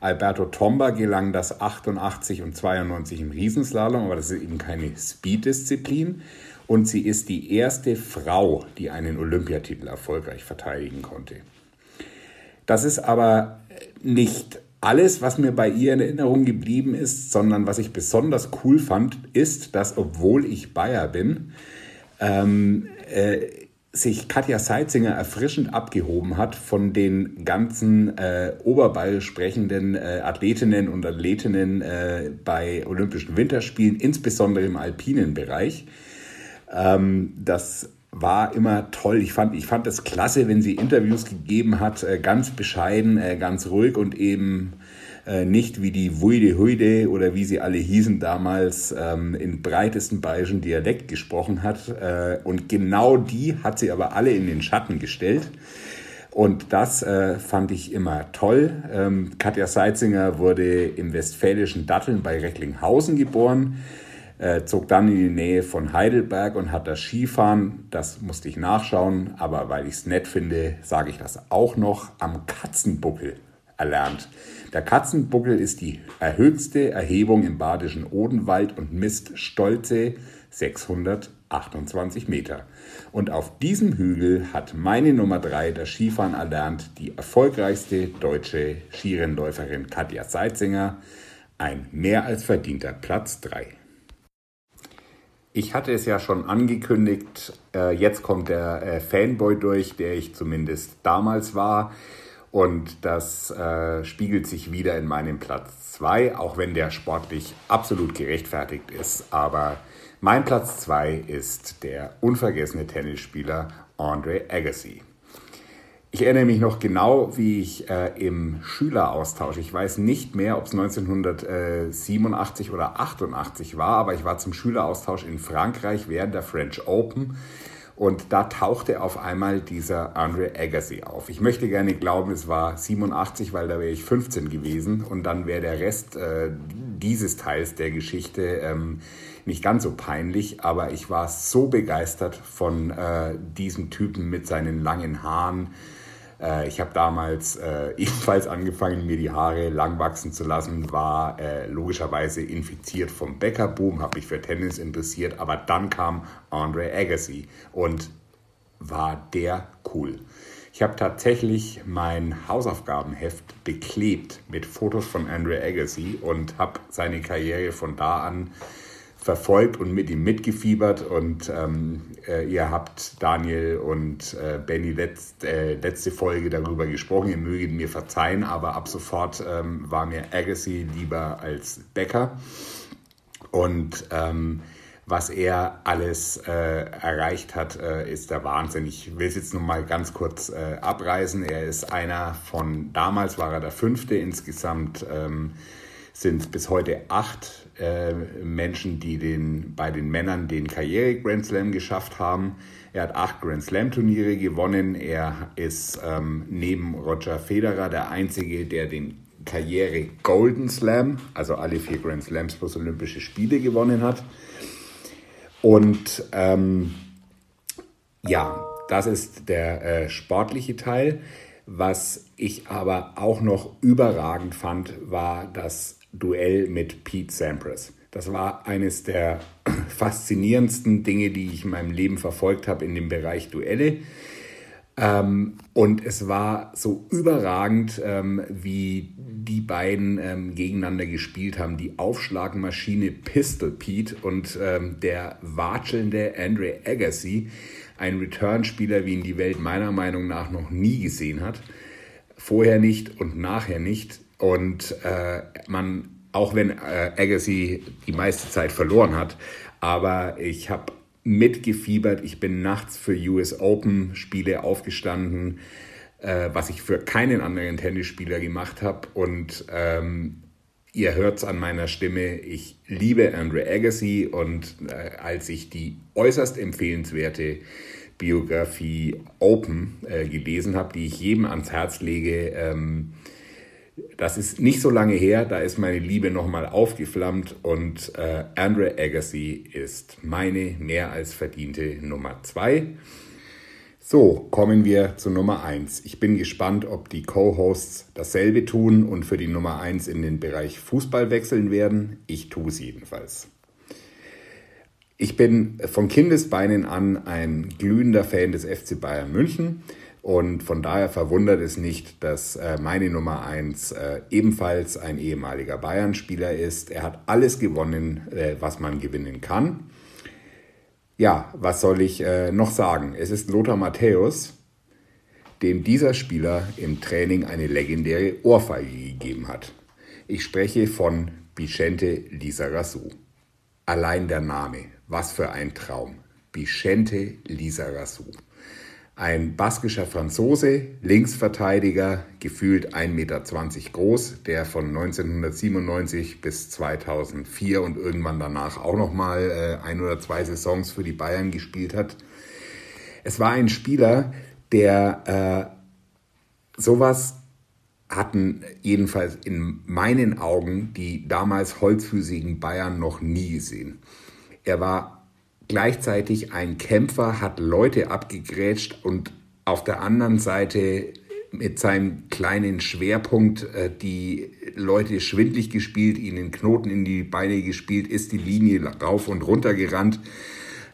C: Alberto Tomba gelang das 88 und 92 im Riesenslalom, aber das ist eben keine Speeddisziplin und sie ist die erste Frau, die einen Olympiatitel erfolgreich verteidigen konnte. Das ist aber nicht alles, was mir bei ihr in Erinnerung geblieben ist, sondern was ich besonders cool fand, ist, dass obwohl ich Bayer bin, ähm, äh, sich Katja Seitzinger erfrischend abgehoben hat von den ganzen äh, oberbayerisch sprechenden äh, Athletinnen und Athletinnen äh, bei Olympischen Winterspielen, insbesondere im alpinen Bereich. Ähm, das war immer toll. Ich fand, ich fand es klasse, wenn sie Interviews gegeben hat, äh, ganz bescheiden, äh, ganz ruhig und eben Äh, nicht wie die Wuide Huide oder wie sie alle hießen damals ähm, in breitesten bayerischen Dialekt gesprochen hat. Und genau die hat sie aber alle in den Schatten gestellt. Und das äh, fand ich immer toll. Ähm, Katja Seitzinger wurde im westfälischen Datteln bei Recklinghausen geboren, zog dann in die Nähe von Heidelberg und hat das Skifahren, das musste ich nachschauen, aber weil ich es nett finde, sage ich das auch noch, am Katzenbuckel erlernt. Der Katzenbuckel ist die höchste Erhebung im badischen Odenwald und misst stolze 628 Meter. Und auf diesem Hügel hat meine Nummer 3 das Skifahren erlernt, die erfolgreichste deutsche Skirennläuferin Katja Seitzinger. Ein mehr als verdienter Platz 3. Ich hatte es ja schon angekündigt, äh, jetzt kommt der äh, Fanboy durch, der ich zumindest damals war. Und das äh, spiegelt sich wieder in meinem Platz 2, auch wenn der sportlich absolut gerechtfertigt ist. Aber mein Platz 2 ist der unvergessene Tennisspieler Andre Agassi. Ich erinnere mich noch genau, wie ich äh, im Schüleraustausch, ich weiß nicht mehr, ob es 1987 oder 88 war, aber ich war zum Schüleraustausch in Frankreich während der French Open und da tauchte auf einmal dieser Andre Agassi auf. Ich möchte gerne glauben, es war 87, weil da wäre ich 15 gewesen. Und dann wäre der Rest äh, dieses Teils der Geschichte ähm, nicht ganz so peinlich. Aber ich war so begeistert von äh, diesem Typen mit seinen langen Haaren ich habe damals äh, ebenfalls angefangen, mir die Haare lang wachsen zu lassen, war äh, logischerweise infiziert vom Bäckerboom, habe mich für Tennis interessiert, aber dann kam Andre Agassi und war der cool. Ich habe tatsächlich mein Hausaufgabenheft beklebt mit Fotos von Andre Agassi und habe seine Karriere von da an verfolgt und mit ihm mitgefiebert. Und ähm, äh, ihr habt Daniel und äh, Benny letzt, äh, letzte Folge darüber gesprochen. Ihr möget mir verzeihen, aber ab sofort ähm, war mir Agassi lieber als Becker. Und ähm, was er alles äh, erreicht hat, äh, ist der Wahnsinn. Ich will es jetzt nur mal ganz kurz äh, abreißen. Er ist einer von, damals war er der fünfte, insgesamt ähm, sind es bis heute acht äh, Menschen, die den, bei den Männern den Karriere-Grand Slam geschafft haben. Er hat acht Grand Slam-Turniere gewonnen. Er ist ähm, neben Roger Federer der Einzige, der den Karriere Golden Slam, also alle vier Grand Slams plus Olympische Spiele gewonnen hat. Und ähm, ja, das ist der äh, sportliche Teil. Was ich aber auch noch überragend fand, war das Duell mit Pete Sampras. Das war eines der faszinierendsten Dinge, die ich in meinem Leben verfolgt habe in dem Bereich Duelle. Ähm, und es war so überragend, ähm, wie die beiden ähm, gegeneinander gespielt haben. Die Aufschlagmaschine Pistol Pete und ähm, der watschelnde Andre Agassi. Ein Return-Spieler, wie ihn die Welt meiner Meinung nach noch nie gesehen hat. Vorher nicht und nachher nicht. Und äh, man, auch wenn äh, Agassi die meiste Zeit verloren hat, aber ich habe mitgefiebert. Ich bin nachts für US Open Spiele aufgestanden, äh, was ich für keinen anderen Tennisspieler gemacht habe. Und ähm, ihr hört es an meiner Stimme, ich liebe Andre Agassi und äh, als ich die äußerst empfehlenswerte Biografie Open äh, gelesen habe, die ich jedem ans Herz lege, ähm, das ist nicht so lange her, da ist meine Liebe nochmal aufgeflammt und äh, Andre Agassi ist meine mehr als verdiente Nummer zwei. So, kommen wir zu Nummer eins. Ich bin gespannt, ob die Co-Hosts dasselbe tun und für die Nummer eins in den Bereich Fußball wechseln werden. Ich tue es jedenfalls. Ich bin von Kindesbeinen an ein glühender Fan des FC Bayern München und von daher verwundert es nicht, dass äh, meine Nummer 1 äh, ebenfalls ein ehemaliger Bayern-Spieler ist. Er hat alles gewonnen, äh, was man gewinnen kann. Ja, was soll ich noch sagen? Es ist Lothar Matthäus, dem dieser Spieler im Training eine legendäre Ohrfeige gegeben hat. Ich spreche von Vicente Lizarazu. Allein der Name, was für ein Traum. Vicente Lizarazu. Ein baskischer Franzose, Linksverteidiger, gefühlt 1,20 Meter groß, der von 1997 bis 2004 und irgendwann danach auch nochmal äh, ein oder zwei Saisons für die Bayern gespielt hat. Es war ein Spieler, der äh, sowas hatten jedenfalls in meinen Augen die damals holzfüßigen Bayern noch nie gesehen. Er war gleichzeitig ein Kämpfer, hat Leute abgegrätscht und auf der anderen Seite mit seinem kleinen Schwerpunkt äh, die Leute schwindlig gespielt, ihnen Knoten in die Beine gespielt, ist die Linie rauf und runter gerannt.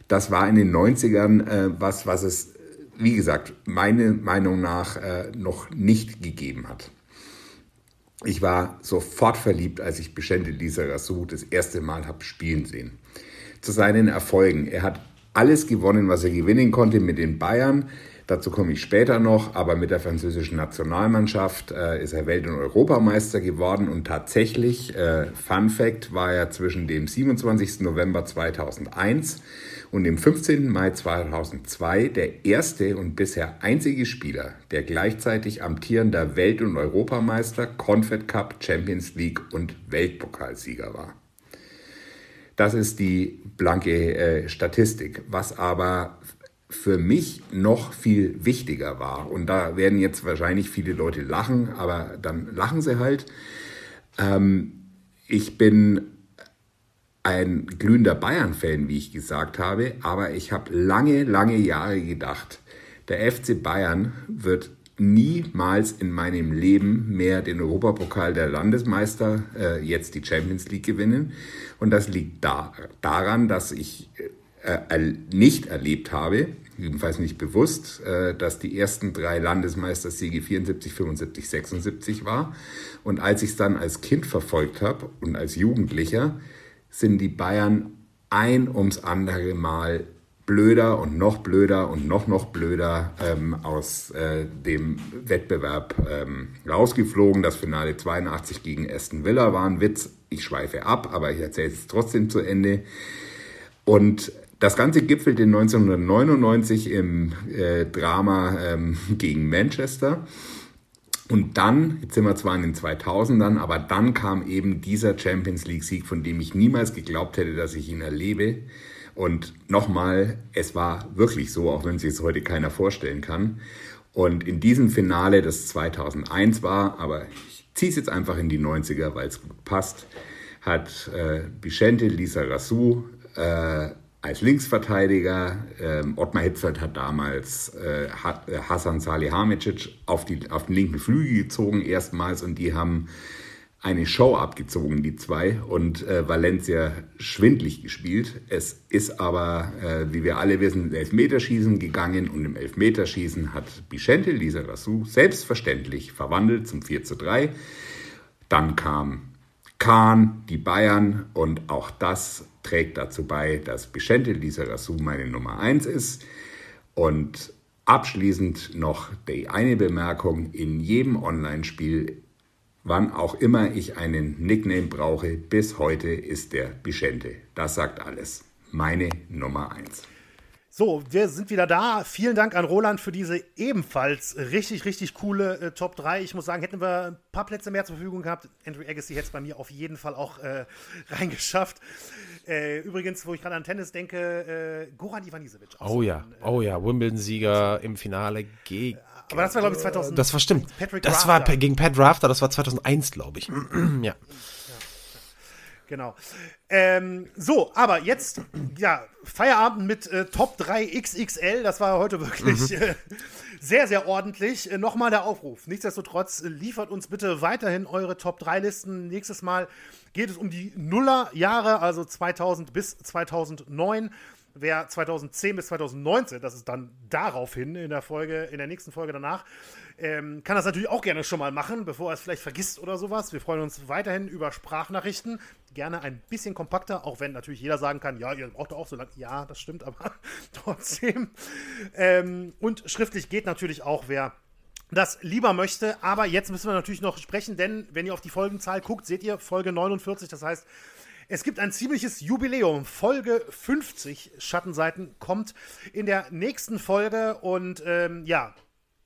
C: Das war in den 90ern äh, was, was es, wie gesagt, meiner Meinung nach äh, noch nicht gegeben hat. Ich war sofort verliebt, als ich Vicente Lizarazu das erste Mal habe spielen sehen. Zu seinen Erfolgen. Er hat alles gewonnen, was er gewinnen konnte mit den Bayern. Dazu komme ich später noch, aber mit der französischen Nationalmannschaft äh, ist er Welt- und Europameister geworden und tatsächlich, äh, Fun Fact, war er zwischen dem 27. November 2001 und dem 15. Mai 2002 der erste und bisher einzige Spieler, der gleichzeitig amtierender Welt- und Europameister, Confed Cup, Champions League und Weltpokalsieger war. Das ist die blanke äh, Statistik. Was aber für mich noch viel wichtiger war, und da werden jetzt wahrscheinlich viele Leute lachen, aber dann lachen sie halt. Ähm, ich bin ein glühender Bayern-Fan, wie ich gesagt habe, aber ich habe lange, lange Jahre gedacht, der FC Bayern wird niemals in meinem Leben mehr den Europapokal der Landesmeister, äh, jetzt die Champions League gewinnen. Und das liegt da, daran, dass ich äh, nicht erlebt habe, jedenfalls nicht bewusst, äh, dass die ersten drei Landesmeistersiege 74, 75, 76 war. Und als ich es dann als Kind verfolgt habe und als Jugendlicher, sind die Bayern ein ums andere Mal blöder und noch blöder und noch noch blöder ähm, aus äh, dem Wettbewerb ähm, rausgeflogen. Das Finale 82 gegen Aston Villa war ein Witz. Ich schweife ab, aber ich erzähle es trotzdem zu Ende. Und das Ganze gipfelte 1999 im äh, Drama ähm, gegen Manchester. Und dann, jetzt sind wir zwar in den 2000ern, aber dann kam eben dieser Champions League-Sieg, von dem ich niemals geglaubt hätte, dass ich ihn erlebe. Und nochmal, es war wirklich so, auch wenn sich es heute keiner vorstellen kann. Und in diesem Finale, das 2001 war, aber ich ziehe es jetzt einfach in die 90er, weil es gut passt, hat äh, Vicente Lisa Rassou äh, als Linksverteidiger. Ähm, Ottmar Hitzfeld hat damals äh, äh, Hassan Salihamidzic auf, die, auf den linken Flügel gezogen erstmals und die haben eine Show abgezogen, die zwei, und äh, Valencia schwindlig gespielt. Es ist aber, äh, wie wir alle wissen, Elfmeterschießen gegangen und im Elfmeterschießen hat Vicente Lizarazu selbstverständlich verwandelt zum 4 zu 3. Dann kam Kahn, die Bayern und auch das trägt dazu bei, dass Vicente Lizarazu meine Nummer 1 ist. Und abschließend noch die eine Bemerkung, in jedem Online-Spiel Wann auch immer ich einen Nickname brauche, bis heute ist der Bischente. Das sagt alles. Meine Nummer 1.
B: So, wir sind wieder da. Vielen Dank an Roland für diese ebenfalls richtig, richtig coole äh, Top 3. Ich muss sagen, hätten wir ein paar Plätze mehr zur Verfügung gehabt, Andrew Agassi hätte es bei mir auf jeden Fall auch äh, reingeschafft. Äh, übrigens, wo ich gerade an Tennis denke, äh, Goran Ivanisevic.
A: Oh ja, äh, oh ja, Wimbledon-Sieger im Finale gegen
B: aber das war, glaube ich, 2000.
A: Das war stimmt. Patrick das Rafter. war gegen Pat Rafter, das war 2001, glaube ich. ja.
B: Genau. Ähm, so, aber jetzt, ja, Feierabend mit äh, Top 3 XXL. Das war heute wirklich mhm. äh, sehr, sehr ordentlich. Äh, Nochmal der Aufruf. Nichtsdestotrotz, äh, liefert uns bitte weiterhin eure Top 3 Listen. Nächstes Mal geht es um die Nullerjahre, also 2000 bis 2009 wer 2010 bis 2019, das ist dann daraufhin in der Folge, in der nächsten Folge danach, ähm, kann das natürlich auch gerne schon mal machen, bevor er es vielleicht vergisst oder sowas. Wir freuen uns weiterhin über Sprachnachrichten. Gerne ein bisschen kompakter, auch wenn natürlich jeder sagen kann, ja, ihr braucht auch so lange. Ja, das stimmt, aber trotzdem. Ähm, und schriftlich geht natürlich auch, wer das lieber möchte. Aber jetzt müssen wir natürlich noch sprechen, denn wenn ihr auf die Folgenzahl guckt, seht ihr Folge 49. Das heißt, Es gibt ein ziemliches Jubiläum. Folge 50 Schattenseiten kommt in der nächsten Folge und ähm, ja,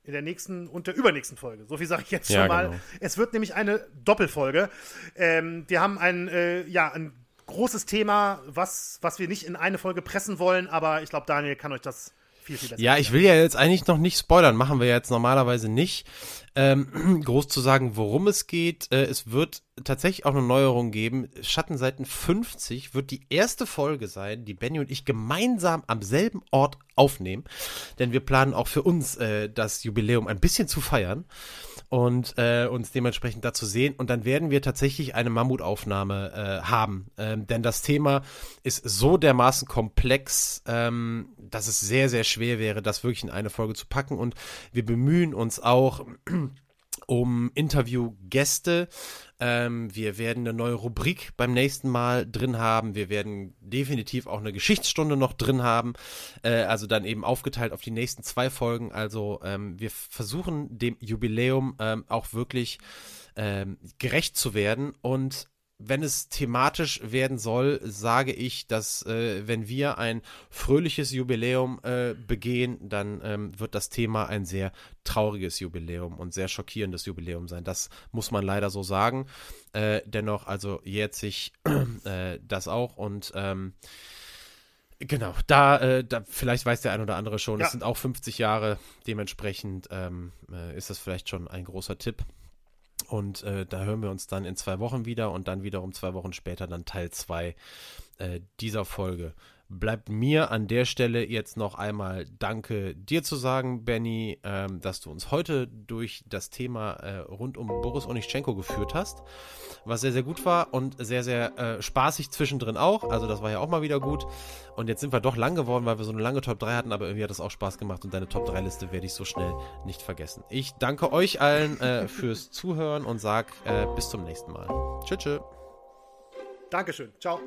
B: in der nächsten und der übernächsten Folge. So viel sage ich jetzt schon ja, mal. Genau. Es wird nämlich eine Doppelfolge. Ähm, wir haben ein, äh, ja, ein großes Thema, was, was wir nicht in eine Folge pressen wollen, aber ich glaube, Daniel kann euch das viel, viel besser.
A: Ja, ich will ja jetzt eigentlich noch nicht spoilern, machen wir jetzt normalerweise nicht. Ähm, groß zu sagen, worum es geht. Äh, es wird tatsächlich auch eine Neuerung geben. Schattenseiten 50 wird die erste Folge sein, die Benny und ich gemeinsam am selben Ort aufnehmen. Denn wir planen auch für uns äh, das Jubiläum ein bisschen zu feiern und äh, uns dementsprechend dazu sehen. Und dann werden wir tatsächlich eine Mammutaufnahme äh, haben. Ähm, denn das Thema ist so dermaßen komplex, ähm, dass es sehr, sehr schwer wäre, das wirklich in eine Folge zu packen. Und wir bemühen uns auch um Interviewgäste. Ähm, wir werden eine neue Rubrik beim nächsten Mal drin haben. Wir werden definitiv auch eine Geschichtsstunde noch drin haben. Äh, also dann eben aufgeteilt auf die nächsten zwei Folgen. Also ähm, wir versuchen dem Jubiläum ähm, auch wirklich ähm, gerecht zu werden und wenn es thematisch werden soll, sage ich, dass äh, wenn wir ein fröhliches Jubiläum äh, begehen, dann ähm, wird das Thema ein sehr trauriges Jubiläum und sehr schockierendes Jubiläum sein. Das muss man leider so sagen. Äh, dennoch, also jährt sich äh, das auch und ähm, Genau, da, äh, da, vielleicht weiß der ein oder andere schon, ja. es sind auch 50 Jahre, dementsprechend ähm, äh, ist das vielleicht schon ein großer Tipp. Und äh, da hören wir uns dann in zwei Wochen wieder und dann wiederum zwei Wochen später dann Teil 2 äh, dieser Folge bleibt mir an der Stelle jetzt noch einmal Danke dir zu sagen, Benny, ähm, dass du uns heute durch das Thema äh, rund um Boris Onischenko geführt hast, was sehr, sehr gut war und sehr, sehr äh, spaßig zwischendrin auch. Also das war ja auch mal wieder gut. Und jetzt sind wir doch lang geworden, weil wir so eine lange Top 3 hatten, aber irgendwie hat das auch Spaß gemacht und deine Top 3 Liste werde ich so schnell nicht vergessen. Ich danke euch allen äh, fürs Zuhören und sag äh, bis zum nächsten Mal. Tschüss. tschüss.
B: Dankeschön. Ciao.